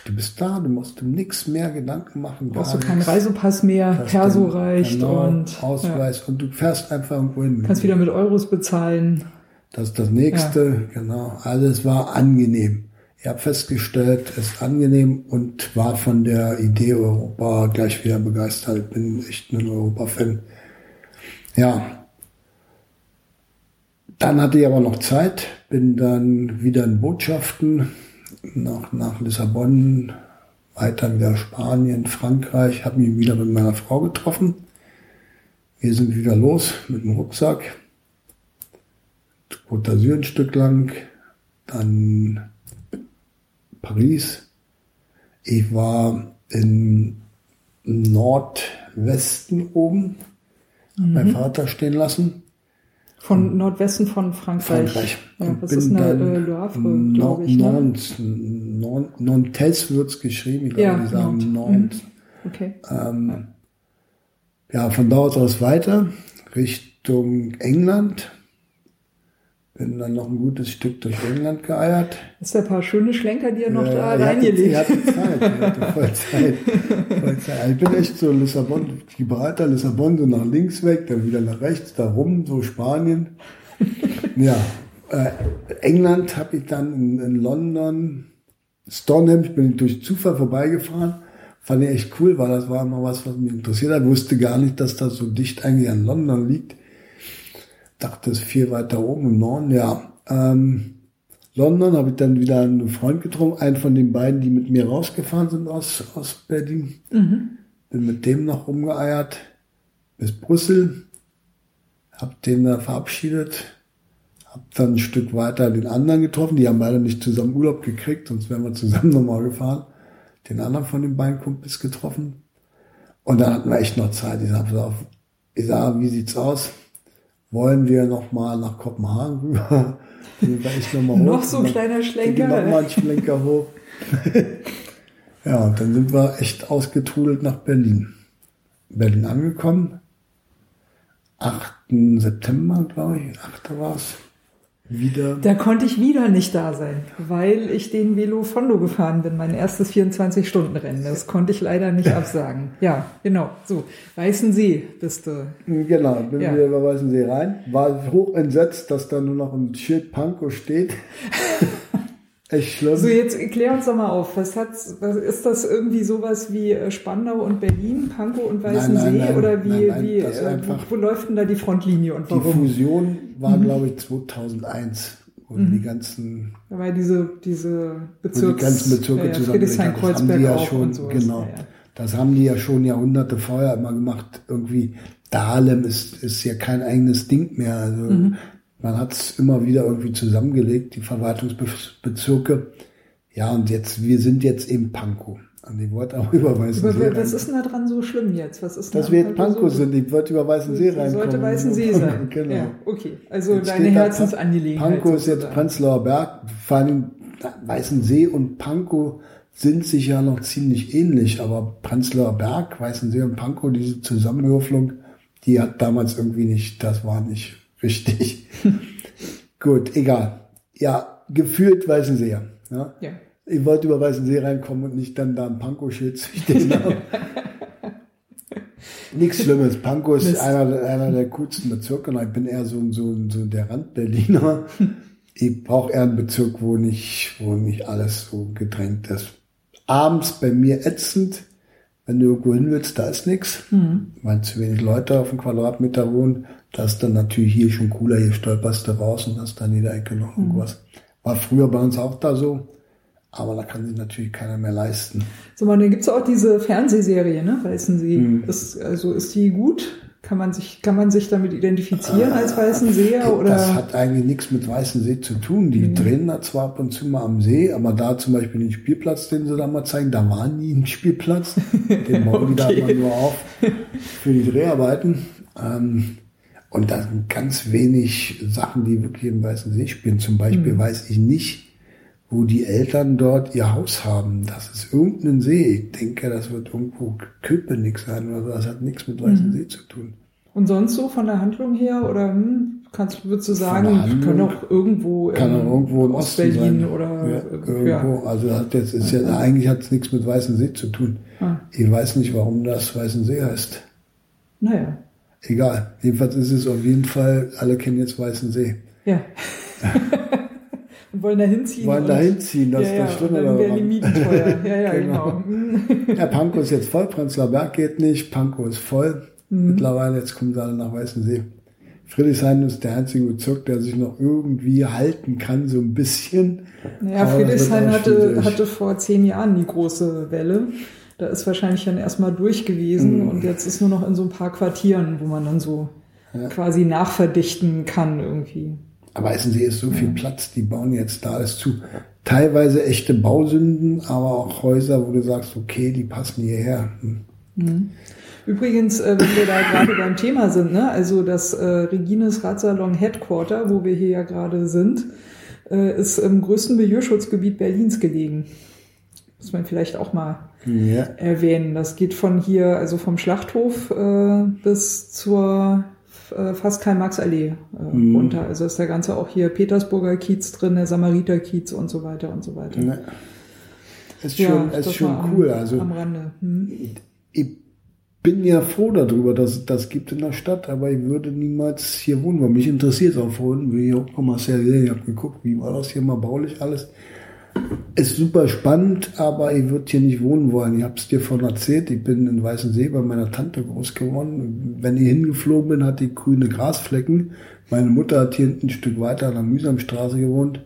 du bist da, du musst um nichts mehr Gedanken machen. Brauchst du keinen Reisepass mehr, Perso reicht genau, und Ausweis ja. und du fährst einfach irgendwo hin. Kannst wieder mit Euros bezahlen. Das ist das nächste, ja. genau. Also es war angenehm. Ich habe festgestellt, es ist angenehm und war von der Idee Europa gleich wieder begeistert. Bin echt ein Europa-Fan. Ja. Dann hatte ich aber noch Zeit, bin dann wieder in Botschaften nach, nach Lissabon, weiter wieder Spanien, Frankreich, habe mich wieder mit meiner Frau getroffen. Wir sind wieder los mit dem Rucksack. Côte d'Azur ein Stück lang, dann Paris. Ich war im Nordwesten oben, mhm. mein Vater stehen lassen. Von Nordwesten von Frankreich. Frankreich. Ja, bin ist eine äh, Le Havre, glaube ich. Ne? Nantes, Nantes wird's geschrieben, ich glaube, Ja, die sagen Nantes. Nantes. Okay. Ähm, ja, von dort aus weiter Richtung England. Bin dann noch ein gutes Stück durch England geeiert. Das sind ein paar schöne Schlenker, die er noch Ja, da ich reingelegt Ich hatte Zeit, ich hatte voll Zeit. *laughs* Voll Zeit. Ich bin echt so Lissabon, Gibraltar, Lissabon, so nach links weg, dann wieder nach rechts, da rum, so Spanien. *laughs* Ja, äh, England habe ich dann in, in London, Stonehenge bin ich durch Zufall vorbeigefahren. Fand ich echt cool, weil das war immer was, was mich interessiert hat. Wusste gar nicht, dass das so dicht eigentlich an London liegt. Dachte, es ist viel weiter oben im Norden, ja. Ähm, London habe ich dann wieder einen Freund getroffen, einen von den beiden, die mit mir rausgefahren sind aus, aus Berlin. Bin mit dem noch rumgeeiert bis Brüssel, hab den da verabschiedet, hab dann ein Stück weiter den anderen getroffen, die haben beide nicht zusammen Urlaub gekriegt, sonst wären wir zusammen *laughs* nochmal gefahren. Den anderen von den beiden Kumpels getroffen. Und dann hatten wir echt noch Zeit. Ich sag, pass auf, ich sag, wie sieht's aus? Wollen wir noch mal nach Kopenhagen rüber? *laughs* Echt noch mal Noch hoch? so ein kleiner Schlenker. Noch mal einen Schlenker hoch. *laughs* ja, und dann sind wir echt ausgetrudelt nach Berlin. Berlin angekommen. 8. September, glaube ich. 8. war's. Wieder. Da konnte ich wieder nicht da sein, weil ich den Velo Fondo gefahren bin, mein erstes 24-Stunden-Rennen. Das konnte ich leider nicht *laughs* absagen. Ja, genau. So, Weißen See bist du. Genau, bin Ja. wieder über Weißensee rein. War hoch entsetzt, dass da nur noch ein Schild Pankow steht. *laughs* Echt schlimm. So, jetzt klär uns doch mal auf. Was hat's, was, ist das irgendwie sowas wie äh, Spandau und Berlin, Pankow und Weißensee? Nein, nein, nein. oder wie, wie äh, einfach- wo, läuft denn da die Frontlinie und Die warum? Fusion war, Mhm. glaube ich, 2001. Und die ganzen, war diese, diese Bezirks, die ganzen Bezirke ja, zusammengelegt haben. Das haben die ja schon, sowas. genau. Ja. Das haben die ja schon Jahrhunderte vorher immer gemacht. Irgendwie, Dahlem ist, ist ja kein eigenes Ding mehr. Also, Mhm. man hat es immer wieder irgendwie zusammengelegt, die Verwaltungsbezirke. Ja, und jetzt, wir sind jetzt eben Pankow. An dem Wort auch *laughs* über wer- was rein- ist denn da dran so schlimm jetzt? Was ist denn Dass wir am jetzt Pankow sind, ich wollte über Weißensee Das reinkommen. sollte Weißensee *laughs* sein. genau. Ja, okay. Also Jetzt deine Herzensangelegenheit. Pankow ist jetzt. Prenzlauer Berg. Vor allem Weißensee und Pankow sind sich ja noch ziemlich ähnlich, aber Prenzlauer Berg, Weißensee und Pankow, diese Zusammenwürfelung, die hat damals irgendwie nicht, das war nicht *laughs* richtig. Gut, egal. Ja, gefühlt Weißensee. Ja. Ja. Ich wollte über Weißensee reinkommen und nicht dann da ein Pankow-Schild stehen *laughs* haben. Nichts Schlimmes. Pankow ist Mist. einer, der- einer der coolsten Bezirke. Ich bin eher so, so, so der Randberliner. Ich brauche eher einen Bezirk, wo nicht, wo nicht alles so gedrängt ist. Abends bei mir ätzend. Wenn du irgendwo hin willst, da ist nichts, weil zu wenig Leute auf dem Quadratmeter wohnen. Da ist dann natürlich hier schon cooler. Hier stolperst du raus und hast dann jeder Ecke noch irgendwas. War früher bei uns auch da so. Aber da kann sich natürlich keiner mehr leisten. So, man, dann gibt's auch diese Fernsehserie, ne? Weißensee. Hm. Ist, also ist die gut? Kann man sich, kann man sich damit identifizieren als Weißenseher? Oder? Das hat eigentlich nichts mit Weißensee zu tun. Die drehen da zwar ab und zu mal am See, aber da zum Beispiel den Spielplatz, den sie da mal zeigen, da war nie ein Spielplatz. *laughs* Den bauen die da Okay. immer nur auf für die Dreharbeiten. Ähm, und da sind ganz wenig Sachen, die wirklich im Weißensee spielen. Zum Beispiel weiß ich nicht, wo die Eltern dort ihr Haus haben. Das ist irgendein See. Ich denke, das wird irgendwo Köpenick sein oder so. Das hat nichts mit Weißensee zu tun. Und sonst so von der Handlung her? Oder hm, kannst, würdest du sagen, Handlung können auch irgendwo Kann in auch irgendwo Osten Ostberlin oder ja, äh, ja. irgendwo. Also hat jetzt ist ja eigentlich hat es nichts mit Weißensee zu tun. Ah. Ich weiß nicht, warum das Weißensee heißt. Naja, Egal. Jedenfalls ist es auf jeden Fall. Alle kennen jetzt Weißensee. ja. *laughs* und wollen da hinziehen. Wollen da hinziehen, das ja, ist ja, das Schlimme dann werden die daran. Mieten teuer. *laughs* Ja, ja, Genau. genau. Ja, Pankow ist jetzt voll. Prenzlauer Berg geht nicht. Pankow ist voll. Mhm. Mittlerweile jetzt kommen sie alle nach Weißensee. Friedrichshain ist der einzige Bezirk, der sich noch irgendwie halten kann, so ein bisschen. Aber wird Friedrichshain hatte, hatte vor zehn Jahren die große Welle. Da ist wahrscheinlich dann erstmal durch gewesen Mhm. und jetzt ist nur noch in so ein paar Quartieren, wo man dann so quasi nachverdichten kann irgendwie. Aber Weißensee ist so viel Platz, die bauen jetzt da alles zu. Teilweise echte Bausünden, aber auch Häuser, wo du sagst, okay, die passen hierher. Hm. Übrigens, äh, wenn wir da gerade beim Thema sind, ne, also das äh, Regines Radsalon Headquarter, wo wir hier ja gerade sind, äh, ist im größten Milieuschutzgebiet Berlins gelegen. Muss man vielleicht auch mal ja. erwähnen. Das geht von hier, also vom Schlachthof äh, bis zur äh, fast Karl-Marx-Allee äh, mhm. runter. Also ist der ganze auch hier Petersburger Kiez drin, der Samariter-Kiez und so weiter und so weiter. Ja. Ist schon, ja, ist schon cool. Am, also, am Rande. Hm. Ich bin ja froh darüber, dass es das gibt in der Stadt, aber ich würde niemals hier wohnen, weil mich interessiert es auch vorhin, wie ich auch mal sehr ich habe geguckt, wie war das hier mal baulich alles. Ist super spannend, aber ich würde hier nicht wohnen wollen. Ich habe es dir vorhin erzählt, ich bin in Weißensee bei meiner Tante groß geworden. Wenn ich hingeflogen bin, hatte ich grüne Grasflecken. Meine Mutter hat hier ein Stück weiter an der Mühsamstraße gewohnt.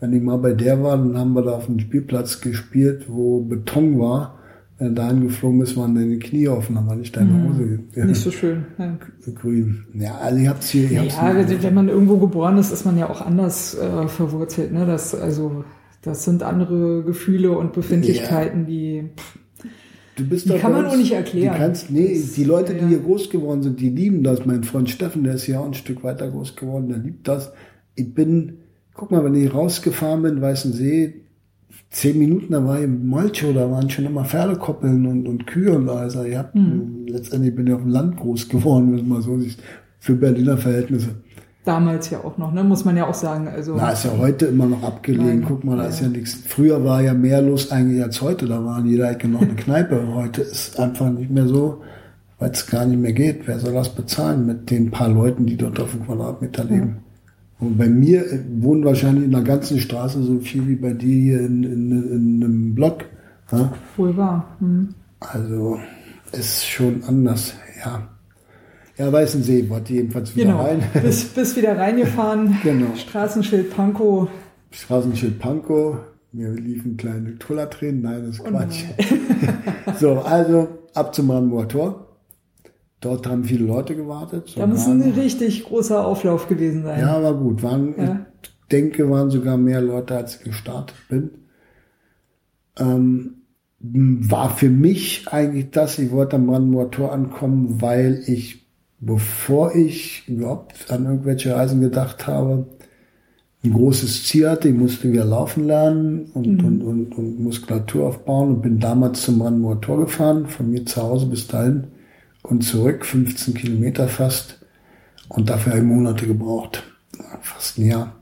Wenn ich mal bei der war, dann haben wir da auf einem Spielplatz gespielt, wo Beton war. Wenn du dahin geflogen bist, waren deine Knie offen, dann war nicht deine mhm. Hose. Ja. Nicht so schön. Ja. Grün. Ja, also ich hab's hier. Ich hab's ja, hier. wenn man irgendwo geboren ist, ist man ja auch anders äh, verwurzelt. Ne? Das, also das sind andere Gefühle und Befindlichkeiten, ja. die, du bist die kann man auch nicht erklären. Die, kannst, nee, die Leute, die hier groß geworden sind, die lieben das. Mein Freund Steffen, der ist ja auch ein Stück weiter groß geworden, der liebt das. Ich bin, guck mal, wenn ich rausgefahren bin, Weißen See, zehn Minuten, da war ich im Molcho, da waren schon immer Pferdekoppeln und, und Kühe und alles. Also ich hab, hm. letztendlich bin ich auf dem Land groß geworden, wenn man so sieht, für Berliner Verhältnisse. Damals ja auch noch, ne? muss man ja auch sagen. Also, Na, ist ja heute immer noch abgelegen. Nein, Guck mal, da ist ja nichts. Früher war ja mehr los eigentlich als heute. Da war jeder Ecke noch eine Kneipe. *laughs* Heute ist einfach nicht mehr so, weil es gar nicht mehr geht. Wer soll das bezahlen mit den paar Leuten, die dort auf dem Quadratmeter leben? Ja. Und bei mir wohnen wahrscheinlich in der ganzen Straße so viel wie bei dir hier in, in, in einem Block. Ja? Wohl wahr. Mhm. Also ist schon anders, ja. Ja, Weißensee, wollte jedenfalls wieder genau. rein. *laughs* Bis, bis wieder reingefahren. *laughs* genau. Straßenschild Pankow. Straßenschild Pankow. Wir liefen kleine Tullertränen. Nein, das ist oh Quatsch. *laughs* So, also ab zum Brandenburger Tor. Dort haben viele Leute gewartet. So da muss ein richtig großer Auflauf gewesen sein. Ja, war gut. Waren, ja. Ich denke, waren sogar mehr Leute, als ich gestartet bin. Ähm, war für mich eigentlich das, ich wollte am Brandenburger Tor ankommen, weil ich bevor ich überhaupt an irgendwelche Reisen gedacht habe, ein großes Ziel hatte. Ich musste wieder laufen lernen und, mhm. und, und, und Muskulatur aufbauen und bin damals zum Brandenburger Tor gefahren, von mir zu Hause bis dahin und zurück, 15 Kilometer fast. Und dafür habe ich Monate gebraucht, fast ein Jahr.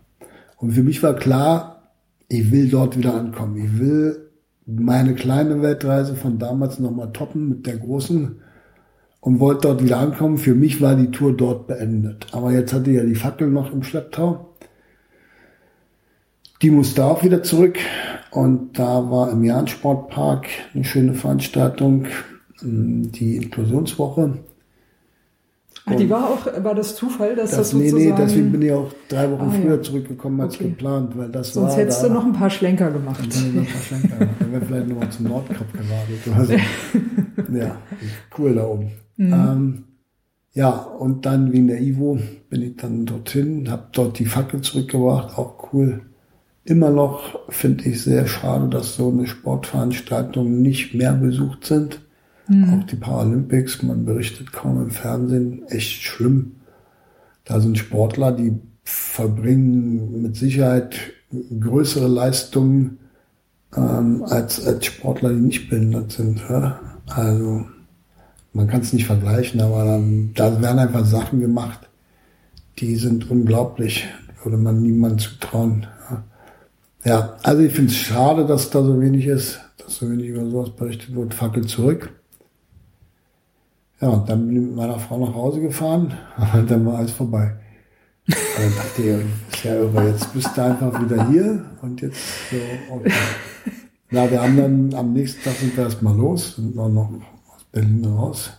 Und für mich war klar, ich will dort wieder ankommen. Ich will meine kleine Weltreise von damals nochmal toppen mit der großen und wollte dort wieder ankommen. Für mich war die Tour dort beendet. Aber jetzt hatte ich ja die Fackel noch im Schlepptau. Die musste auch wieder zurück. Und da war im Jahn-Sportpark eine schöne Veranstaltung, ähm, die Inklusionswoche. Ach, die war auch, war das Zufall, dass das, das sozusagen... Nee, nee, deswegen bin ich auch drei Wochen ah, früher ja. zurückgekommen als okay. geplant, weil das Sonst war hättest da, du noch ein paar Schlenker gemacht. Dann noch ein paar Schlenker gemacht. Dann wäre vielleicht nochmal zum Nordkap gewartet oder so. *laughs* ja, cool da oben. Mhm. Ähm, ja, und dann wie in der Ivo bin ich dann dorthin, habe dort die Fackel zurückgebracht, auch cool. Immer noch finde ich sehr schade, dass so eine Sportveranstaltung nicht mehr besucht sind. Mhm. Auch die Paralympics, man berichtet kaum im Fernsehen, echt schlimm. Da sind Sportler, die verbringen mit Sicherheit größere Leistungen ähm, als, als Sportler, die nicht behindert sind. Ja? Also man kann es nicht vergleichen, aber dann, da werden einfach Sachen gemacht, die sind unglaublich, würde man niemandem zutrauen. Ja, also ich finde es schade, dass da so wenig ist, dass so wenig über sowas berichtet wird. Fackel zurück. Ja, und dann bin ich mit meiner Frau nach Hause gefahren *laughs* und dann war alles vorbei. Und dann dachte ich, ist ja irre, jetzt bist du einfach wieder hier und jetzt so, okay. *laughs* Na, wir haben dann am nächsten Tag sind wir erstmal los, sind noch, noch Berlin raus.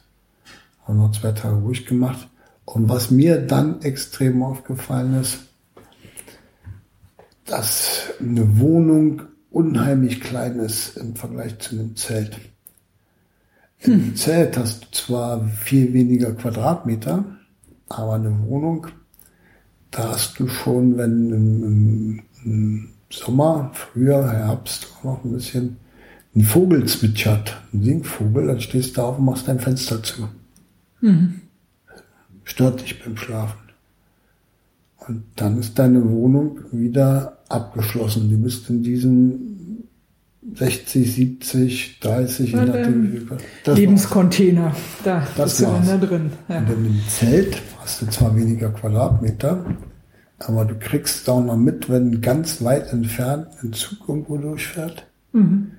Haben noch zwei Tage ruhig gemacht. Und was mir dann extrem aufgefallen ist, dass eine Wohnung unheimlich klein ist im Vergleich zu einem Zelt. Im hm. Zelt hast du zwar viel weniger Quadratmeter, aber eine Wohnung, da hast du schon, wenn im, im, im Sommer, Frühjahr, Herbst auch noch ein bisschen ein Vogel zwitschert, ein Singvogel, dann stehst du auf und machst dein Fenster zu. Mhm. Stört dich beim Schlafen. Und dann ist deine Wohnung wieder abgeschlossen. Du bist in diesen 60, 70, 30, je nachdem. Lebenscontainer, da das bist du dann da drin. Ja. Und in dem Zelt hast du zwar weniger Quadratmeter, aber du kriegst auch noch mit, wenn ganz weit entfernt ein Zug irgendwo durchfährt. Mhm.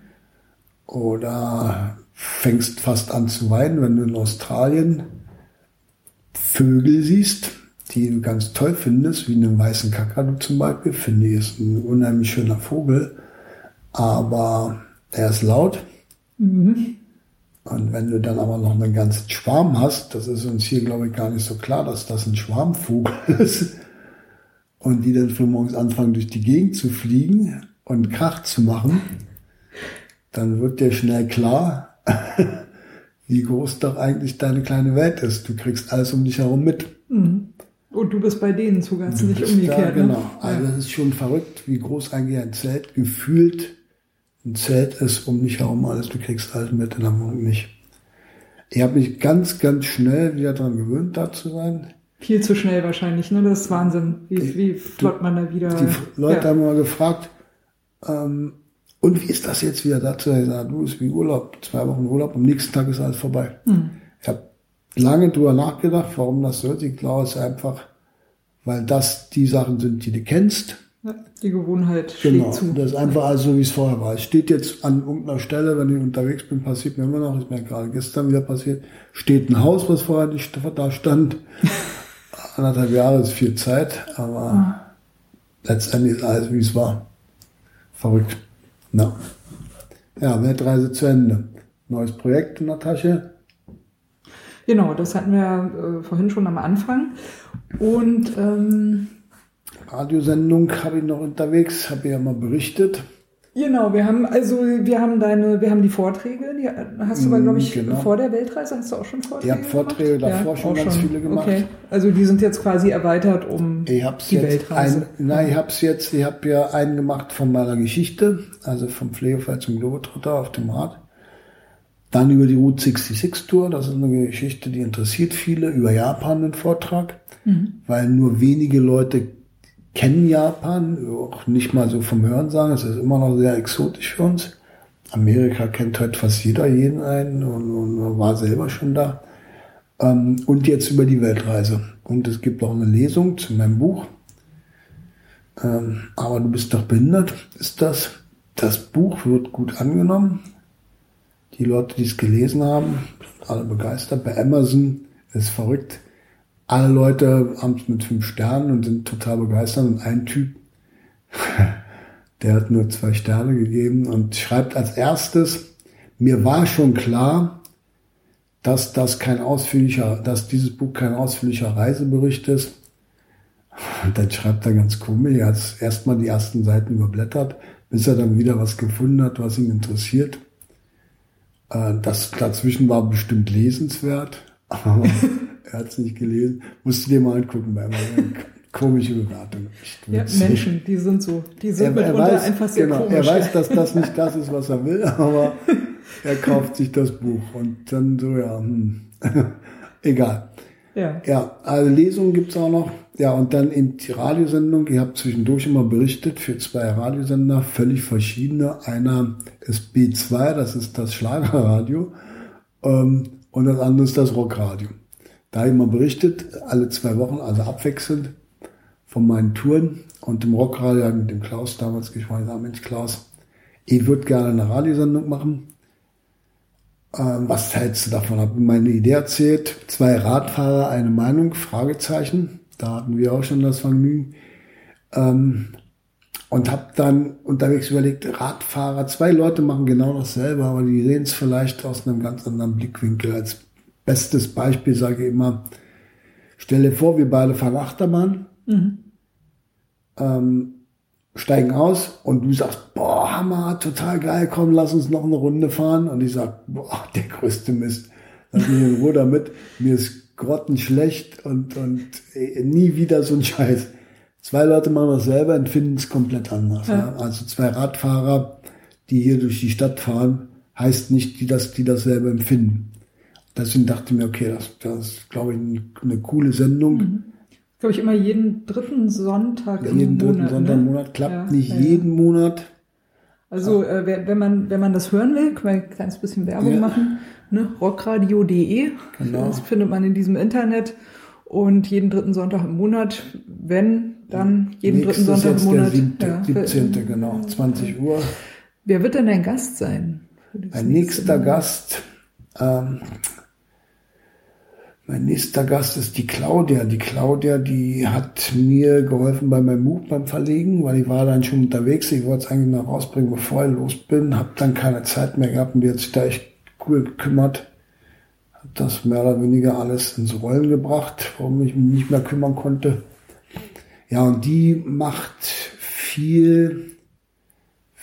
Oder fängst fast an zu weinen, wenn du in Australien Vögel siehst, die du ganz toll findest, wie einen weißen Kakadu zum Beispiel, finde ich, ist ein unheimlich schöner Vogel, aber er ist laut. Mhm. Und wenn du dann aber noch einen ganzen Schwarm hast, das ist uns hier, glaube ich, gar nicht so klar, dass das ein Schwarmvogel *laughs* ist, und die dann früh morgens anfangen, durch die Gegend zu fliegen und Krach zu machen, dann wird dir schnell klar, *laughs* wie groß doch eigentlich deine kleine Welt ist. Du kriegst alles um dich herum mit. Mhm. Und du bist bei denen zu ganz nicht umgekehrt. Da, ne? genau. Also das ist schon verrückt, wie groß eigentlich ein Zelt gefühlt ein Zelt ist um dich herum alles. Du kriegst alles mit in Wohnung nicht. Ich habe mich ganz, ganz schnell wieder daran gewöhnt, da zu sein. Viel zu schnell wahrscheinlich, ne? Das ist Wahnsinn, wie, wie flott man da wieder. Die Leute ja. haben mal gefragt, ähm, und wie ist das jetzt wieder dazu? Ich sage, du, ist wie Urlaub, zwei Wochen Urlaub, am nächsten Tag ist alles vorbei. Hm. Ich habe lange drüber nachgedacht, warum das so ist. Ich glaube, es ist einfach, weil das die Sachen sind, die du kennst. Ja, die Gewohnheit genau. zu. Das ist einfach alles so, wie es vorher war. Es steht jetzt an irgendeiner Stelle, wenn ich unterwegs bin, passiert mir immer noch, ist mir gerade gestern wieder passiert, steht ein Haus, was vorher nicht da stand. *laughs* Anderthalb Jahre ist viel Zeit, aber ah. letztendlich ist alles, wie es war. Verrückt. Na. Ja, Weltreise zu Ende. Neues Projekt in der Tasche. Genau, das hatten wir äh, vorhin schon am Anfang. Und ähm, Radiosendung habe ich noch unterwegs, habe ich ja mal berichtet. Genau, wir haben also wir haben deine, wir haben die Vorträge, die hast du aber glaube ich genau. vor der Weltreise hast du auch schon Vorträge. Ich habe Vorträge gemacht? davor ja, schon ganz schon. viele gemacht. Okay. Also die sind jetzt quasi erweitert um ich hab's die jetzt Weltreise. Ein, nein, ich habe es jetzt, ich habe ja einen gemacht von meiner Geschichte, also vom Pflegefall zum Globetrotter auf dem Rad. Dann über die Route 66 Tour, das ist eine Geschichte, die interessiert viele, über Japan einen Vortrag, mhm. weil nur wenige Leute kennen Japan, auch nicht mal so vom Hören sagen, es ist immer noch sehr exotisch für uns. Amerika kennt heute fast jeder jeden einen und, und war selber schon da. Ähm, und jetzt über die Weltreise. Und es gibt auch eine Lesung zu meinem Buch. Ähm, aber du bist doch behindert, ist das. Das Buch wird gut angenommen. Die Leute, die es gelesen haben, sind alle begeistert. Bei Amazon ist verrückt alle Leute haben es mit fünf Sternen und sind total begeistert. Und ein Typ, *laughs* der hat nur zwei Sterne gegeben und schreibt als erstes, mir war schon klar, dass das kein ausführlicher, dass dieses Buch kein ausführlicher Reisebericht ist. Und dann schreibt er ganz komisch, er hat erstmal die ersten Seiten überblättert, bis er dann wieder was gefunden hat, was ihn interessiert. Äh, das dazwischen war bestimmt lesenswert. *laughs* *laughs* Er hat es nicht gelesen. Musst du dir mal angucken bei Amazon. *laughs* Komische Bewertung. Ja, Menschen, die sind so. Die sind er, er weiß, einfach sehr genau, komisch. Er weiß, dass das nicht das ist, was er will, aber er kauft sich das Buch und dann so, ja, hm. *laughs* egal. Ja. ja, also Lesungen gibt's auch noch. Ja, und dann in die Radiosendung. Ich habe zwischendurch immer berichtet für zwei Radiosender, völlig verschiedene. Einer ist B2, das ist das Schlagerradio. Ähm, und das andere ist das Rockradio. Da habe ich mal berichtet, alle zwei Wochen, also abwechselnd, von meinen Touren und im Rockradio mit dem Klaus damals gesprochen, ich Mensch Klaus, ich würde gerne eine Radiosendung machen. Ähm, was hältst du davon? Habe meine Idee erzählt. Zwei Radfahrer, eine Meinung, Fragezeichen. Da hatten wir auch schon das Vergnügen. Ähm, und habe dann unterwegs überlegt, Radfahrer, zwei Leute machen genau dasselbe, aber die sehen es vielleicht aus einem ganz anderen Blickwinkel als Bestes Beispiel sage ich immer, stelle vor, wir beide fahren Achterbahn, mhm. ähm, steigen aus und du sagst, boah, Hammer, total geil, komm, lass uns noch eine Runde fahren. Und ich sag, boah, der größte Mist. Lass mich in Ruhe damit. Mir ist grottenschlecht und, und äh, nie wieder so ein Scheiß. Zwei Leute machen das selber und finden es komplett anders. Ja. Ja. Also zwei Radfahrer, die hier durch die Stadt fahren, heißt nicht, dass die dasselbe empfinden. Deswegen dachte ich mir, okay, das, das ist, glaube ich, eine coole Sendung. Mhm. Glaube ich immer jeden dritten Sonntag jeden im Monat. Jeden dritten Sonntag im ne? Monat klappt ja, nicht ja, jeden ja. Monat. Also äh, wenn man wenn man das hören will, können wir ein kleines bisschen Werbung machen. Ne? Rockradio.de. Genau. Das findet man in diesem Internet und jeden dritten Sonntag im Monat, wenn dann jeden Nächstes dritten Sonntag im Monat. Der 7., ja, 17. genau, 20 Uhr. Wer wird denn dein Gast sein? Ein nächster Gast. Ähm, mein nächster Gast ist die Claudia. Die Claudia, die hat mir geholfen bei meinem Buch beim Verlegen, weil ich war dann schon unterwegs. Ich wollte es eigentlich noch rausbringen, bevor ich los bin. Hab dann keine Zeit mehr gehabt und die hat sich da echt cool gekümmert. Hat das mehr oder weniger alles ins Rollen gebracht, warum ich mich nicht mehr kümmern konnte. Ja, und die macht viel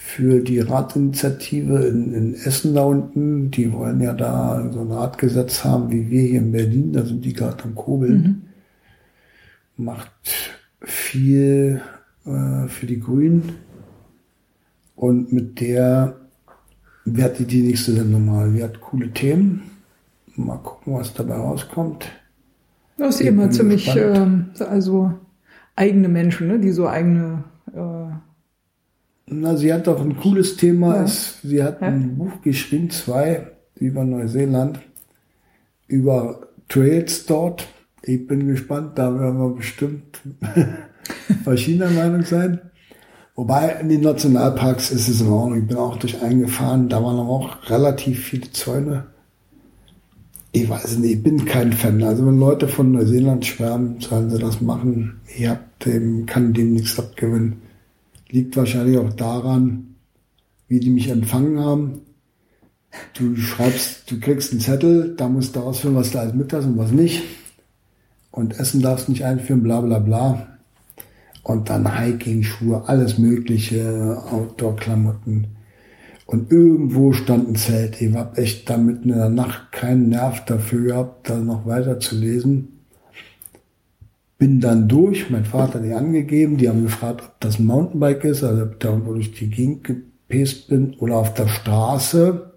für die Radinitiative in, in Essen da unten. Die wollen ja da so ein Radgesetz haben, wie wir hier in Berlin. Da sind die gerade am Kobeln. Mhm. Macht viel äh, für die Grünen. Und mit der werde ich die nächste Sendung mal. Die hat coole Themen. Mal gucken, was dabei rauskommt. Das ist immer ziemlich, äh, also eigene Menschen, ne? die so eigene na, sie hat doch ein cooles Thema. Ja. Es, sie hat ja. ein Buch geschrieben, zwei, über Neuseeland, über Trails dort. Ich bin gespannt, da werden wir bestimmt *laughs* verschiedener Meinung sein. Wobei in den Nationalparks ist es in Ordnung. Ich bin auch durch eingefahren, da waren auch relativ viele Zäune. Ich weiß nicht, ich bin kein Fan. Also wenn Leute von Neuseeland schwärmen, sollen sie das machen. Ich hab dem, kann dem nichts abgewinnen. Liegt wahrscheinlich auch daran, wie die mich empfangen haben. Du schreibst, du kriegst einen Zettel, da musst du ausführen, was du alles mit hast und was nicht. Und Essen darfst nicht einführen, bla bla bla. Und dann Hiking-Schuhe, alles mögliche, Outdoor-Klamotten. Und irgendwo stand ein Zelt. Ich hab echt da mitten in der Nacht keinen Nerv dafür gehabt, da noch weiter zu lesen. Bin dann durch, mein Vater hat die angegeben, die haben gefragt, ob das ein Mountainbike ist, also ob da wo ich die Gegend gepäst bin oder auf der Straße.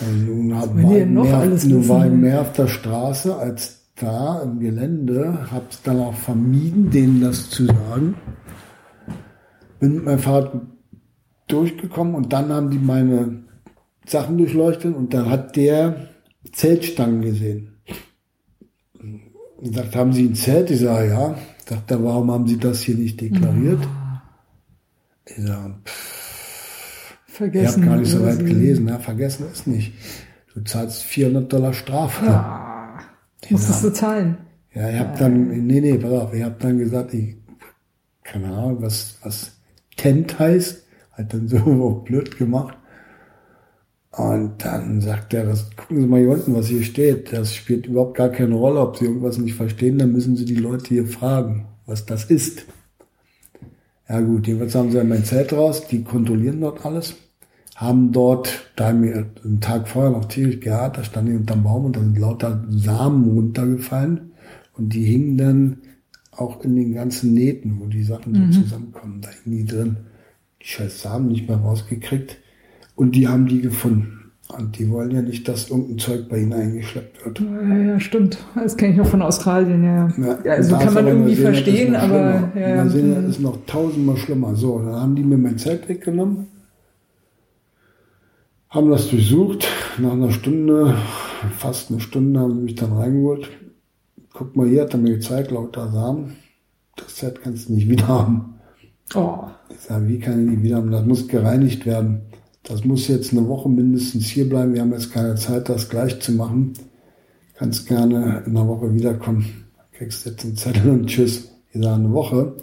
Und nun hab, war, ich mehr, nun war ich mehr auf der Straße als da im Gelände, hab's dann auch vermieden, denen das zu sagen. Bin mit meinem Vater durchgekommen und dann haben die meine Sachen durchleuchtet und dann hat der Zeltstangen gesehen. Und sagt, haben Sie ein Zelt? Ich sage, ja. Sagt er, warum haben Sie das hier nicht deklariert? Ja. Ich sage, vergessen. Ich habe gar nicht so weit gelesen. Ja, vergessen ist nicht. Du zahlst 400 Dollar Strafe. Ja. Musstest du zahlen? Ja, ich habe dann, nee, nee, pass auf, ich habe dann gesagt, ich, keine Ahnung, was, was Tent heißt. Hat dann so *laughs* blöd gemacht. Und dann sagt er, das, gucken Sie mal hier unten, was hier steht. Das spielt überhaupt gar keine Rolle, ob Sie irgendwas nicht verstehen, dann müssen Sie die Leute hier fragen, was das ist. Ja gut, jedenfalls haben sie ja mein Zelt raus, die kontrollieren dort alles, haben dort, da haben wir einen Tag vorher noch tierisch gehabt, da stand ich unterm Baum und da sind lauter Samen runtergefallen und die hingen dann auch in den ganzen Nähten, wo die Sachen mhm. so zusammenkommen, da hingen die drin. Die scheiß Samen nicht mehr rausgekriegt. Und die haben die gefunden. Und die wollen ja nicht, dass irgendein Zeug bei ihnen eingeschleppt wird. Ja, ja stimmt. Das kenne ich noch von Australien, ja. ja, ja also kann man irgendwie verstehen, aber. Ja, Neuseeland ist noch tausendmal schlimmer. So, dann haben die mir mein Zelt weggenommen, haben das durchsucht. Nach einer Stunde, fast eine Stunde, haben sie mich dann reingeholt. Guck mal, hier hat er mir gezeigt, lauter Samen. Das Zelt kannst du nicht wieder haben. Oh. Ich sage, wie kann ich nicht wieder haben? Das muss gereinigt werden. Das muss jetzt eine Woche mindestens hier bleiben. Wir haben jetzt keine Zeit, das gleich zu machen. Kannst gerne in einer Woche wiederkommen. Kriegst jetzt einen Zettel und tschüss. Ich sage eine Woche.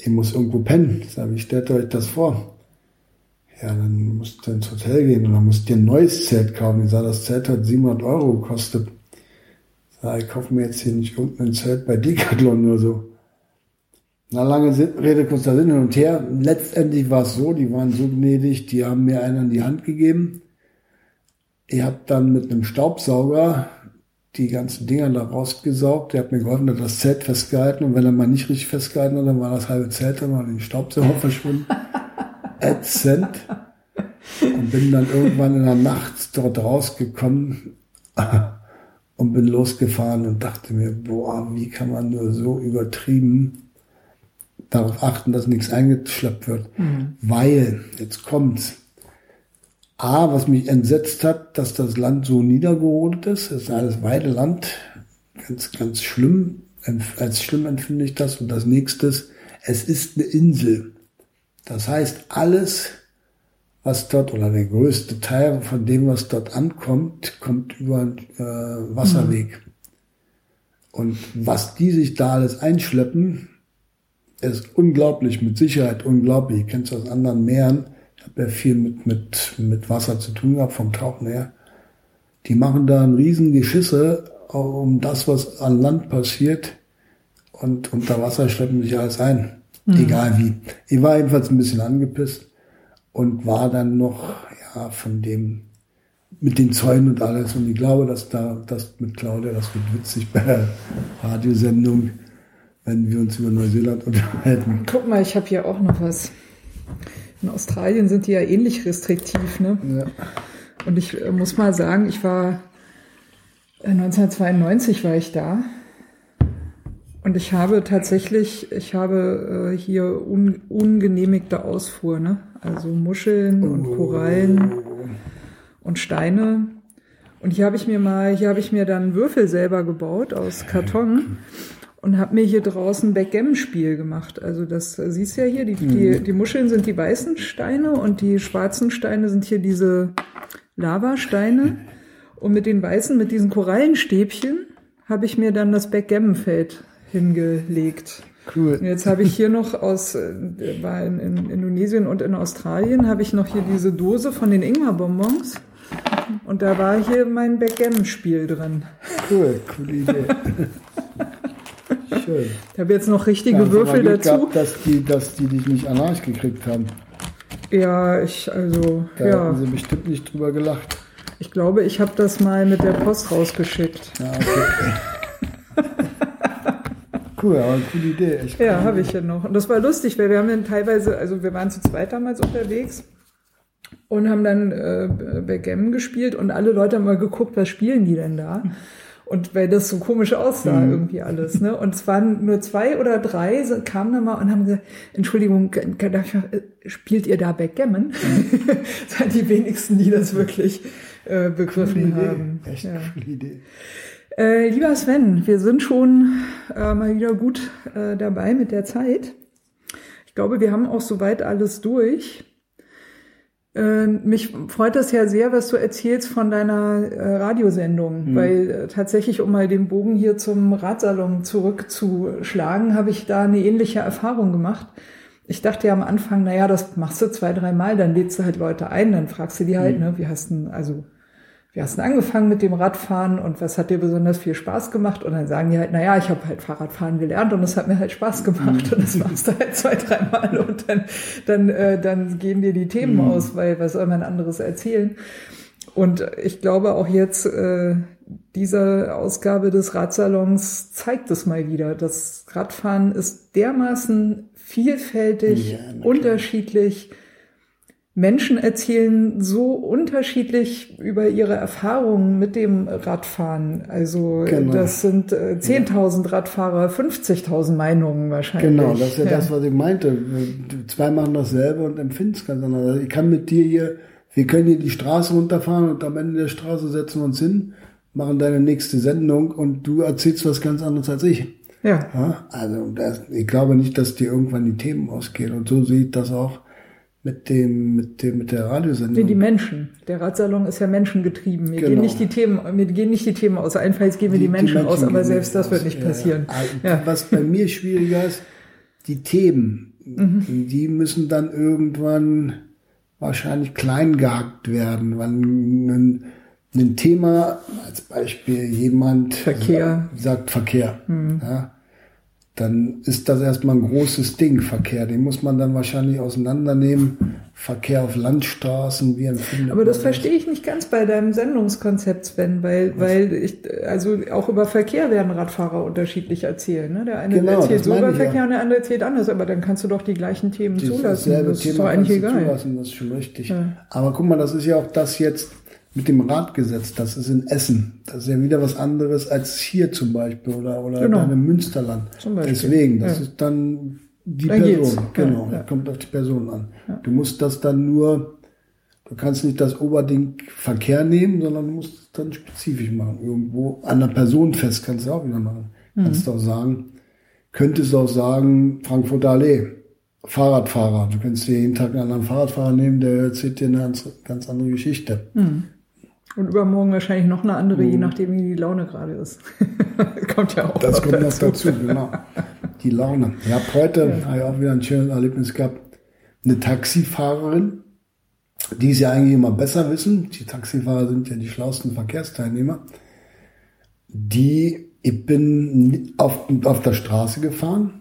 Ihr muss irgendwo pennen. Ich sage, wie stellt euch das vor? Ja, dann musst du ins Hotel gehen und dann musst dir ein neues Zelt kaufen. Ich sage, das Zelt hat 700 Euro gekostet. Ich sage, ich kaufe mir jetzt hier nicht irgendein Zelt bei Decathlon oder so. Na, lange Rede, kurzer Sinn hin und her. Letztendlich war es so, die waren so gnädig, die haben mir einen in die Hand gegeben. Ich habe dann mit einem Staubsauger die ganzen Dinger da rausgesaugt. Der hat mir geholfen, hat das Zelt festgehalten. Und wenn er mal nicht richtig festgehalten hat, dann war das halbe Zelt dann in den Staubsauger *laughs* verschwunden. ätzend. Und bin dann irgendwann in der Nacht dort rausgekommen *laughs* und bin losgefahren und dachte mir, boah, wie kann man nur so übertrieben darauf achten, dass nichts eingeschleppt wird. Mhm. Weil, jetzt kommt's, A, was mich entsetzt hat, dass das Land so niedergerodet ist. Es ist alles Weideland. Ganz, ganz schlimm. Als schlimm empfinde ich das. Und das nächste ist, es ist eine Insel. Das heißt, alles, was dort, oder der größte Teil von dem, was dort ankommt, kommt über einen äh, Wasserweg. Mhm. Und was die sich da alles einschleppen, ist unglaublich, mit Sicherheit unglaublich. Ich kenne es aus anderen Meeren habe ja viel mit, mit, mit Wasser zu tun gehabt, vom Tauchen her. Die machen da ein riesen Geschisse um das, was an Land passiert. Und unter Wasser schleppen sich alles ein. Mhm. Egal wie. Ich war jedenfalls ein bisschen angepisst und war dann noch, ja, von dem, mit den Zäunen und alles. Und ich glaube, dass da, das mit Claudia, das wird witzig bei der Radiosendung, wenn wir uns über Neuseeland unterhalten. Guck mal, ich habe hier auch noch was. In Australien sind die ja ähnlich restriktiv. Ne? Ja. Und ich äh, muss mal sagen, ich war 1992 äh, war ich da. Und ich habe tatsächlich, ich habe äh, hier un, ungenehmigte Ausfuhr, ne? Also Muscheln und oh. Korallen und Steine. Und hier habe ich mir mal, hier habe ich mir dann Würfel selber gebaut aus Karton und habe mir hier draußen Backgammon-Spiel gemacht. Also das äh, siehst du ja hier, die, mhm. die, die Muscheln sind die weißen Steine und die schwarzen Steine sind hier diese Lavasteine. Und mit den weißen, mit diesen Korallenstäbchen, habe ich mir dann das Backgammon-Feld hingelegt. Cool. Und jetzt habe ich hier noch aus, äh, war in, in Indonesien und in Australien, habe ich noch hier diese Dose von den Ingwer-Bonbons. Und da war hier mein Backgammon-Spiel drin. Cool, coole Idee. *laughs* Schön. Ich habe jetzt noch richtige ja, Würfel dazu. Gehabt, dass die, dass die dich nicht an Arsch gekriegt haben. Ja, ich, also, da ja. haben sie bestimmt nicht drüber gelacht. Ich glaube, ich habe das mal mit der Post rausgeschickt. Ja, okay. *laughs* cool, aber eine coole Idee. Echt ja, habe ich ja noch. Und das war lustig, weil wir haben dann teilweise, also wir waren zu zweit damals unterwegs und haben dann äh, Backgammon gespielt und alle Leute haben mal geguckt, was spielen die denn da? Und weil das so komisch aussah, mhm. irgendwie alles. Ne? Und es waren nur zwei oder drei, so, kamen dann mal und haben gesagt, Entschuldigung, äh, spielt ihr da Backgammon? Mhm. *laughs* das waren die wenigsten, die das wirklich äh, begriffen haben. Echt ja. coole Idee. Äh, lieber Sven, wir sind schon äh, mal wieder gut äh, dabei mit der Zeit. Ich glaube, wir haben auch soweit alles durch. Äh, mich freut das ja sehr, was du erzählst von deiner äh, Radiosendung, mhm. weil äh, tatsächlich, um mal den Bogen hier zum Radsalon zurückzuschlagen, habe ich da eine ähnliche Erfahrung gemacht. Ich dachte ja am Anfang, naja, das machst du zwei, dreimal, dann lädst du halt Leute ein, dann fragst du die halt, mhm. ne, wie hast du, also wie hast du angefangen mit dem Radfahren und was hat dir besonders viel Spaß gemacht? Und dann sagen die halt, naja, ich habe halt Fahrradfahren gelernt und es hat mir halt Spaß gemacht. Und das machst du halt zwei, dreimal und dann, dann, äh, dann gehen dir die Themen mhm. aus, weil was soll man anderes erzählen? Und ich glaube auch jetzt, äh, diese Ausgabe des Radsalons zeigt es mal wieder. Das Radfahren ist dermaßen vielfältig, ja, unterschiedlich Menschen erzählen so unterschiedlich über ihre Erfahrungen mit dem Radfahren. Also genau. das sind äh, 10.000 Radfahrer, 50.000 Meinungen wahrscheinlich. Genau, das ist ja, ja, das, was ich meinte. Zwei machen dasselbe und empfinden es ganz anders. Also ich kann mit dir hier, wir können hier die Straße runterfahren und am Ende der Straße setzen wir uns hin, machen deine nächste Sendung und du erzählst was ganz anderes als ich. Ja. ja also das, ich glaube nicht, dass dir irgendwann die Themen ausgehen. Und so sieht das auch mit dem, mit dem, mit der Radiosendung. Nee, die Menschen. Der Radsalon ist ja menschengetrieben. Mir genau. gehen nicht die Themen, mir gehen nicht die Themen aus. Einfalls gehen mir die, die Menschen, Menschen aus, aber selbst das wird nicht passieren. Ja. Ja. Was bei mir schwieriger ist, die Themen, mhm. die müssen dann irgendwann wahrscheinlich klein gehackt werden, weil ein, ein Thema, als Beispiel jemand Verkehr. sagt, sagt Verkehr. Mhm. Ja, dann ist das erstmal ein großes Ding, Verkehr. Den muss man dann wahrscheinlich auseinandernehmen. Verkehr auf Landstraßen, wie empfindet Aber das verstehe ich nicht ganz bei deinem Sendungskonzept, Sven, weil, weil ich, also auch über Verkehr werden Radfahrer unterschiedlich erzählen. Ne? Der eine Genau, erzählt das so über Verkehr ja. und der andere erzählt anders, aber dann kannst du doch die gleichen Themen Dieses zulassen. Das ist doch eigentlich egal. Zulassen, das ist schon richtig. Ja. Aber guck mal, das ist ja auch das jetzt mit dem Radgesetz. Das ist in Essen. Das ist ja wieder was anderes als hier zum Beispiel oder, oder Genau. im Münsterland. Zum Beispiel. Deswegen, das Ja. ist dann die Dann geht's. Person. Genau, Ja, ja. kommt auf die Person an. Du musst das dann nur, du kannst nicht das Oberding Verkehr nehmen, sondern du musst es dann spezifisch machen. Irgendwo an der Person fest kannst du auch wieder machen. Mhm. Kannst du auch sagen, könntest auch sagen, Frankfurter Allee, Fahrradfahrer. Du kannst dir jeden Tag einen anderen Fahrradfahrer nehmen, der erzählt dir eine ganz, ganz andere Geschichte. Und übermorgen wahrscheinlich noch eine andere, je nachdem, wie die Laune gerade ist. *laughs* kommt ja auch Mhm. Das kommt noch dazu, genau. Die Laune. Ich habe heute habe ich auch wieder ein schönes Erlebnis gehabt. Eine Taxifahrerin, die es ja eigentlich immer besser wissen. Die Taxifahrer sind ja die schlauesten Verkehrsteilnehmer. Die, ich bin auf, auf der Straße gefahren.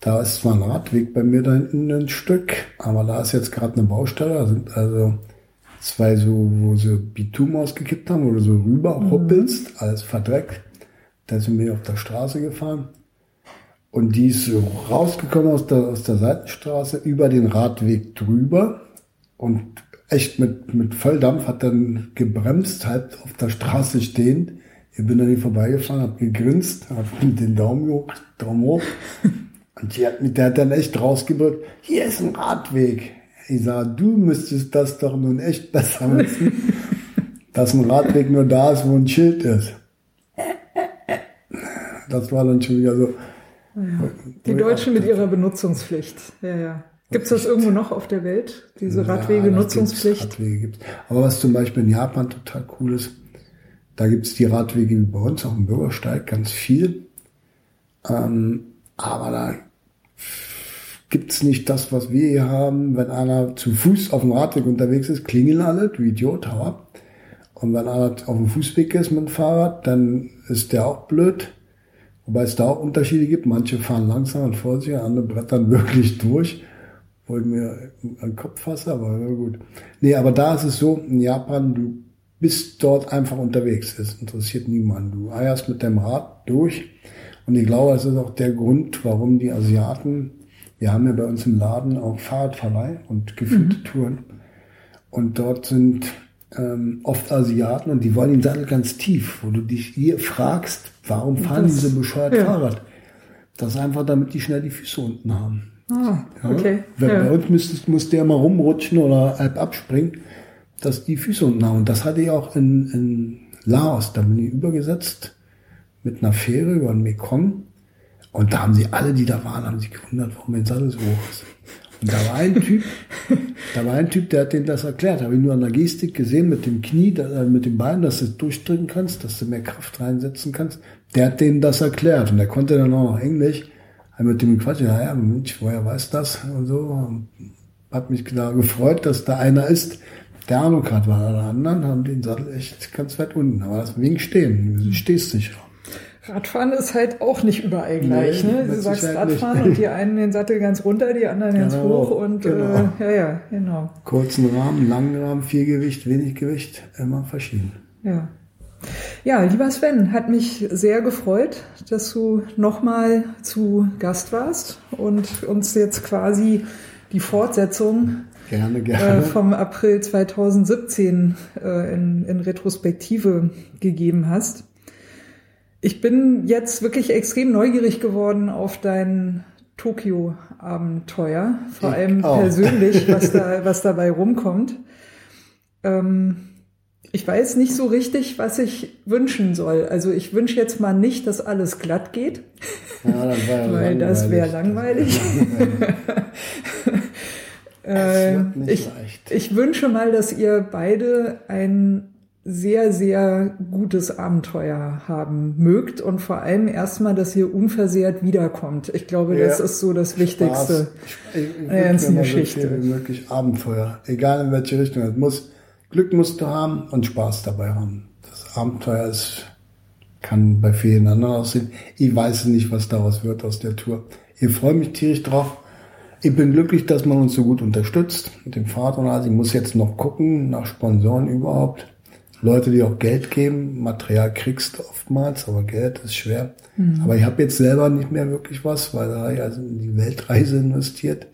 Da ist zwar ein Radweg bei mir da hinten ein Stück, aber da ist jetzt gerade eine Baustelle. Da sind also zwei so, wo sie Bitumen ausgekippt haben, du so rüber hoppelst, alles verdreckt. Da sind wir auf der Straße gefahren. Und die ist so rausgekommen aus der, aus der Seitenstraße über den Radweg drüber und echt mit, mit Volldampf hat dann gebremst, halt auf der Straße stehend. Ich bin an ihr vorbeigefahren, hab gegrinst, hab *laughs* den Daumen hoch, Daumen hoch. *laughs* Und die hat, mit der hat dann echt rausgebrüllt, hier ist ein Radweg. Ich sag, du müsstest das doch nun echt besser wissen, dass ein Radweg nur da ist, wo ein Schild ist. Das war dann schon wieder so. Die Deutschen mit ihrer Benutzungspflicht. Ja, ja. Gibt es das irgendwo noch auf der Welt, diese Ja, Radwege, da Nutzungspflicht? gibt's Radwege gibt's. Aber was zum Beispiel in Japan total cool ist, da gibt's die Radwege wie bei uns auf dem Bürgersteig ganz viel. Ähm, aber da gibt's nicht das, was wir hier haben. Wenn einer zu Fuß auf dem Radweg unterwegs ist, klingeln alle, du Idiot, hau ab. Und wenn einer auf dem Fußweg ist mit dem Fahrrad, dann ist der auch blöd. Wobei es da auch Unterschiede gibt. Manche fahren langsam und vorsichtig, andere brettern *laughs* wirklich durch. Wo ich mir den Kopf fasse, aber na gut. Nee, aber da ist es so, in Japan, du bist dort einfach unterwegs. Es interessiert niemanden. Du eierst mit deinem Rad durch. Und ich glaube, das ist auch der Grund, warum die Asiaten, wir haben ja bei uns im Laden auch Fahrradverleih und geführte Touren. Und dort sind ähm, oft Asiaten und die wollen den Sattel ganz tief, wo du dich hier fragst, warum fahren Das- die so bescheuert ja. Fahrrad? Das ist einfach, damit die schnell die Füße unten haben. Ah, Ja? okay. Wenn Bei Ja. uns müsstest, muss der mal rumrutschen oder halb abspringen, dass die Füße unten haben. Und das hatte ich auch in, in Laos. Da bin ich übergesetzt mit einer Fähre über den Mekong. Und da haben sie alle, die da waren, haben sich gewundert, warum mein Sattel so hoch ist. Und da war ein Typ, *laughs* da war ein Typ, der hat denen das erklärt. Habe ich nur an der Gestik gesehen mit dem Knie, äh, mit dem Bein, dass du es durchdrücken kannst, dass du mehr Kraft reinsetzen kannst. Der hat denen das erklärt und der konnte dann auch noch Englisch. Hab mit dem Quatsch, ja, ja, Mensch, woher weiß das und so. Und hat mich da gefreut, dass da einer ist, der Ahnung hat, weil alle anderen haben den Sattel echt ganz weit unten. Aber das wegen stehen, du stehst nicht. Radfahren ist halt auch nicht überall gleich. Nee, ne? Du sagst Sicherheit nicht. Radfahren und die einen den Sattel ganz runter, die anderen ganz Genau, hoch und genau. äh, ja, ja, genau. Kurzen Rahmen, langen Rahmen, viel Gewicht, wenig Gewicht, immer verschieden. Ja. Ja, lieber Sven, hat mich sehr gefreut, dass du nochmal zu Gast warst und uns jetzt quasi die Fortsetzung Gerne, äh, gerne. vom April 2017 äh, in, in Retrospektive gegeben hast. Ich bin jetzt wirklich extrem neugierig geworden auf dein Tokio-Abenteuer, vor Ich allem auch. persönlich, *laughs* was, da, was dabei rumkommt. Ähm, ich weiß nicht so richtig, was ich wünschen soll. Also ich wünsche jetzt mal nicht, dass alles glatt geht. Ja, *laughs* das *laughs* ja Weil das wäre langweilig. Äh, wird nicht ich, ich wünsche mal, dass ihr beide ein sehr, sehr gutes Abenteuer haben mögt und vor allem erstmal, dass ihr unversehrt wiederkommt. Ich glaube, das Ja. ist so das Wichtigste. Ich, ich, ich der ganzen Geschichte. möglich Abenteuer. Egal in welche Richtung. Es muss, Glück musst du haben und Spaß dabei haben. Das Abenteuer ist kann bei vielen anderen aussehen. Ich weiß nicht, was daraus wird aus der Tour. Ich freue mich tierisch drauf. Ich bin glücklich, dass man uns so gut unterstützt mit dem Fahrrad und alles. Ich muss jetzt noch gucken nach Sponsoren überhaupt. Leute, die auch Geld geben. Material kriegst du oftmals, aber Geld ist schwer. Mhm. Aber ich habe jetzt selber nicht mehr wirklich was, weil da habe ich also in die Weltreise investiert.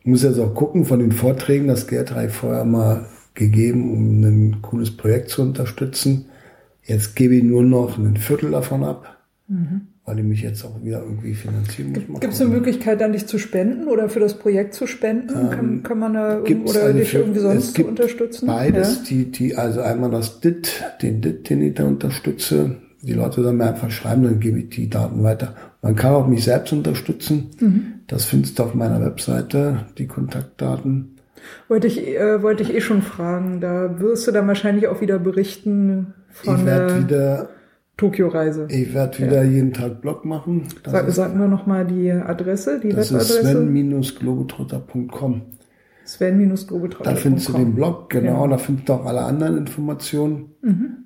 Ich muss jetzt auch gucken von den Vorträgen, das Geld habe ich vorher mal gegeben, um ein cooles Projekt zu unterstützen. Jetzt gebe ich nur noch ein Viertel davon ab. Mhm weil ich mich jetzt auch wieder irgendwie finanzieren muss. Gibt es eine Möglichkeit, dann dich zu spenden oder für das Projekt zu spenden? Ähm, kann, kann man da oder dich für, irgendwie sonst unterstützen? Beides, ja? die, die, also einmal das DIT, den DIT, den ich da unterstütze. Die Leute sollen mir einfach schreiben, dann gebe ich die Daten weiter. Man kann auch mich selbst unterstützen. Mhm. Das findest du auf meiner Webseite, die Kontaktdaten. Wollte ich, äh, wollte ich eh schon fragen. Da wirst du dann wahrscheinlich auch wieder berichten von ich werde wieder Tokio-Reise. Ich werde wieder ja. jeden Tag Blog machen. Sag, ist, sagen wir nochmal die Adresse, die das Webadresse. Das ist sven-globetrotter.com. Sven-globetrotter.com. Da findest du den Blog, genau, ja. da findest du auch alle anderen Informationen. Mhm.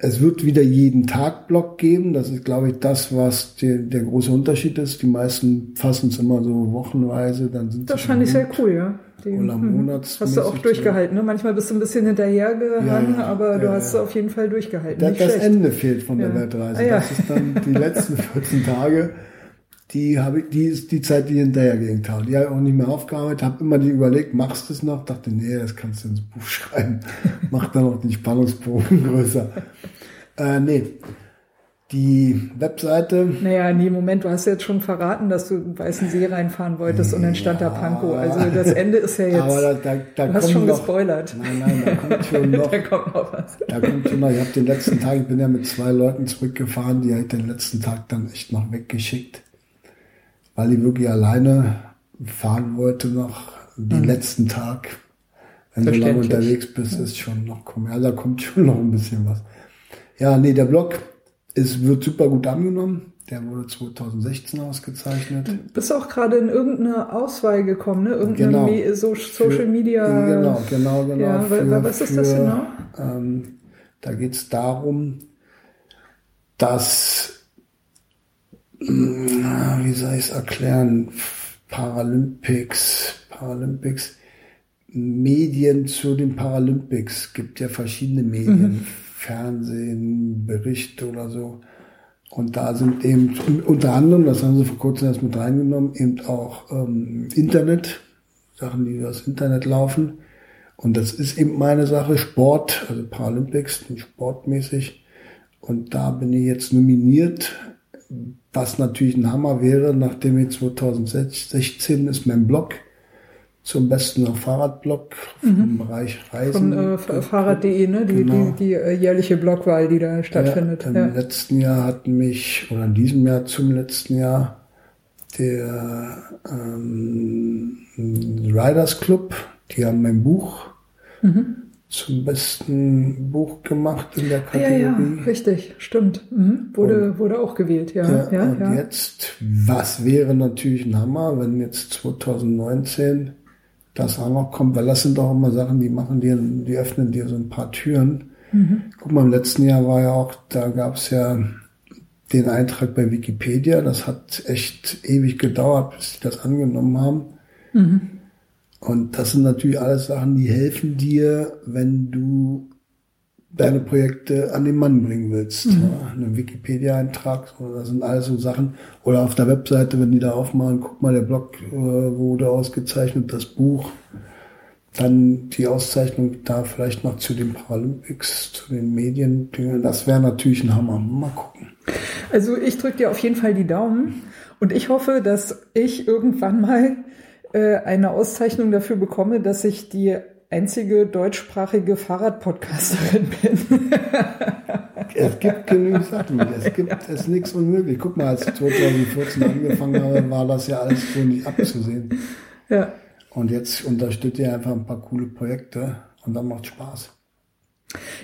Es wird wieder jeden Tag Blog geben. Das ist, glaube ich, das, was der, der große Unterschied ist. Die meisten fassen es immer so wochenweise. Dann sind das fand ich sehr cool, ja. Oder hm, Hast du auch durchgehalten, ne? Manchmal bist du ein bisschen hinterhergehangen, ja, ja, aber du hast es auf jeden Fall durchgehalten. Das, das Ende fehlt von der Weltreise. Ah, das ist dann die letzten *laughs* 14 Tage die habe ich, die ist die Zeit, die hinterhergehängt habe. Die habe ich auch nicht mehr aufgearbeitet, habe immer die überlegt, machst du es noch? Dachte, nee, das kannst du ins Buch schreiben. *laughs* Mach dann auch den Spannungsbogen größer. Äh, nee. Die Webseite. Naja, nee, Moment, du hast jetzt schon verraten, dass du einen weißen See reinfahren wolltest und dann stand da Panko. Also das Ende ist ja jetzt. Aber da, da, da du hast schon noch, gespoilert. Nein, nein, da kommt schon *laughs* noch. da kommt noch was. Da kommt schon noch. Ich habe den letzten Tag, ich bin ja mit zwei Leuten zurückgefahren, die habe ich den letzten Tag dann echt noch weggeschickt weil ich wirklich alleine fahren wollte noch den mhm. letzten Tag. Wenn du lange unterwegs bist, ist schon noch, ja, da kommt schon noch ein bisschen was. Ja, nee, der Blog ist, wird super gut angenommen. Der wurde 2016 ausgezeichnet. Du bist auch gerade in irgendeine Auswahl gekommen, ne? Irgendeine genau. so Social für, Media. Genau, genau, genau. Ja, für, was ist für, das genau? Ähm, da geht es darum, dass wie soll ich es erklären, Paralympics, Paralympics, Medien zu den Paralympics, gibt ja verschiedene Medien, mhm. Fernsehen, Berichte oder so. Und da sind eben unter anderem, das haben sie vor kurzem erst mit reingenommen, eben auch ähm, Internet, Sachen, die übers Internet laufen. Und das ist eben meine Sache, Sport, also Paralympics, sportmäßig. Und da bin ich jetzt nominiert was natürlich ein Hammer wäre, nachdem ich 2016 ist mein Blog zum besten noch Fahrradblog mhm. im Bereich Reisen. Von äh, Fahrrad.de, ne? Die, genau. die, die, äh, jährliche Blogwahl, die da stattfindet. Ja, Im ja. letzten Jahr hatten mich, oder in diesem Jahr zum letzten Jahr, der ähm, Riders Club, die haben mein Buch mhm zum besten Buch gemacht in der Kategorie. Ja, ja, richtig, stimmt. Mhm. Wurde, und, wurde auch gewählt, ja. ja, ja und jetzt, was wäre natürlich ein Hammer, wenn jetzt 2019 das auch noch kommt, weil das sind auch immer Sachen, die machen dir, die öffnen dir so ein paar Türen. Mhm. Guck mal, im letzten Jahr war ja auch, da gab es ja den Eintrag bei Wikipedia, das hat echt ewig gedauert, bis die das angenommen haben. Mhm. Und das sind natürlich alles Sachen, die helfen dir, wenn du deine Projekte an den Mann bringen willst. Mhm. Ja, einen Wikipedia-Eintrag, das sind alles so Sachen. Oder auf der Webseite, wenn die da aufmachen, guck mal, der Blog äh, wurde ausgezeichnet, das Buch. Dann die Auszeichnung da vielleicht noch zu den Paralympics, zu den Medien. Das wäre natürlich ein Hammer. Mal gucken. Also ich drücke dir auf jeden Fall die Daumen und ich hoffe, dass ich irgendwann mal äh, eine Auszeichnung dafür bekomme, dass ich die einzige deutschsprachige Fahrradpodcasterin bin. *laughs* es gibt genügend Sachen. Es gibt es ist nichts unmöglich. Guck mal, als ich 2014 angefangen habe, war das ja alles so nicht abzusehen. Ja. Und jetzt unterstützt ihr einfach ein paar coole Projekte und dann macht Spaß.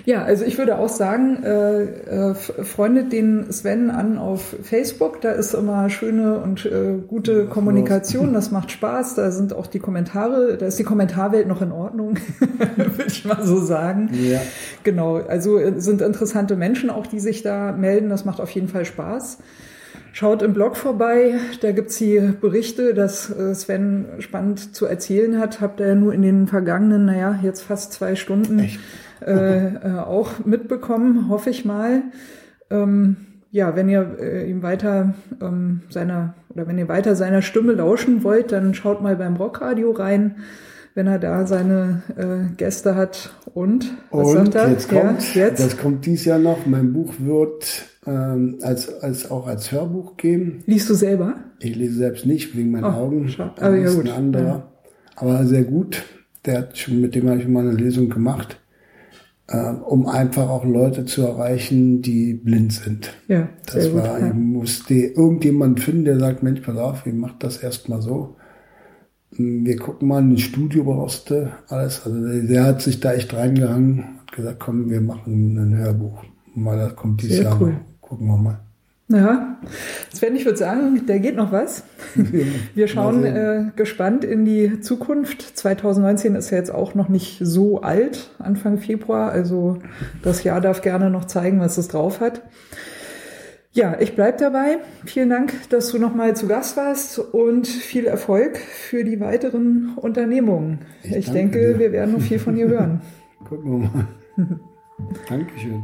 Ja, also ich würde auch sagen, äh, äh, freundet den Sven an auf Facebook. Da ist immer schöne und äh, gute Kommunikation. Das macht Spaß. Da sind auch die Kommentare, da ist die Kommentarwelt noch in Ordnung, *laughs* würde ich mal so sagen. Ja. Genau, also äh, sind interessante Menschen auch, die sich da melden. Das macht auf jeden Fall Spaß. Schaut im Blog vorbei, da gibt's die Berichte, dass äh, Sven spannend zu erzählen hat. Habt ihr ja nur in den vergangenen, naja, jetzt fast zwei Stunden Echt? Äh, äh, auch mitbekommen, hoffe ich mal. Ähm, ja, wenn ihr äh, ihm weiter ähm, seiner oder wenn ihr weiter seiner Stimme lauschen wollt, dann schaut mal beim Rockradio rein, wenn er da seine äh, Gäste hat. Und was Und sagt er? jetzt kommt, ja, jetzt das kommt dies Jahr noch. Mein Buch wird ähm, als, als auch als Hörbuch geben. liest du selber? Ich lese selbst nicht wegen meinen Oh, Augen. schade. Aber ja, ist gut. ein anderer. Ja. Aber sehr gut. Der hat schon, mit dem habe ich mal eine Lesung gemacht, um einfach auch Leute zu erreichen, die blind sind. Ja, sehr Das gut. war, ja. ich musste irgendjemand finden, der sagt, Mensch, pass auf, ich mach das erstmal so. Wir gucken mal, ein Studio brauchst du, alles. Also der, hat sich da echt reingehangen, hat gesagt, komm, wir machen ein Hörbuch. Mal, das kommt dieses Sehr Jahr cool. Gucken wir mal. Ja, Sven, ich würde sagen, da geht noch was. *laughs* Wir schauen äh, gespannt in die Zukunft. 2019 ist ja jetzt auch noch nicht so alt, Anfang Februar. Also das Jahr darf gerne noch zeigen, was es drauf hat. Ja, ich bleib dabei. Vielen Dank, dass du nochmal zu Gast warst und viel Erfolg für die weiteren Unternehmungen. Ich Ich, denke, dir. wir werden noch viel von dir hören. *laughs* Gucken wir mal. *laughs* Dankeschön.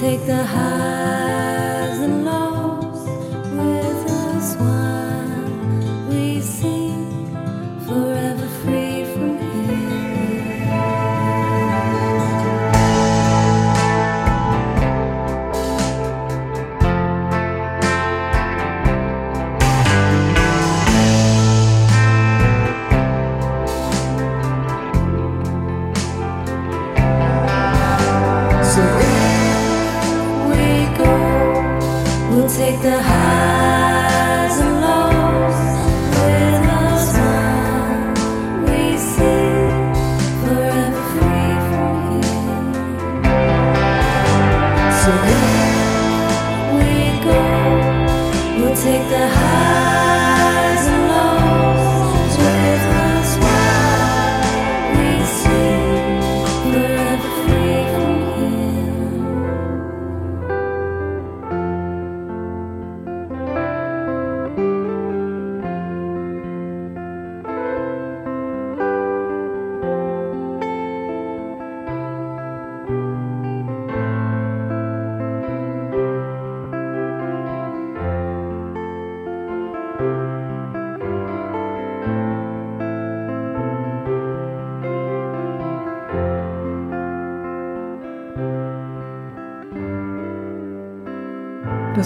take the highs